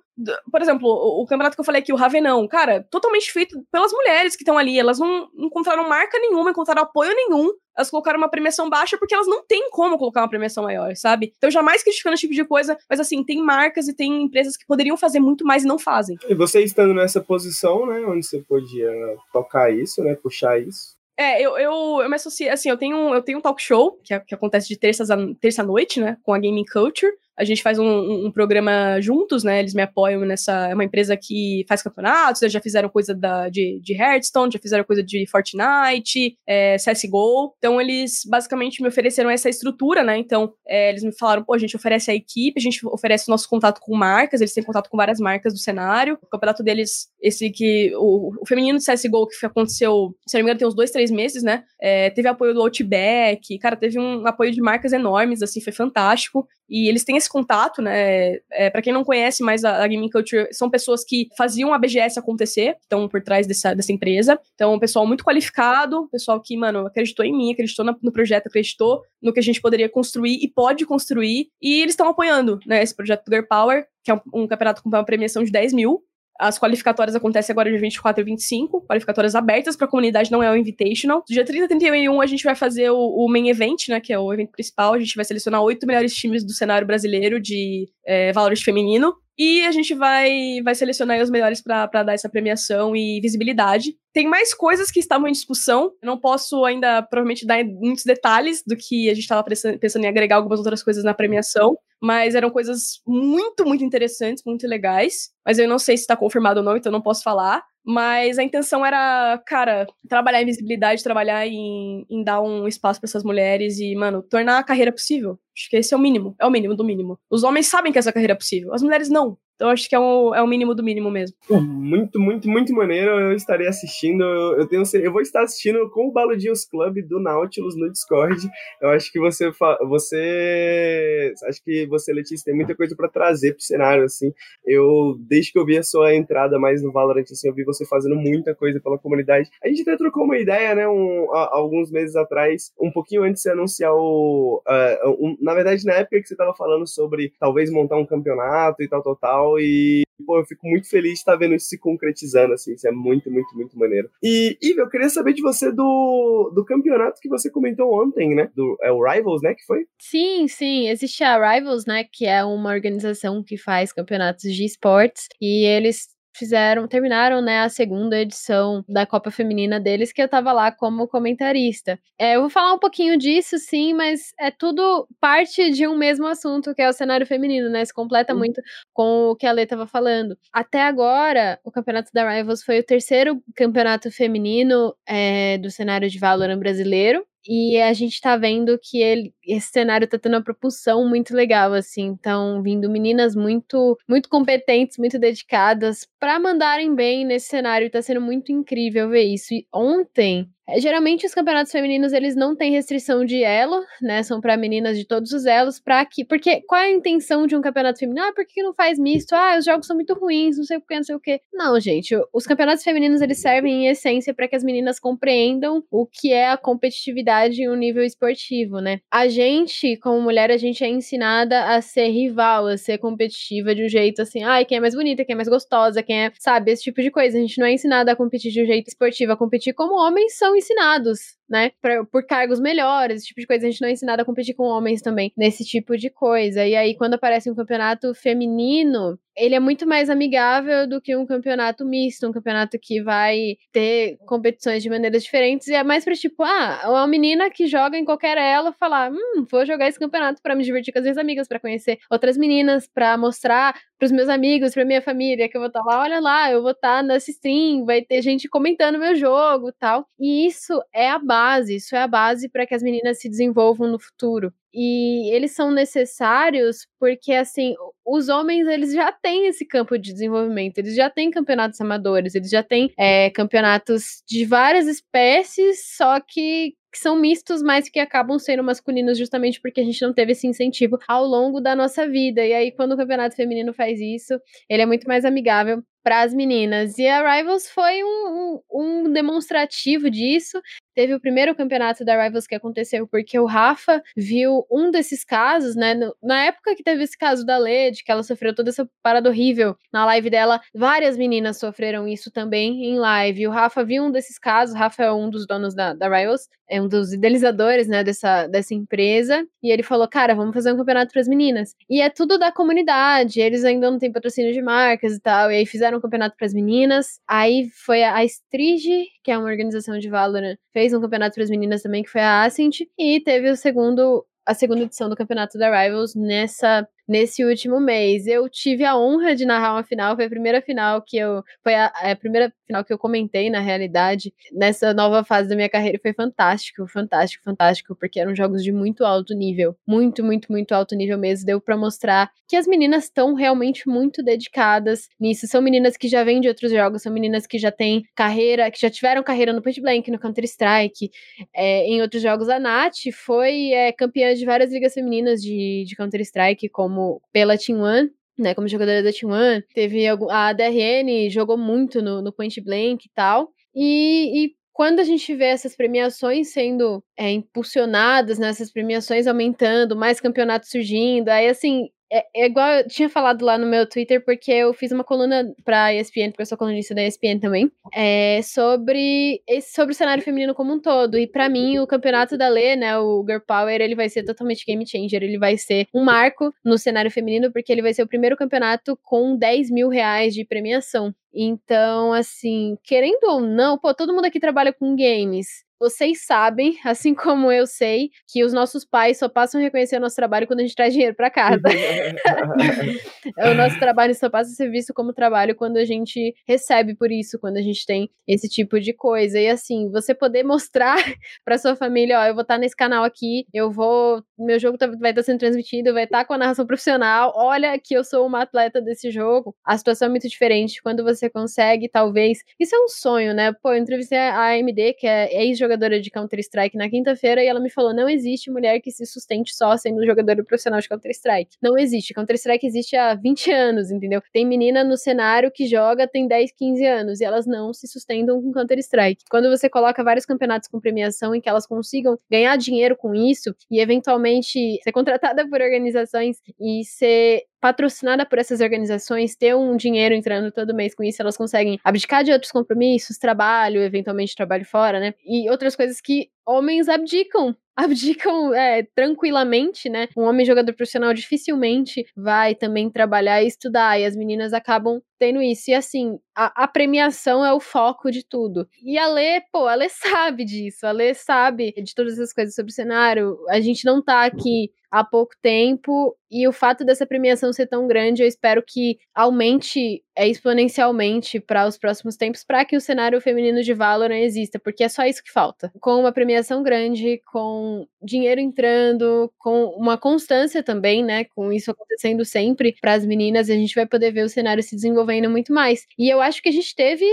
[SPEAKER 2] Por exemplo, o, o campeonato que eu falei aqui, o Ravenão, cara, totalmente feito pelas mulheres que estão ali. Elas não encontraram marca nenhuma, encontraram apoio nenhum. Elas colocaram uma premiação baixa porque elas não têm como colocar uma premiação maior, sabe? Então, jamais criticando esse tipo de coisa, mas assim, tem marcas e tem empresas que poderiam fazer muito mais e não fazem.
[SPEAKER 1] E você estando nessa posição, né, onde você podia tocar isso, né, puxar isso,
[SPEAKER 2] é, eu, eu, eu me associei, assim, eu tenho, eu tenho um talk show, que, que acontece de terça, terça noite, né, com a Gaming Culture, a gente faz um, um, programa juntos, né? Eles me apoiam nessa. É uma empresa que faz campeonatos, já fizeram coisa da, de, de Hearthstone, já fizeram coisa de Fortnite, é, CSGO. Então, eles basicamente me ofereceram essa estrutura, né? Então, é, eles me falaram, pô, a gente oferece a equipe, a gente oferece o nosso contato com marcas, eles têm contato com várias marcas do cenário. O campeonato deles, esse que. O, o feminino de CSGO que aconteceu, se não me engano, tem uns dois, três meses, né? É, teve apoio do Outback, cara, teve um apoio de marcas enormes, assim, foi fantástico. E eles têm esse contato, né? É, para quem não conhece mais a, a, Gaming Culture, são pessoas que faziam a BGS acontecer, estão por trás dessa, dessa empresa. Então, um pessoal muito qualificado, pessoal que, mano, acreditou em mim, acreditou no projeto, acreditou no que a gente poderia construir e pode construir. E eles estão apoiando, né? Esse projeto do Power, que é um, um campeonato com uma premiação de 10 mil. As qualificatórias acontecem agora de 24 e 25, qualificatórias abertas para a comunidade, não é o Invitational. Dia 30 e 31 a gente vai fazer o, o, Main Event, né, que é o evento principal. A gente vai selecionar oito melhores times do cenário brasileiro de é, Valorant feminino. E a gente vai, vai selecionar os melhores para dar essa premiação e visibilidade. Tem mais coisas que estavam em discussão. Eu não posso ainda, provavelmente, dar muitos detalhes do que a gente estava pensando em agregar algumas outras coisas na premiação. Mas eram coisas muito, muito interessantes, muito legais. Mas eu não sei se está confirmado ou não, então não posso falar. Mas a intenção era, cara, trabalhar em visibilidade, trabalhar em, em dar um espaço para essas mulheres e, mano, tornar a carreira possível. Acho que esse é o mínimo. É o mínimo do mínimo. Os homens sabem que essa carreira é possível. As mulheres não. Então acho que é o, é o mínimo do mínimo mesmo.
[SPEAKER 1] Muito, muito, muito maneiro. Eu estarei assistindo. Eu tenho eu vou estar assistindo com o Baludinhos Club do Nautilus no Discord. Eu acho que você você acho que você Letícia tem muita coisa para trazer pro cenário assim. Eu desde que eu vi a sua entrada mais no Valorant assim, eu vi você fazendo muita coisa pela comunidade. A gente até trocou uma ideia, né, um, alguns meses atrás, um pouquinho antes de anunciar o uh, um, na verdade na época que você tava falando sobre talvez montar um campeonato e tal tal tal tal. E, pô, eu fico muito feliz de estar vendo isso se concretizando, assim. Isso é muito, muito, muito maneiro. E, Ivo, eu queria saber de você do, do campeonato que você comentou ontem, né? Do, é o Rivals, né? Que foi?
[SPEAKER 3] Sim, sim. Existe a Rivals, né? Que é uma organização que faz campeonatos de esportes. E eles fizeram, terminaram, né, a segunda edição da Copa Feminina deles, que eu tava lá como comentarista. É, eu vou falar um pouquinho disso, sim, mas é tudo parte de um mesmo assunto, que é o cenário feminino, né? Se completa muito com o que a Lê tava falando. Até agora, o campeonato da Rivals foi o terceiro campeonato feminino é, do cenário de Valorant brasileiro. E a gente tá vendo que ele, esse cenário tá tendo uma propulsão muito legal, assim. Então, vindo meninas muito, muito competentes, muito dedicadas para mandarem bem nesse cenário. Tá sendo muito incrível ver isso. E ontem é, geralmente os campeonatos femininos eles não têm restrição de elo, né? São para meninas de todos os elos, para que, porque qual é a intenção de um campeonato feminino? Ah, por que não faz misto? Ah, os jogos são muito ruins, não sei o que, não sei o que. Não, gente, os campeonatos femininos eles servem em essência para que as meninas compreendam o que é a competitividade em um nível esportivo, né? A gente, como mulher, a gente é ensinada a ser rival, a ser competitiva de um jeito assim, ai, quem é mais bonita, quem é mais gostosa, quem é, sabe, esse tipo de coisa. A gente não é ensinada a competir de um jeito esportivo, a competir como homens são ensinados né? Pra, por cargos melhores, esse tipo de coisa. A gente não é ensinado a competir com homens também nesse tipo de coisa. E aí, quando aparece um campeonato feminino, ele é muito mais amigável do que um campeonato misto, um campeonato que vai ter competições de maneiras diferentes. E é mais pra tipo, ah, uma menina que joga em qualquer ela falar, hum, vou jogar esse campeonato para me divertir com as minhas amigas, para conhecer outras meninas, para mostrar pros meus amigos, pra minha família, que eu vou estar tá lá, olha lá, eu vou estar tá nessa stream, vai ter gente comentando meu jogo tal. E isso é a base, isso é a base para que as meninas se desenvolvam no futuro. E eles são necessários porque, assim, os homens, eles já têm esse campo de desenvolvimento, eles já têm campeonatos amadores, eles já têm é, campeonatos de várias espécies, só que que são mistos, mas que acabam sendo masculinos justamente porque a gente não teve esse incentivo ao longo da nossa vida. E aí, quando o campeonato feminino faz isso, ele é muito mais amigável para as meninas. E a Rivals foi um, um, um, demonstrativo disso. Teve o primeiro campeonato da Rivals que aconteceu porque o Rafa viu um desses casos, né? No, na época que teve esse caso da Led, que ela sofreu toda essa parada horrível na live dela, várias meninas sofreram isso também em live. E o Rafa viu um desses casos, o Rafa é um dos donos da, da Rivals, é um dos idealizadores, né, dessa, dessa empresa, e ele falou, cara, vamos fazer um campeonato para as meninas. E é tudo da comunidade, eles ainda não têm patrocínio de marcas e tal, e aí fizeram um campeonato para as meninas, aí foi a, a Strige, que é uma organização de Valorant, fez um campeonato para as meninas também, que foi a Ascent, e teve o segundo a segunda edição do campeonato da Rivals nessa nesse último mês. Eu tive a honra de narrar uma final, foi a primeira final que eu. Foi a, a primeira final que eu comentei, na realidade, nessa nova fase da minha carreira. Foi fantástico, fantástico, fantástico, porque eram jogos de muito alto nível. Muito, muito, muito alto nível mesmo. Deu para mostrar que as meninas estão realmente muito dedicadas nisso. São meninas que já vêm de outros jogos, são meninas que já têm carreira, que já tiveram carreira no Point Blank, no Counter-Strike, é, em outros jogos. A Nath foi é, campeã de várias ligas femininas de, de Counter-Strike, como pela Team One, né, como jogadora da Team One. Teve a DRN, jogou muito no, no Point Blank e tal. E, e quando a gente vê essas premiações sendo é, impulsionadas, né, essas premiações aumentando, mais campeonatos surgindo, aí assim, é, é, igual eu tinha falado lá no meu Twitter, porque eu fiz uma coluna pra ESPN, porque eu sou colunista da ESPN também, é, sobre, sobre o cenário feminino como um todo. E para mim, o campeonato da Lê, né, o Girl Power, ele vai ser totalmente game changer. Ele vai ser um marco no cenário feminino, porque ele vai ser o primeiro campeonato com 10 mil reais de premiação. Então, assim, querendo ou não, pô, todo mundo aqui trabalha com games. Vocês sabem, assim como eu sei, que os nossos pais só passam a reconhecer o nosso trabalho quando a gente traz dinheiro para casa. o nosso trabalho só passa a ser visto como trabalho quando a gente recebe por isso, quando a gente tem esse tipo de coisa. E assim, você poder mostrar para sua família, ó, eu vou estar tá nesse canal aqui, eu vou, meu jogo tá, vai estar tá sendo transmitido, vai estar tá com a narração profissional. Olha que eu sou uma atleta desse jogo. A situação é muito diferente quando você consegue, talvez. Isso é um sonho, né? Pô, eu entrevistei a AMD, que é ex-jogadora jogadora de Counter-Strike na quinta-feira e ela me falou: não existe mulher que se sustente só sendo jogadora profissional de Counter-Strike. Não existe. Counter-Strike existe há 20 anos, entendeu? Tem menina no cenário que joga tem 10, 15 anos e elas não se sustentam com Counter-Strike. Quando você coloca vários campeonatos com premiação e que elas consigam ganhar dinheiro com isso e eventualmente ser contratada por organizações e ser patrocinada por essas organizações, ter um dinheiro entrando todo mês com isso, elas conseguem abdicar de outros compromissos, trabalho, eventualmente trabalho fora, né? E outras coisas que homens abdicam abdicam é, tranquilamente, né? Um homem jogador profissional dificilmente vai também trabalhar e estudar, e as meninas acabam tendo isso. E assim, a, a, premiação é o foco de tudo. E a Lê, pô, a Lê sabe disso, a Lê sabe de todas essas coisas sobre o cenário. A gente não tá aqui há pouco tempo e o fato dessa premiação ser tão grande, eu espero que aumente é, exponencialmente para os próximos tempos para que o cenário feminino de Valorant exista, porque é só isso que falta. Com uma premiação grande, com dinheiro entrando, com uma constância também, né, com isso acontecendo sempre para as meninas, a gente vai poder ver o cenário se desenvolvendo muito mais. E eu acho que a gente teve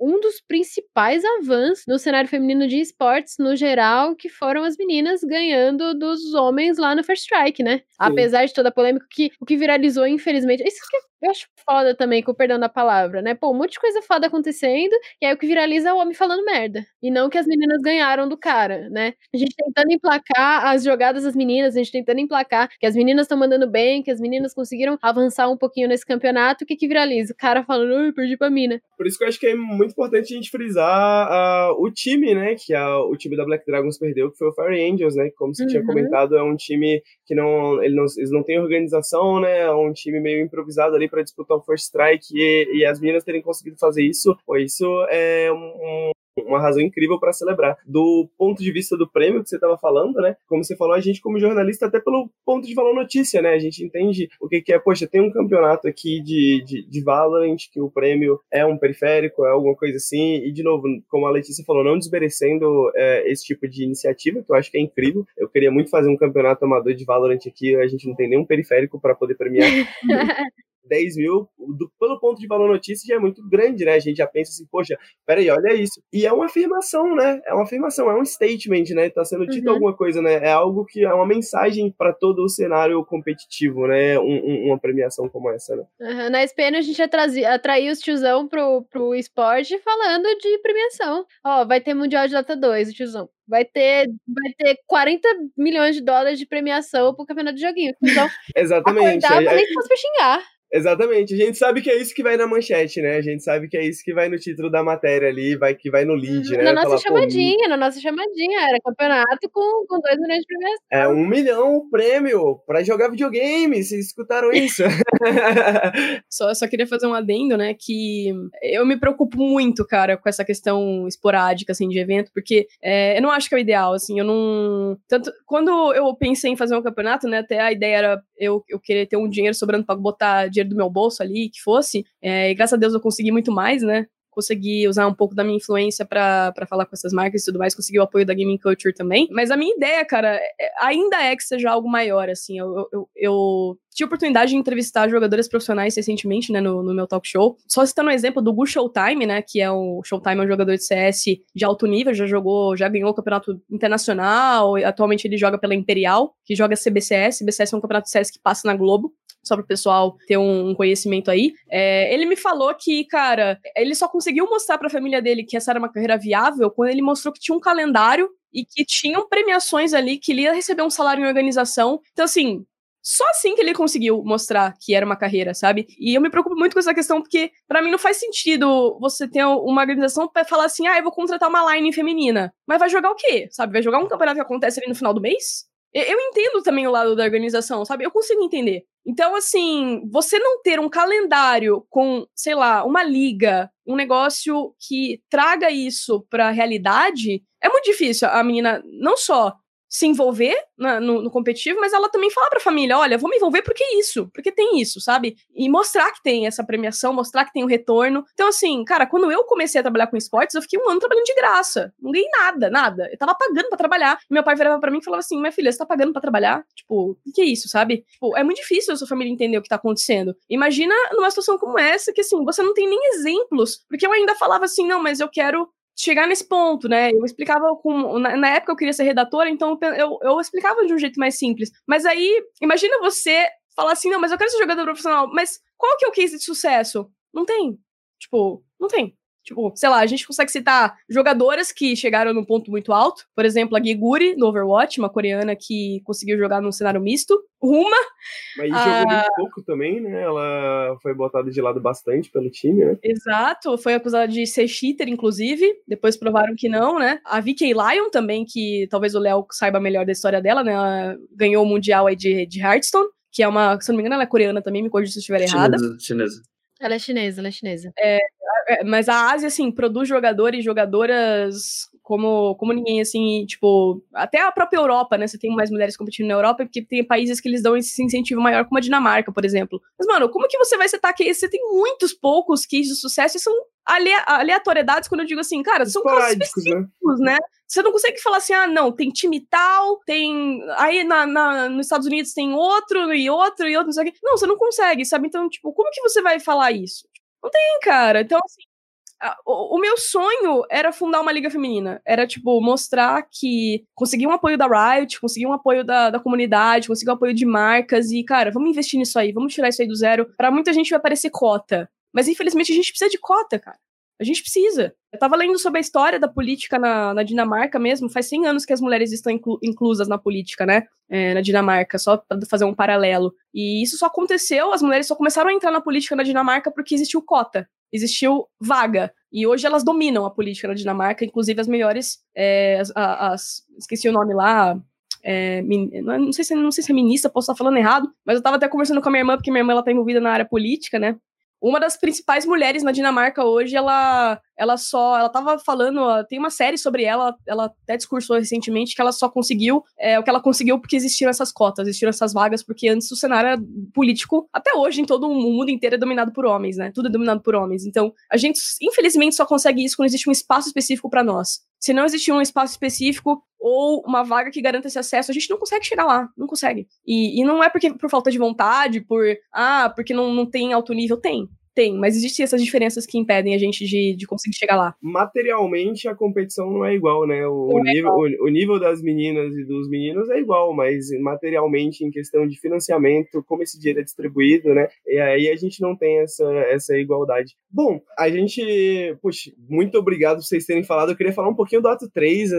[SPEAKER 3] um dos principais avanços no cenário feminino de esportes no geral, que foram as meninas ganhando dos homens lá no First Strike, né? Sim. Apesar de toda a polêmica, que, o que viralizou, infelizmente. Isso que eu acho foda também, com o perdão da palavra, né? Pô, um monte de coisa foda acontecendo, e aí o que viraliza é o homem falando merda. E não que as meninas ganharam do cara, né? A gente tentando emplacar as jogadas das meninas, a gente tentando emplacar que as meninas estão mandando bem, que as meninas conseguiram avançar um pouquinho nesse campeonato, o que que viraliza? O cara falando, eu perdi pra mina.
[SPEAKER 1] Por isso que eu acho que é muito importante a gente frisar uh, o time, né? Que a, o time da Black Dragons perdeu, que foi o Fire Angels, né? Como você uhum. tinha comentado, é um time que não, ele não, eles não têm organização, né? É um time meio improvisado ali para disputar o First Strike e, e, as meninas terem conseguido fazer isso, pô, isso é um, uma razão incrível para celebrar. Do ponto de vista do prêmio que você estava falando, né? Como você falou, a gente, como jornalista, até pelo ponto de valor notícia, né? A gente entende o que, que é, poxa, tem um campeonato aqui de, de, de Valorant, que o prêmio é um periférico, é alguma coisa assim. E, de novo, como a Letícia falou, não desmerecendo é, esse tipo de iniciativa, que eu acho que é incrível. Eu queria muito fazer um campeonato amador de Valorant aqui, a gente não tem nenhum periférico para poder premiar. 10 mil, do, pelo ponto de valor notícia, já é muito grande, né? A gente já pensa assim, poxa, peraí, olha isso. E é uma afirmação, né? É uma afirmação, é um statement, né? Tá sendo dito uhum. alguma coisa, né? É algo que é uma mensagem para todo o cenário competitivo, né? Um, um, uma premiação como essa, né?
[SPEAKER 3] Uhum. Na SPN a gente atraiu, atraiu os tiozão pro, pro esporte falando de premiação. Ó, vai ter Mundial de Data 2, o tiozão. Vai ter, vai ter 40 milhões de dólares de premiação pro campeonato de joguinho. Então,
[SPEAKER 1] Exatamente.
[SPEAKER 3] Acordava, nem se fosse pra xingar.
[SPEAKER 1] Exatamente. A gente sabe que é isso que vai na manchete, né? A gente sabe que é isso que vai no título da matéria ali, vai, que vai no lead,
[SPEAKER 3] uhum.
[SPEAKER 1] né?
[SPEAKER 3] Na nossa Falar, chamadinha, na nossa chamadinha. Era campeonato com, com dois milhões de premiação.
[SPEAKER 1] É um milhão prêmio pra jogar videogame. Vocês escutaram isso?
[SPEAKER 2] só, só queria fazer um adendo, né? Que eu me preocupo muito, cara, com essa questão esporádica, assim, de evento, porque é, eu não acho que é o ideal, assim. Eu não. Tanto. Quando eu pensei em fazer um campeonato, né? Até a ideia era eu, eu querer ter um dinheiro sobrando pra botar dinheiro do meu bolso ali, que fosse. É, e graças a Deus eu consegui muito mais, né? Consegui usar um pouco da minha influência para falar com essas marcas e tudo mais, consegui o apoio da Gaming Culture também. Mas a minha ideia, cara, é, ainda é que seja algo maior, assim. Eu, eu, eu tive a oportunidade de entrevistar jogadores profissionais recentemente, né, no, no, meu talk show. Só citando o um exemplo do Gu Showtime, né, que é o Showtime é um jogador de CS de alto nível, já jogou, já ganhou o campeonato internacional, atualmente ele joga pela Imperial, que joga CBCS. CBCS é um campeonato de CS que passa na Globo só para o pessoal ter um, conhecimento aí. É, ele me falou que, cara, ele só conseguiu mostrar para a família dele que essa era uma carreira viável quando ele mostrou que tinha um calendário e que tinham premiações ali, que ele ia receber um salário em organização. Então, assim, só assim que ele conseguiu mostrar que era uma carreira, sabe? E eu me preocupo muito com essa questão, porque para mim não faz sentido você ter uma organização para falar assim, ah, eu vou contratar uma line feminina. Mas vai jogar o quê? Sabe? Vai jogar um campeonato que acontece ali no final do mês? Eu entendo também o lado da organização, sabe? Eu consigo entender. Então, assim, você não ter um calendário com, sei lá, uma liga, um negócio que traga isso pra realidade, é muito difícil. A menina não só se envolver na, no, no, competitivo, mas ela também falar pra família: olha, vou me envolver porque isso, porque tem isso, sabe? E mostrar que tem essa premiação, mostrar que tem o retorno. Então, assim, cara, quando eu comecei a trabalhar com esportes, eu fiquei um ano trabalhando de graça. Não ganhei nada, nada. Eu tava pagando para trabalhar. E meu pai virava para mim e falava assim: minha filha, você tá pagando para trabalhar? Tipo, o que é isso, sabe? Tipo, é muito difícil a sua família entender o que tá acontecendo. Imagina numa situação como essa, que assim, você não tem nem exemplos. Porque eu ainda falava assim: não, mas eu quero chegar nesse ponto, né? Eu explicava com. Na, época eu queria ser redatora, então eu, eu explicava de um jeito mais simples. Mas aí, imagina você falar assim, não, mas eu quero ser jogador profissional, mas qual que é o case de sucesso? Não tem. Tipo, não tem. Tipo, sei lá, a gente consegue citar jogadoras que chegaram num ponto muito alto. Por exemplo, a Giguri, no Overwatch, uma coreana que conseguiu jogar num cenário misto. Uma.
[SPEAKER 1] Mas a... jogou muito pouco também, né? Ela foi botada de lado bastante pelo time, né?
[SPEAKER 2] Exato, foi acusada de ser cheater, inclusive. Depois provaram que não, né? A VK Lion também, que talvez o Léo saiba melhor da história dela, né? Ela ganhou o Mundial aí de, de Hearthstone, que é uma, se não me engano, ela é coreana também, me corrija se eu estiver errada.
[SPEAKER 4] Chinesa, chinesa.
[SPEAKER 3] Ela é chinesa, ela é chinesa.
[SPEAKER 2] É, é, mas a Ásia, assim, produz jogadores e jogadoras como, como ninguém, assim, tipo, até a própria Europa, né? Você tem mais mulheres competindo na Europa, porque tem países que eles dão esse incentivo maior, como a Dinamarca, por exemplo. Mas, mano, como que você vai citar que você tem muitos poucos cases de sucesso e são aleatoriedades quando eu digo assim, cara, são casos né? específicos, né? né? Você não consegue falar assim, ah, não, tem time tal, tem. Aí na, na, nos Estados Unidos tem outro e outro e outro, não sei o quê. Não, você não consegue, sabe? Então, tipo, como que você vai falar isso? Não tem, cara. Então, assim, o, meu sonho era fundar uma liga feminina. Era, tipo, mostrar que conseguir um apoio da Riot, conseguir um apoio da, da comunidade, conseguir um apoio de marcas e, cara, vamos investir nisso aí, vamos tirar isso aí do zero. Para muita gente vai parecer cota. Mas infelizmente a gente precisa de cota, cara. A gente precisa. Eu tava lendo sobre a história da política na, na Dinamarca mesmo. Faz 100 anos que as mulheres estão inclu, inclusas na política, né? É, na Dinamarca, só pra fazer um paralelo. E isso só aconteceu, as mulheres só começaram a entrar na política na Dinamarca porque existiu cota, existiu vaga. E hoje elas dominam a política na Dinamarca, inclusive as melhores. É, as, as, esqueci o nome lá. É, não, sei se, não sei se é ministra, posso estar falando errado, mas eu tava até conversando com a minha irmã, porque minha irmã ela tá envolvida na área política, né? Uma das principais mulheres na Dinamarca hoje, ela ela só, ela tava falando, tem uma série sobre ela, ela até discursou recentemente que ela só conseguiu, é, o que ela conseguiu porque existiram essas cotas, existiram essas vagas, porque antes o cenário político, até hoje, em todo o mundo inteiro é dominado por homens, né? Tudo é dominado por homens. Então, a gente, infelizmente, só consegue isso quando existe um espaço específico para nós. Se não existir um espaço específico ou uma vaga que garanta esse acesso, a gente não consegue chegar lá, não consegue. E, e não é porque por falta de vontade, por, ah, porque não, não tem alto nível, tem. Tem, mas existem essas diferenças que impedem a gente de, de conseguir chegar lá.
[SPEAKER 1] Materialmente, a competição não é igual, né? O, o é nível, o, o, nível das meninas e dos meninos é igual, mas materialmente, em questão de financiamento, como esse dinheiro é distribuído, né? E aí a gente não tem essa, essa igualdade. Bom, a gente. Puxa, muito obrigado por vocês terem falado. Eu queria falar um pouquinho do ato 3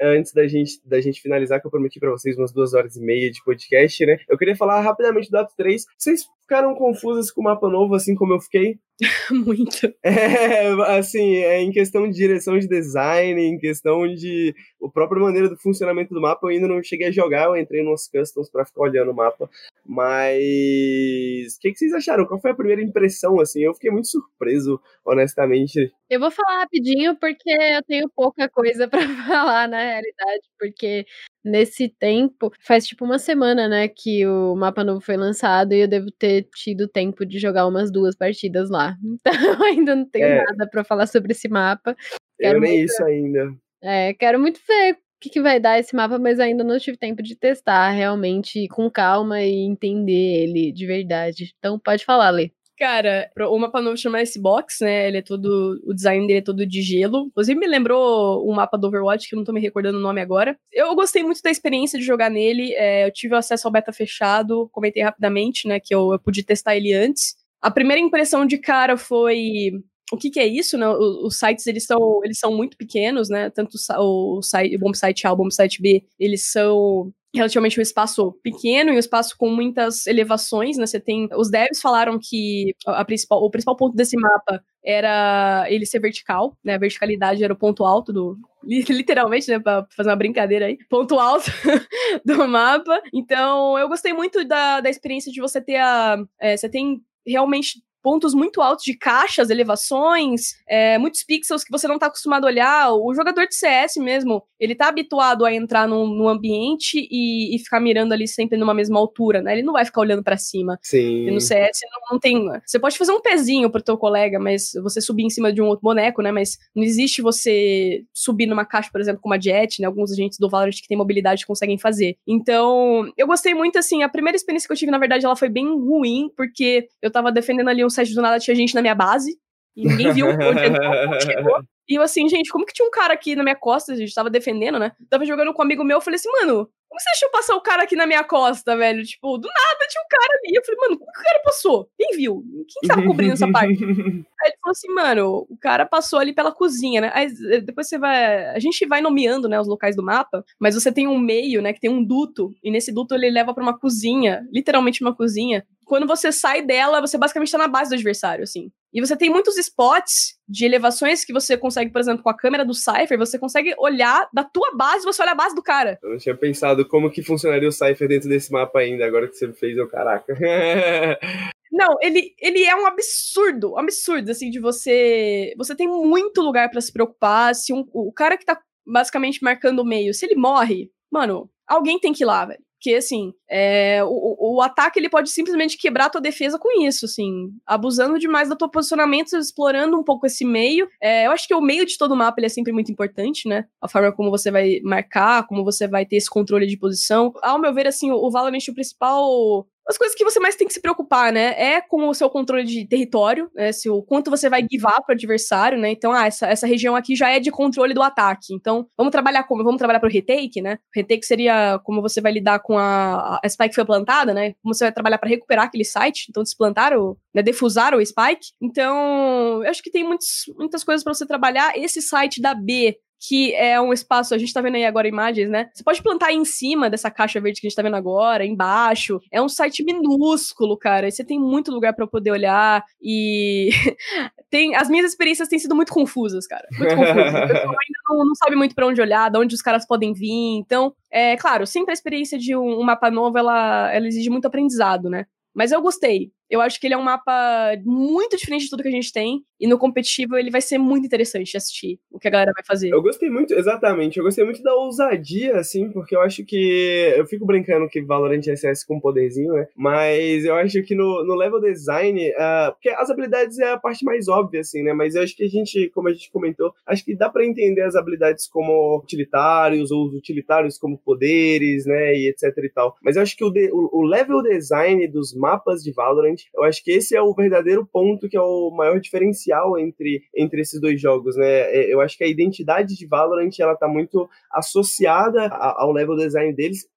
[SPEAKER 1] antes da gente, da gente finalizar, que eu prometi para vocês umas duas horas e meia de podcast, né? Eu queria falar rapidamente do ato 3. Vocês ficaram confusas com o mapa novo, assim como eu fiquei?
[SPEAKER 2] Muito.
[SPEAKER 1] É, assim, é em questão de direção de design, em questão de a própria maneira do funcionamento do mapa, eu ainda não cheguei a jogar, eu entrei nos customs para ficar olhando o mapa. Mas o que, que, vocês acharam? Qual foi a primeira impressão assim? Eu fiquei muito surpreso, honestamente.
[SPEAKER 3] Eu vou falar rapidinho porque eu tenho pouca coisa para falar na realidade, porque nesse tempo, faz tipo uma semana, né, que o mapa novo foi lançado e eu devo ter tido tempo de jogar umas duas partidas lá. Então ainda não tenho é. nada para falar sobre esse mapa.
[SPEAKER 1] Quero eu nem muito... isso ainda.
[SPEAKER 3] É, quero muito ver que, que vai dar esse mapa, mas ainda não tive tempo de testar realmente com calma e entender ele de verdade. Então pode falar, Lê.
[SPEAKER 2] Cara, o mapa novo chama S-Box, né? Ele é todo. O design dele é todo de gelo. Inclusive, me lembrou um mapa do Overwatch, que eu não tô me recordando o nome agora. Eu gostei muito da experiência de jogar nele. É, eu tive acesso ao beta fechado, comentei rapidamente, né? Que eu, eu pude testar ele antes. A primeira impressão de cara foi o que, que, é isso, né? Os, sites eles são, eles são muito pequenos, né? Tanto o, o, site, o Bombsite A, o Bombsite B, eles são relativamente um espaço pequeno e um espaço com muitas elevações, né? Você tem os devs falaram que a principal, o principal ponto desse mapa era ele ser vertical, né? A verticalidade era o ponto alto do literalmente, né, para fazer uma brincadeira aí, ponto alto do mapa. Então, eu gostei muito da, da experiência de você ter a é, você tem realmente pontos muito altos de caixas, elevações, é, muitos pixels que você não está acostumado a olhar. O jogador de CS mesmo, ele tá habituado a entrar num, num ambiente e, e, ficar mirando ali sempre numa mesma altura, né? Ele não vai ficar olhando para cima.
[SPEAKER 1] Sim.
[SPEAKER 2] E no CS não, não, tem. Você pode fazer um pezinho pro teu colega, mas você subir em cima de um outro boneco, né? Mas não existe você subir numa caixa, por exemplo, com uma jet, né? Alguns agentes do Valorant que têm mobilidade conseguem fazer. Então, eu gostei muito, assim, a primeira experiência que eu tive, na verdade, ela foi bem ruim, porque eu tava defendendo ali um site do nada tinha gente na minha base. E ninguém viu onde chegou. E eu assim, gente, como que tinha um cara aqui na minha costa? A gente tava defendendo, né? Tava jogando com um amigo meu, eu falei assim, mano, como você deixou passar o cara aqui na minha costa, velho? Tipo, do nada tinha um cara ali. Eu falei, mano, como que o cara passou? Quem viu? Quem tava cobrindo essa parte? Aí ele falou assim, mano, o cara passou ali pela cozinha, né? Aí eh, depois você vai. A gente vai nomeando, né, os locais do mapa, mas você tem um meio, né, que tem um duto, e nesse duto ele leva para uma cozinha, literalmente uma cozinha. Quando você sai dela, você basicamente tá na base do adversário, assim. E você tem muitos spots de elevações que você consegue, por exemplo, com a câmera do Cypher, você consegue olhar da tua base, você olha a base do cara.
[SPEAKER 1] Eu não tinha pensado como que funcionaria o Cypher dentro desse mapa ainda, agora que você fez, eu caraca.
[SPEAKER 2] Não, ele, ele é um absurdo, um absurdo, assim, de você. Você tem muito lugar para se preocupar. Se um, o cara que tá basicamente marcando o meio, se ele morre, mano, alguém tem que ir lá, velho. Porque, assim, é, o, o ataque ele pode simplesmente quebrar a tua defesa com isso, assim, abusando demais do teu posicionamento, explorando um pouco esse meio. É, eu acho que o meio de todo mapa ele é sempre muito importante, né? A forma como você vai marcar, como você vai ter esse controle de posição. Ao meu ver, assim, o, o Valorant, o principal as coisas que você mais tem que se preocupar, né? É com o seu controle de território, né? Se o quanto você vai guivar pro adversário, né? Então, ah, essa, essa região aqui já é de controle do ataque. Então, vamos trabalhar como? Vamos trabalhar pro retake, né? O retake seria como você vai lidar com a, a spike que foi plantada, né? Como você vai trabalhar para recuperar aquele site. Então, desplantar o, né, defusar o spike. Então, eu acho que tem muitos, muitas coisas para você trabalhar. Esse site da B que é um espaço, a gente tá vendo aí agora imagens, né? Você pode plantar em cima dessa caixa verde que a gente tá vendo agora, embaixo. É um site minúsculo, cara. E você tem muito lugar para poder olhar e tem as minhas experiências têm sido muito confusas, cara. Muito confusas. O pessoal ainda não, não sabe muito para onde olhar, de onde os caras podem vir. Então, é claro, sempre a experiência de um, um mapa novo, ela, ela exige muito aprendizado, né? Mas eu gostei. Eu acho que ele é um mapa muito diferente de tudo que a gente tem. E no competitivo ele vai ser muito interessante assistir o que a galera vai fazer.
[SPEAKER 1] Eu gostei muito, exatamente. Eu gostei muito da ousadia, assim, porque eu acho que. Eu fico brincando que Valorant é SS com poderzinho, né? Mas eu acho que no, no level design. Uh, porque as habilidades é a parte mais óbvia, assim, né? Mas eu acho que a gente, como a gente comentou, acho que dá para entender as habilidades como utilitários, ou os utilitários como poderes, né? E etc e tal. Mas eu acho que o, de, o, o level design dos mapas de Valorant eu acho que esse é o verdadeiro ponto que é o maior diferencial entre, entre esses dois jogos, né? É, eu acho que a identidade de Valorant ela tá muito associada ao level design deles,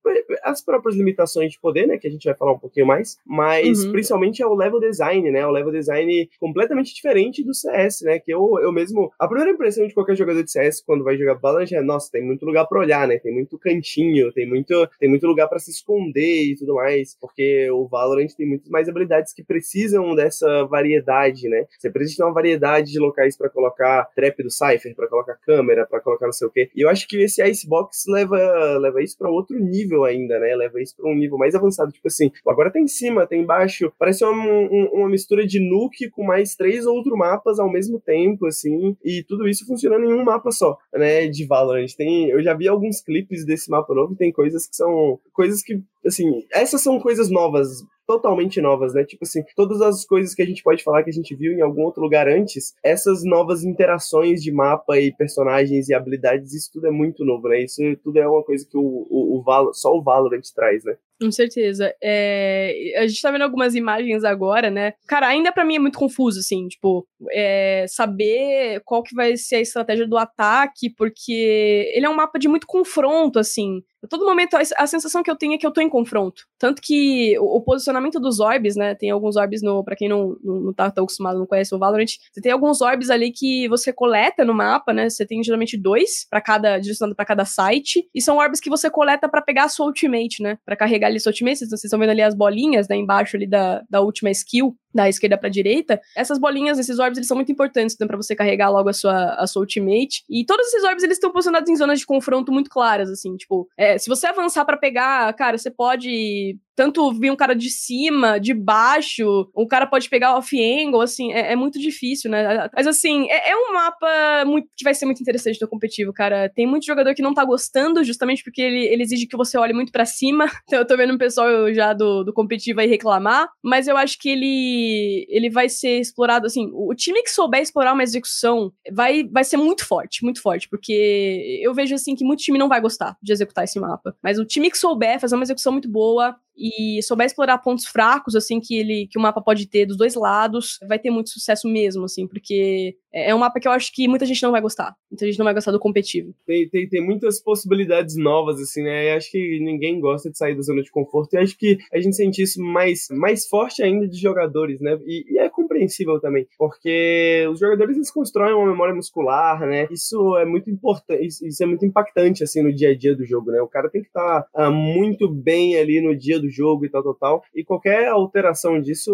[SPEAKER 1] as próprias limitações de poder, né? Que a gente vai falar um pouquinho mais, mas uhum. principalmente é o level design, né? O level design completamente diferente do CS, né? Que eu, eu mesmo. A primeira impressão de qualquer jogador de CS quando vai jogar Valorant é, nossa, tem muito lugar para olhar, né? Tem muito cantinho, tem muito, tem muito lugar para se esconder e tudo mais, porque o Valorant tem muitas mais habilidades cidades que precisam dessa variedade, né? Você precisa ter uma variedade de locais para colocar trap do Cypher, para colocar câmera, para colocar não sei o quê. E eu acho que esse Icebox leva, leva isso para outro nível ainda, né? Leva isso para um nível mais avançado. Tipo assim, agora tem em cima, tem embaixo. Parece uma, um, uma mistura de Nuke com mais três outros mapas ao mesmo tempo, assim. E tudo isso funcionando em um mapa só, né? De Valorant. Tem, eu já vi alguns clipes desse mapa novo e tem coisas que são coisas que assim, essas são coisas novas, totalmente novas, né? Tipo assim, todas as coisas que a gente pode falar que a gente viu em algum outro lugar antes, essas novas interações de mapa e personagens e habilidades, isso tudo é muito novo, né? Isso tudo é uma coisa que o, o, o Val, só o Valorant traz, né?
[SPEAKER 2] Com certeza. É, a gente tá vendo algumas imagens agora, né? Cara, ainda para mim é muito confuso, assim, tipo, é, saber qual que vai ser a estratégia do ataque, porque ele é um mapa de muito confronto, assim. A todo momento, a, a sensação que eu tenho é que eu tô em confronto. Tanto que o, o posicionamento dos orbs, né? Tem alguns orbs no. Pra quem não, não, não tá tão acostumado, não conhece o Valorant, você tem alguns orbs ali que você coleta no mapa, né? Você tem geralmente dois para cada. direcionado para cada site. E são orbs que você coleta para pegar a sua ultimate, né? Pra carregar ali sua ultimate. Vocês estão vendo ali as bolinhas, né? Embaixo ali da, da última skill da esquerda para direita, essas bolinhas, esses orbs, eles são muito importantes então, para você carregar logo a sua, a sua ultimate. E todos esses orbs, eles estão posicionados em zonas de confronto muito claras, assim, tipo, é, se você avançar para pegar, cara, você pode tanto vir um cara de cima, de baixo, um cara pode pegar off-angle, assim, é, é, muito difícil, né? Mas, assim, é, é, um mapa muito, que vai ser muito interessante no competitivo, cara. Tem muito jogador que não tá gostando, justamente porque ele, ele exige que você olhe muito para cima. Então, eu tô vendo um pessoal já do, do competitivo aí reclamar, mas eu acho que ele, ele vai ser explorado, assim, o time que souber explorar uma execução vai, vai ser muito forte, muito forte, porque eu vejo, assim, que muito time não vai gostar de executar esse mapa. Mas o time que souber fazer uma execução muito boa, e souber explorar pontos fracos, assim, que ele que o mapa pode ter dos dois lados, vai ter muito sucesso mesmo, assim, porque é, é um mapa que eu acho que muita gente não vai gostar. Muita gente não vai gostar do competitivo.
[SPEAKER 1] Tem, tem, tem muitas possibilidades novas, assim, né? E acho que ninguém gosta de sair da zona de conforto. E acho que a gente sente isso mais, mais forte ainda de jogadores, né? E, e é compreensível também, porque os jogadores eles constroem uma memória muscular, né? Isso é muito importante, isso, é muito impactante, assim, no dia a dia do jogo, né? O cara tem que estar tá, uh, muito bem ali no dia do jogo e tal, tal, tal. E qualquer alteração disso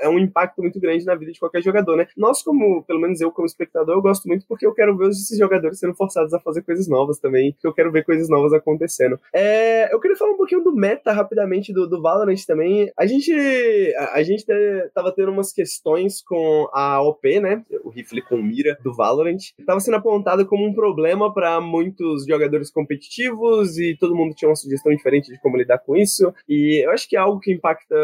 [SPEAKER 1] é um impacto muito grande na vida de qualquer jogador, né? Nós, como, pelo menos eu, como espectador, eu gosto muito porque eu quero ver esses jogadores sendo forçados a fazer coisas novas também, eu quero ver coisas novas acontecendo. É, eu queria falar um pouquinho do meta rapidamente do, do Valorant também. A gente, a, a gente tava tendo umas questões com a OP, né? O rifle com mira do Valorant. Tava sendo apontado como um problema para muitos jogadores competitivos e todo mundo tinha uma sugestão diferente de como lidar com isso. E eu acho que é algo que impacta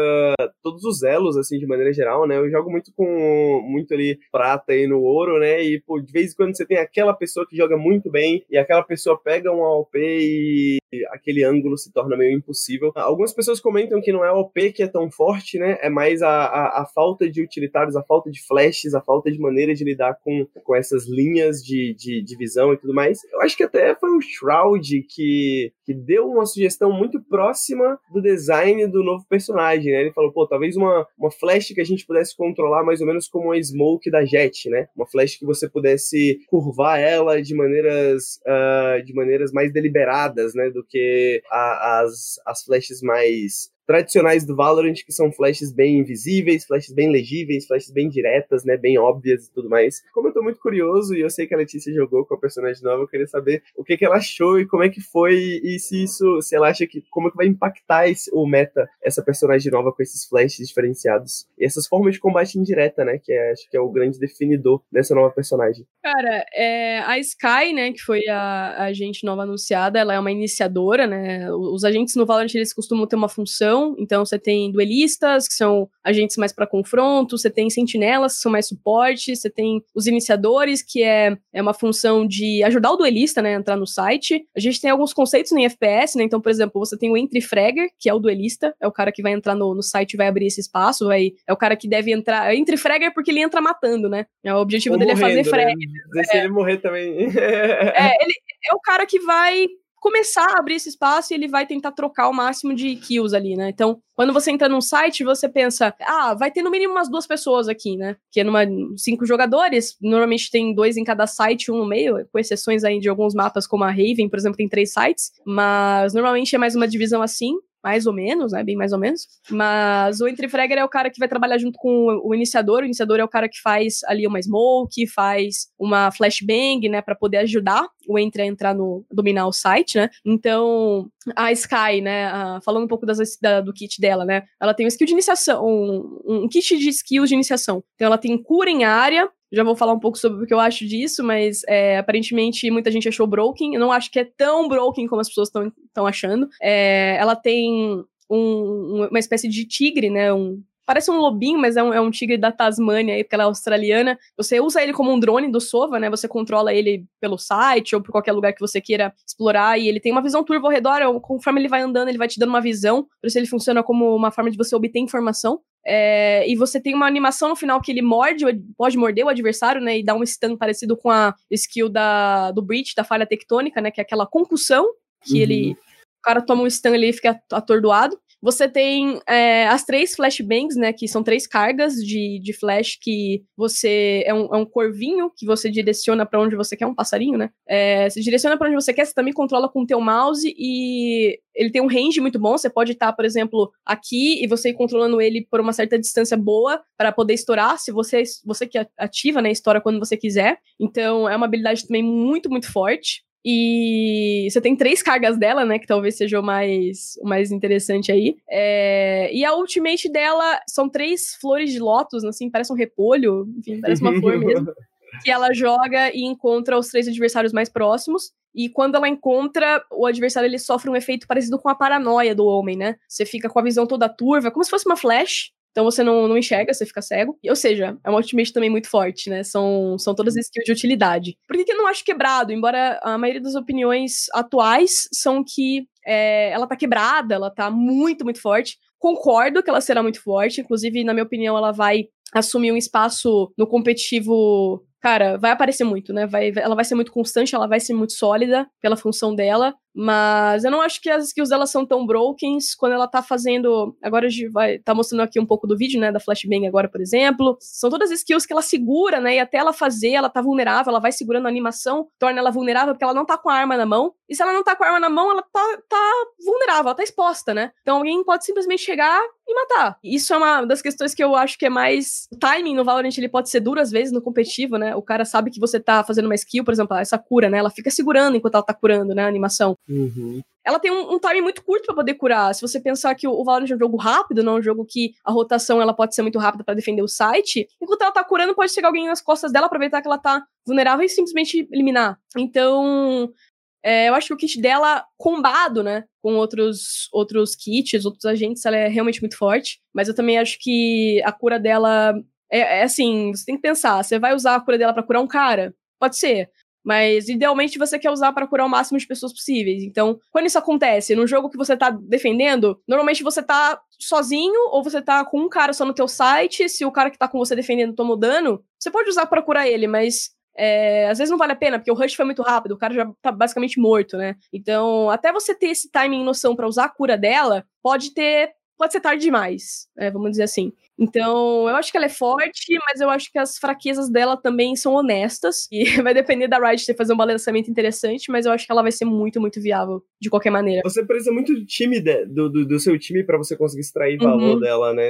[SPEAKER 1] todos os elos, assim, de maneira geral, né? Eu jogo muito com muito ali prata e no ouro, né? E, pô, de vez em quando você tem aquela pessoa que joga muito bem e aquela pessoa pega um AOP e aquele ângulo se torna meio impossível. Algumas pessoas comentam que não é o OP que é tão forte, né? É mais a, a, a, falta de utilitários, a falta de flashes, a falta de maneira de lidar com, com essas linhas de, de, de visão e tudo mais. Eu acho que até foi o Shroud que, que deu uma sugestão muito próxima do design do novo personagem, né? Ele falou, pô, talvez uma, uma flash que a gente pudesse controlar mais ou menos como a smoke da Jet, né? Uma flash que você pudesse curvar ela de maneiras, uh, de maneiras mais deliberadas, né? Do que a, as, as flashes mais tradicionais do Valorant, que são flashes bem invisíveis, flashes bem legíveis, flashes bem diretas, né, bem óbvias e tudo mais. Como eu tô muito curioso e eu sei que a Letícia jogou com a personagem nova, eu queria saber o que, que ela achou e como é que foi e se isso, se ela acha que como é que vai impactar esse, o meta essa personagem nova com esses flashes diferenciados e essas formas de combate indireta, né, que é, acho que é o grande definidor dessa nova personagem.
[SPEAKER 2] Cara, é, a Sky, né, que foi a, a agente nova anunciada, ela é uma iniciadora, né, os agentes no Valorant eles costumam ter uma função então você tem duelistas, que são agentes mais para confronto, você tem sentinelas, que são mais suporte, você tem os iniciadores, que é, é uma função de ajudar o duelista, né, a entrar no site. A gente tem alguns conceitos em FPS, né? Então, por exemplo, você tem o entry fragger, que é o duelista, é o cara que vai entrar no, no site e vai abrir esse espaço, vai, é o cara que deve entrar. Entry fragger porque ele entra matando, né? É, o objetivo Ou dele morrendo, é fazer frag. Né?
[SPEAKER 1] Deixa é. ele morrer também.
[SPEAKER 2] é, ele é o cara que vai começar a abrir esse espaço e ele vai tentar trocar o máximo de kills ali, né? Então, quando você entra num site, você pensa, ah, vai ter no mínimo umas duas pessoas aqui, né? Que é numa cinco jogadores, normalmente tem dois em cada site, um no meio, com exceções aí de alguns mapas como a Raven, por exemplo, tem três sites, mas normalmente é mais uma divisão assim. Mais ou menos, né? Bem mais ou menos. Mas o Entry Fragger é o cara que vai trabalhar junto com o iniciador. O iniciador é o cara que faz ali uma smoke, faz uma flashbang, né? para poder ajudar o Entry a entrar no. dominar o site, né? Então, a Sky, né? Falando um pouco das, da, do kit dela, né? Ela tem um skill de iniciação, um, um kit de skills de iniciação. Então, ela tem cura em área, já vou falar um pouco sobre o que eu acho disso, mas é, aparentemente muita gente achou broken. Eu não acho que é tão broken como as pessoas estão achando. É, ela tem um, uma espécie de tigre, né? Um, parece um lobinho, mas é um, é um tigre da Tasmânia, aí, porque ela é australiana. Você usa ele como um drone do Sova, né? Você controla ele pelo site ou por qualquer lugar que você queira explorar. E ele tem uma visão turvo ao redor. Conforme ele vai andando, ele vai te dando uma visão. Por isso ele funciona como uma forma de você obter informação. É, e você tem uma animação no final que ele morde, pode morder o adversário, né? E dá um stun parecido com a skill da, do Breach, da falha tectônica, né? Que é aquela concussão, que uhum. ele. O cara toma um stun ali e fica atordoado. Você tem é, as três flashbangs, né? Que são três cargas de, de flash que você. É um, é um corvinho que você direciona para onde você quer, um passarinho, né? É, você direciona para onde você quer, você também controla com o teu mouse e ele tem um range muito bom. Você pode estar, por exemplo, aqui e você ir controlando ele por uma certa distância boa para poder estourar. Se você, você que ativa, né? Estoura quando você quiser. Então é uma habilidade também muito, muito forte. E você tem três cargas dela, né? Que talvez seja o mais, o mais interessante aí. É... E a ultimate dela são três flores de lótus, assim, parece um repolho, enfim, parece uma flor mesmo. Que ela joga e encontra os três adversários mais próximos. E quando ela encontra, o adversário ele sofre um efeito parecido com a paranoia do homem, né? Você fica com a visão toda turva, como se fosse uma flash. Então você não, não enxerga, você fica cego. Ou seja, é uma ultimate também muito forte, né? São, são todas skills de utilidade. Por que, que eu não acho quebrado? Embora a maioria das opiniões atuais são que é, ela tá quebrada, ela tá muito, muito forte. Concordo que ela será muito forte. Inclusive, na minha opinião, ela vai assumir um espaço no competitivo cara, vai aparecer muito, né? Vai, ela vai ser muito constante, ela vai ser muito sólida pela função dela. Mas eu não acho que as skills dela são tão broken quando ela tá fazendo. Agora a gente vai. tá mostrando aqui um pouco do vídeo, né? Da Flashbang agora, por exemplo. São todas skills que ela segura, né? E até ela fazer, ela tá vulnerável, ela vai segurando a animação, torna ela vulnerável porque ela não tá com a arma na mão. E se ela não tá com a arma na mão, ela tá, tá vulnerável, ela tá exposta, né? Então alguém pode simplesmente chegar e matar. Isso é uma das questões que eu acho que é mais. O timing no Valorant ele pode ser duro às vezes no competitivo, né? O cara sabe que você tá fazendo uma skill, por exemplo, essa cura, né? Ela fica segurando enquanto ela tá curando, né? A animação.
[SPEAKER 1] Uhum.
[SPEAKER 2] Ela tem um, um time muito curto para poder curar. Se você pensar que o, o Valorant é um jogo rápido, não é um jogo que a rotação ela pode ser muito rápida para defender o site, enquanto ela tá curando, pode chegar alguém nas costas dela, aproveitar que ela tá vulnerável e simplesmente eliminar. Então, é, eu acho que o kit dela, combado, né, com outros, outros kits, outros agentes, ela é realmente muito forte. Mas eu também acho que a cura dela. É, é assim, você tem que pensar, você vai usar a cura dela para curar um cara? Pode ser. Mas idealmente você quer usar para curar o máximo de pessoas possíveis. Então, quando isso acontece, no jogo que você tá defendendo, normalmente você tá sozinho ou você tá com um cara só no teu site. Se o cara que tá com você defendendo tomou dano, você pode usar para curar ele, mas é, às vezes não vale a pena, porque o rush foi muito rápido, o cara já tá basicamente morto, né? Então, até você ter esse timing e noção para usar a cura dela, pode ter. Pode ser tarde demais, é, vamos dizer assim. Então, eu acho que ela é forte, mas eu acho que as fraquezas dela também são honestas. E vai depender da Riot ter fazer um balanceamento interessante, mas eu acho que ela vai ser muito, muito viável de qualquer maneira.
[SPEAKER 1] Você precisa muito do time de, do, do, do, seu time para você conseguir extrair valor uhum. dela, né?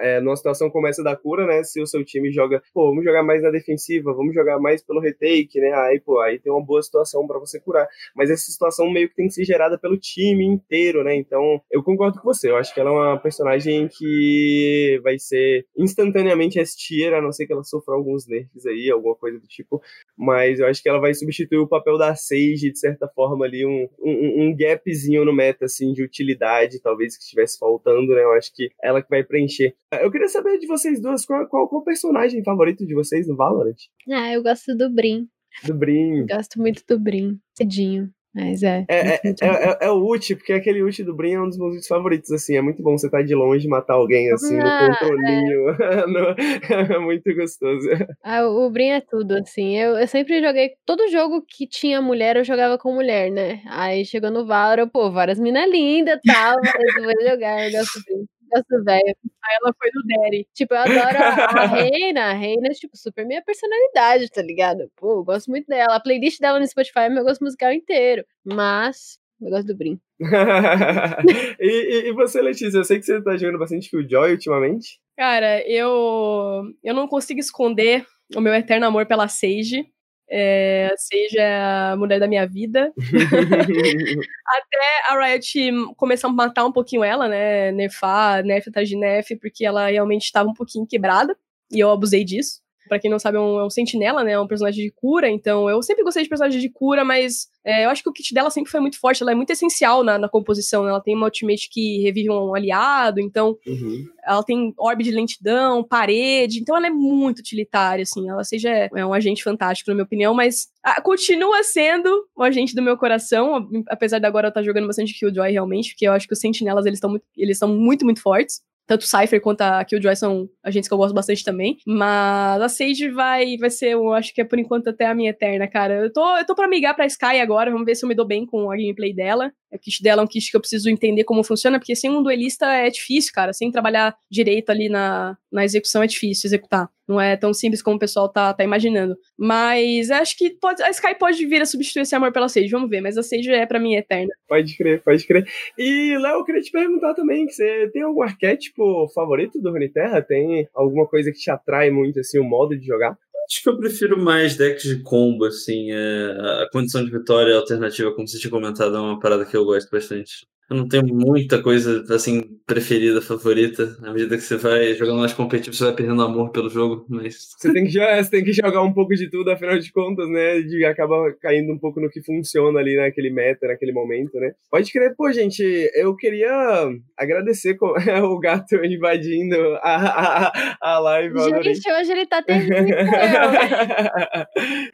[SPEAKER 1] É, numa situação como essa da cura, né? Se o seu time joga, pô, vamos jogar mais na defensiva, vamos jogar mais pelo retake, né? Aí, pô, aí tem uma boa situação para você curar. Mas essa situação meio que tem que ser gerada pelo time inteiro, né? Então, eu concordo com você. Eu acho que ela é uma personagem que vai ser instantaneamente S-tier, a não ser que ela sofra alguns nerfs aí, alguma coisa do tipo. Mas eu acho que ela vai substituir o papel da Sage, de certa forma, ali, um, um, um gapzinho no meta, assim, de utilidade, talvez que estivesse faltando, né? Eu acho que ela que vai preencher. Eu queria saber de vocês duas, qual, qual, qual o personagem favorito de vocês no Valorant?
[SPEAKER 3] Ah, eu gosto do Brim.
[SPEAKER 1] Do Brim.
[SPEAKER 3] Gosto muito do Brim. Cedinho. Mas
[SPEAKER 1] é. É, é, é, é, é, o ult, porque aquele ult do Brin é um dos meus favoritos, assim. É muito bom você estar tá de longe e matar alguém, assim, ah, no controlinho. É. no, é muito gostoso.
[SPEAKER 3] Ah, o Brin é tudo, assim. Eu, eu sempre joguei. Todo jogo que tinha mulher, eu jogava com mulher, né? Aí chegou no Valor, pô, várias minas lindas e tal. mas eu vou jogar, eu gosto Brin gosto, velho.
[SPEAKER 2] Aí ela foi do Daddy.
[SPEAKER 3] Tipo, eu adoro a, a Reina. A Reina é, tipo, super minha personalidade, tá ligado? Pô, eu gosto muito dela. A playlist dela no Spotify é meu gosto musical inteiro. Mas Eu gosto do Brim.
[SPEAKER 1] e, e, e, você, Letícia, eu sei que você tá jogando bastante Killjoy ultimamente.
[SPEAKER 2] Cara, eu, eu não consigo esconder o meu eterno amor pela Sage. É, é a mulher da minha vida. Até a Riot começar a matar um pouquinho ela, né? Nerfar, nerf atrás de nerf, porque ela realmente estava um pouquinho quebrada. E eu abusei disso. Pra quem não sabe, é um, é um sentinela, né? É um personagem de cura. Então, eu sempre gostei de personagens de cura, mas é, eu acho que o kit dela sempre foi muito forte. Ela é muito essencial na, na composição. Né? Ela tem uma ultimate que revive um aliado. Então, uhum. ela tem orbe de lentidão, parede. Então, ela é muito utilitária, assim. Ela seja é um agente fantástico, na minha opinião. Mas ah, continua sendo o agente do meu coração. Apesar de agora eu estar jogando bastante Killjoy, realmente. Porque eu acho que os sentinelas, eles estão muito, eles muito, muito fortes. Tanto Cypher quanto a Killjoy são agentes que eu gosto bastante também. Mas a Sage vai, vai ser, eu acho que é por enquanto até a minha eterna, cara. Eu tô, eu tô pra migrar pra Sky agora, vamos ver se eu me dou bem com a gameplay dela. O kit dela é um kit que eu preciso entender como funciona, porque sem um duelista é difícil, cara. Sem trabalhar direito ali na, na execução é difícil executar. Não é tão simples como o pessoal tá, tá imaginando. Mas acho que pode, a Sky pode vir a substituir esse amor pela Sage, vamos ver. Mas a Sage é pra mim eterna.
[SPEAKER 1] Pode crer, pode crer. E, Léo, eu queria te perguntar também, você tem algum arquétipo favorito do Runeterra? Tem alguma coisa que te atrai muito, assim, o modo de jogar?
[SPEAKER 4] Acho que eu prefiro mais decks de combo, assim. É, a condição de vitória alternativa, como você tinha comentado, é uma parada que eu gosto bastante. Eu não tenho muita coisa, assim, preferida, favorita. À medida que você vai jogando mais competitivo, você vai perdendo amor pelo jogo, mas...
[SPEAKER 1] Você tem que, você tem que jogar um pouco de tudo, afinal de contas, né? De acaba caindo um pouco no que funciona ali naquele meta, naquele momento, né? Pode crer. Pô, gente, eu queria agradecer com... o gato invadindo a, a, a live.
[SPEAKER 3] Gente, hoje ele tá terrível.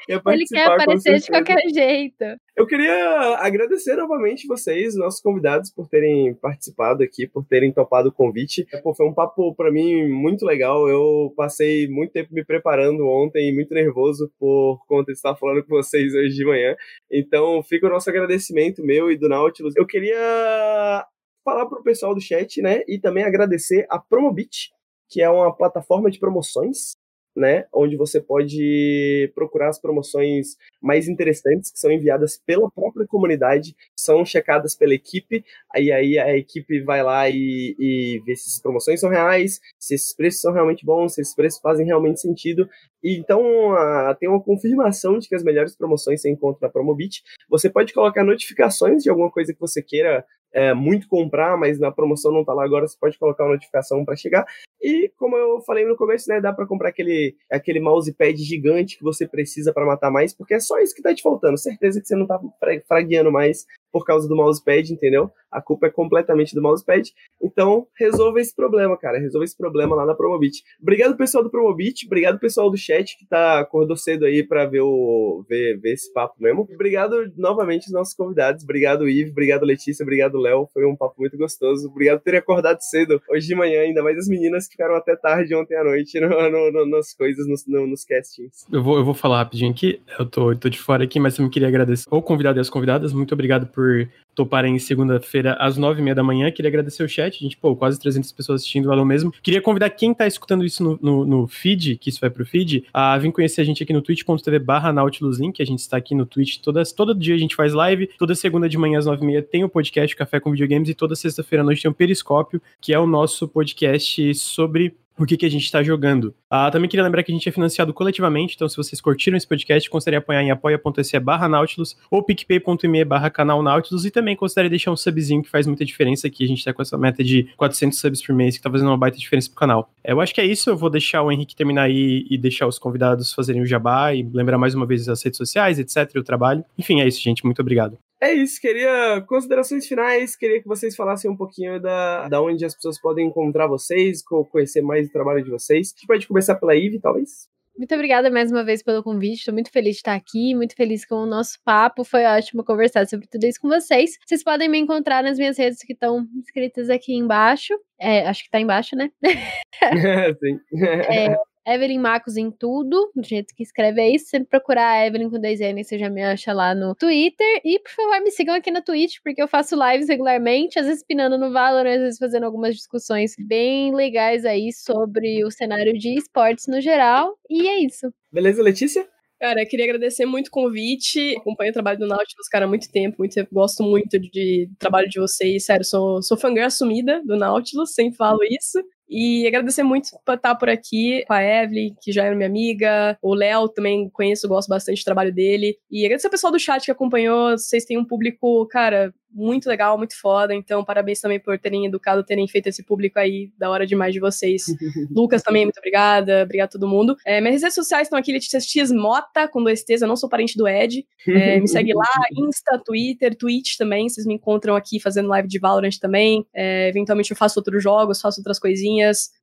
[SPEAKER 3] ele quer aparecer de qualquer jeito.
[SPEAKER 1] Eu queria agradecer novamente vocês, nossos convidados, por terem participado aqui, por terem topado o convite. Pô, foi um papo para mim muito legal. Eu passei muito tempo me preparando ontem, muito nervoso por conta de estar falando com vocês hoje de manhã. Então, fica o nosso agradecimento meu e do Nautilus. Eu queria falar pro pessoal do chat, né, e também agradecer a Promobit, que é uma plataforma de promoções né, onde você pode procurar as promoções mais interessantes que são enviadas pela própria comunidade, são checadas pela equipe, aí, aí a equipe vai lá e, e vê se as promoções são reais, se esses preços são realmente bons, se esses preços fazem realmente sentido. E então a, tem uma confirmação de que as melhores promoções você encontra na Promobit. Você pode colocar notificações de alguma coisa que você queira é, muito comprar, mas na promoção não tá lá agora, você pode colocar uma notificação para chegar. E como eu falei no começo, né, dá para comprar aquele aquele mousepad gigante que você precisa para matar mais, porque é só isso que tá te faltando. Certeza que você não tá fragueando mais por causa do mousepad, entendeu? A culpa é completamente do mousepad. Então, resolva esse problema, cara. Resolva esse problema lá na Promobit. Obrigado, pessoal do Promobit. Obrigado, pessoal do chat que tá acordou cedo aí para ver o ver, ver esse papo mesmo. Obrigado novamente aos nossos convidados. Obrigado, Ivo. Obrigado, Letícia. Obrigado, Léo. Foi um papo muito gostoso. Obrigado por terem acordado cedo hoje de manhã, ainda mais as meninas que ficaram até tarde ontem à noite no, no, no, nas coisas, nos castings.
[SPEAKER 5] Eu vou, eu vou falar rapidinho aqui. Eu tô, eu tô de fora aqui, mas eu me queria agradecer ao convidado e às convidadas. Muito obrigado por Through. Toparem segunda-feira às nove e meia da manhã. Queria agradecer o chat, gente, pô, quase 300 pessoas assistindo, valeu mesmo. Queria convidar quem tá escutando isso no, no, no, feed, que isso vai pro feed, a vir conhecer a gente aqui no twitch.tv barra Nautilus Link, a gente está aqui no Twitch, todas, todo dia a gente faz live, toda segunda de manhã às nove e meia tem o podcast Café com Videogames e toda sexta-feira à noite tem o Periscópio, que é o nosso podcast sobre o que, que a gente está jogando. Ah, também queria lembrar que a gente é financiado coletivamente, então se vocês curtiram esse podcast, considerem apoiar em apoia.se barra Nautilus ou picpay.me barra canal Nautilus e também considerem deixar um subzinho que faz muita diferença aqui, a gente está com essa meta de 400 subs por mês que está fazendo uma baita diferença pro canal. É, eu acho que é isso, eu vou deixar o Henrique terminar aí e deixar os convidados fazerem o jabá e lembrar mais uma vez as redes sociais, etc, o trabalho. Enfim, é isso, gente, muito obrigado.
[SPEAKER 1] É isso, queria considerações finais, queria que vocês falassem um pouquinho da, da onde as pessoas podem encontrar vocês, conhecer mais o trabalho de vocês. A gente pode começar pela Ive, talvez?
[SPEAKER 3] Muito obrigada mais uma vez pelo convite. Estou muito feliz de estar aqui, muito feliz com o nosso papo. Foi ótimo conversar sobre tudo isso com vocês. Vocês podem me encontrar nas minhas redes que estão escritas aqui embaixo. É, acho que está embaixo, né?
[SPEAKER 1] Sim.
[SPEAKER 3] É, Evelyn Marcos em tudo, do jeito que escreve aí. Se você procurar a Evelyn com dois N, você já me acha lá no Twitter. E, por favor, me sigam aqui na Twitch, porque eu faço lives regularmente, às vezes pinando no Valorant, às vezes fazendo algumas discussões bem legais aí sobre o cenário de esportes no geral. E é isso.
[SPEAKER 1] Beleza, Letícia?
[SPEAKER 2] Cara, queria agradecer muito o convite. Acompanho o trabalho do Nautilus, cara, há muito tempo, muito tempo. Gosto muito de, de trabalho de vocês. Sério, sou, sou fangirl assumida do Nautilus, sempre falo isso. E agradecer muito por estar por aqui com a Evelyn, que já é minha amiga. O Léo também conheço, gosto bastante do trabalho dele. E agradecer ao pessoal do chat que acompanhou. Vocês têm um público, cara, muito legal, muito foda. Então, parabéns também por terem educado, terem feito esse público aí da hora demais de vocês. Lucas também, muito obrigada. Obrigado a todo mundo. É, minhas redes sociais estão aqui, Letícia X Mota, com dois T's. Eu não sou parente do Ed. É, me segue lá, Insta, Twitter, Twitch também. Vocês me encontram aqui fazendo live de Valorant também. É, eventualmente eu faço outros jogos, faço outras coisinhas.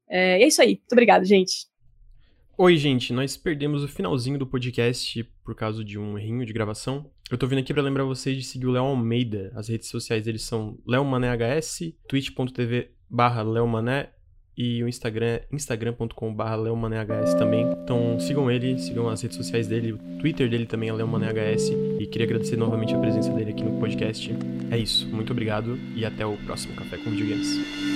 [SPEAKER 2] É, é isso aí. Muito obrigada, gente.
[SPEAKER 5] Oi, gente, nós perdemos o finalzinho do podcast por causa de um errinho de gravação. Eu tô vindo aqui para lembrar vocês de seguir o Léo Almeida. As redes sociais dele são leomanehs, twitch.tv barra leomané e o Instagram instagram.com barra leomanehs também. Então sigam ele, sigam as redes sociais dele, o Twitter dele também é leomanehs e queria agradecer novamente a presença dele aqui no podcast. É isso, muito obrigado e até o próximo Café com Videogames.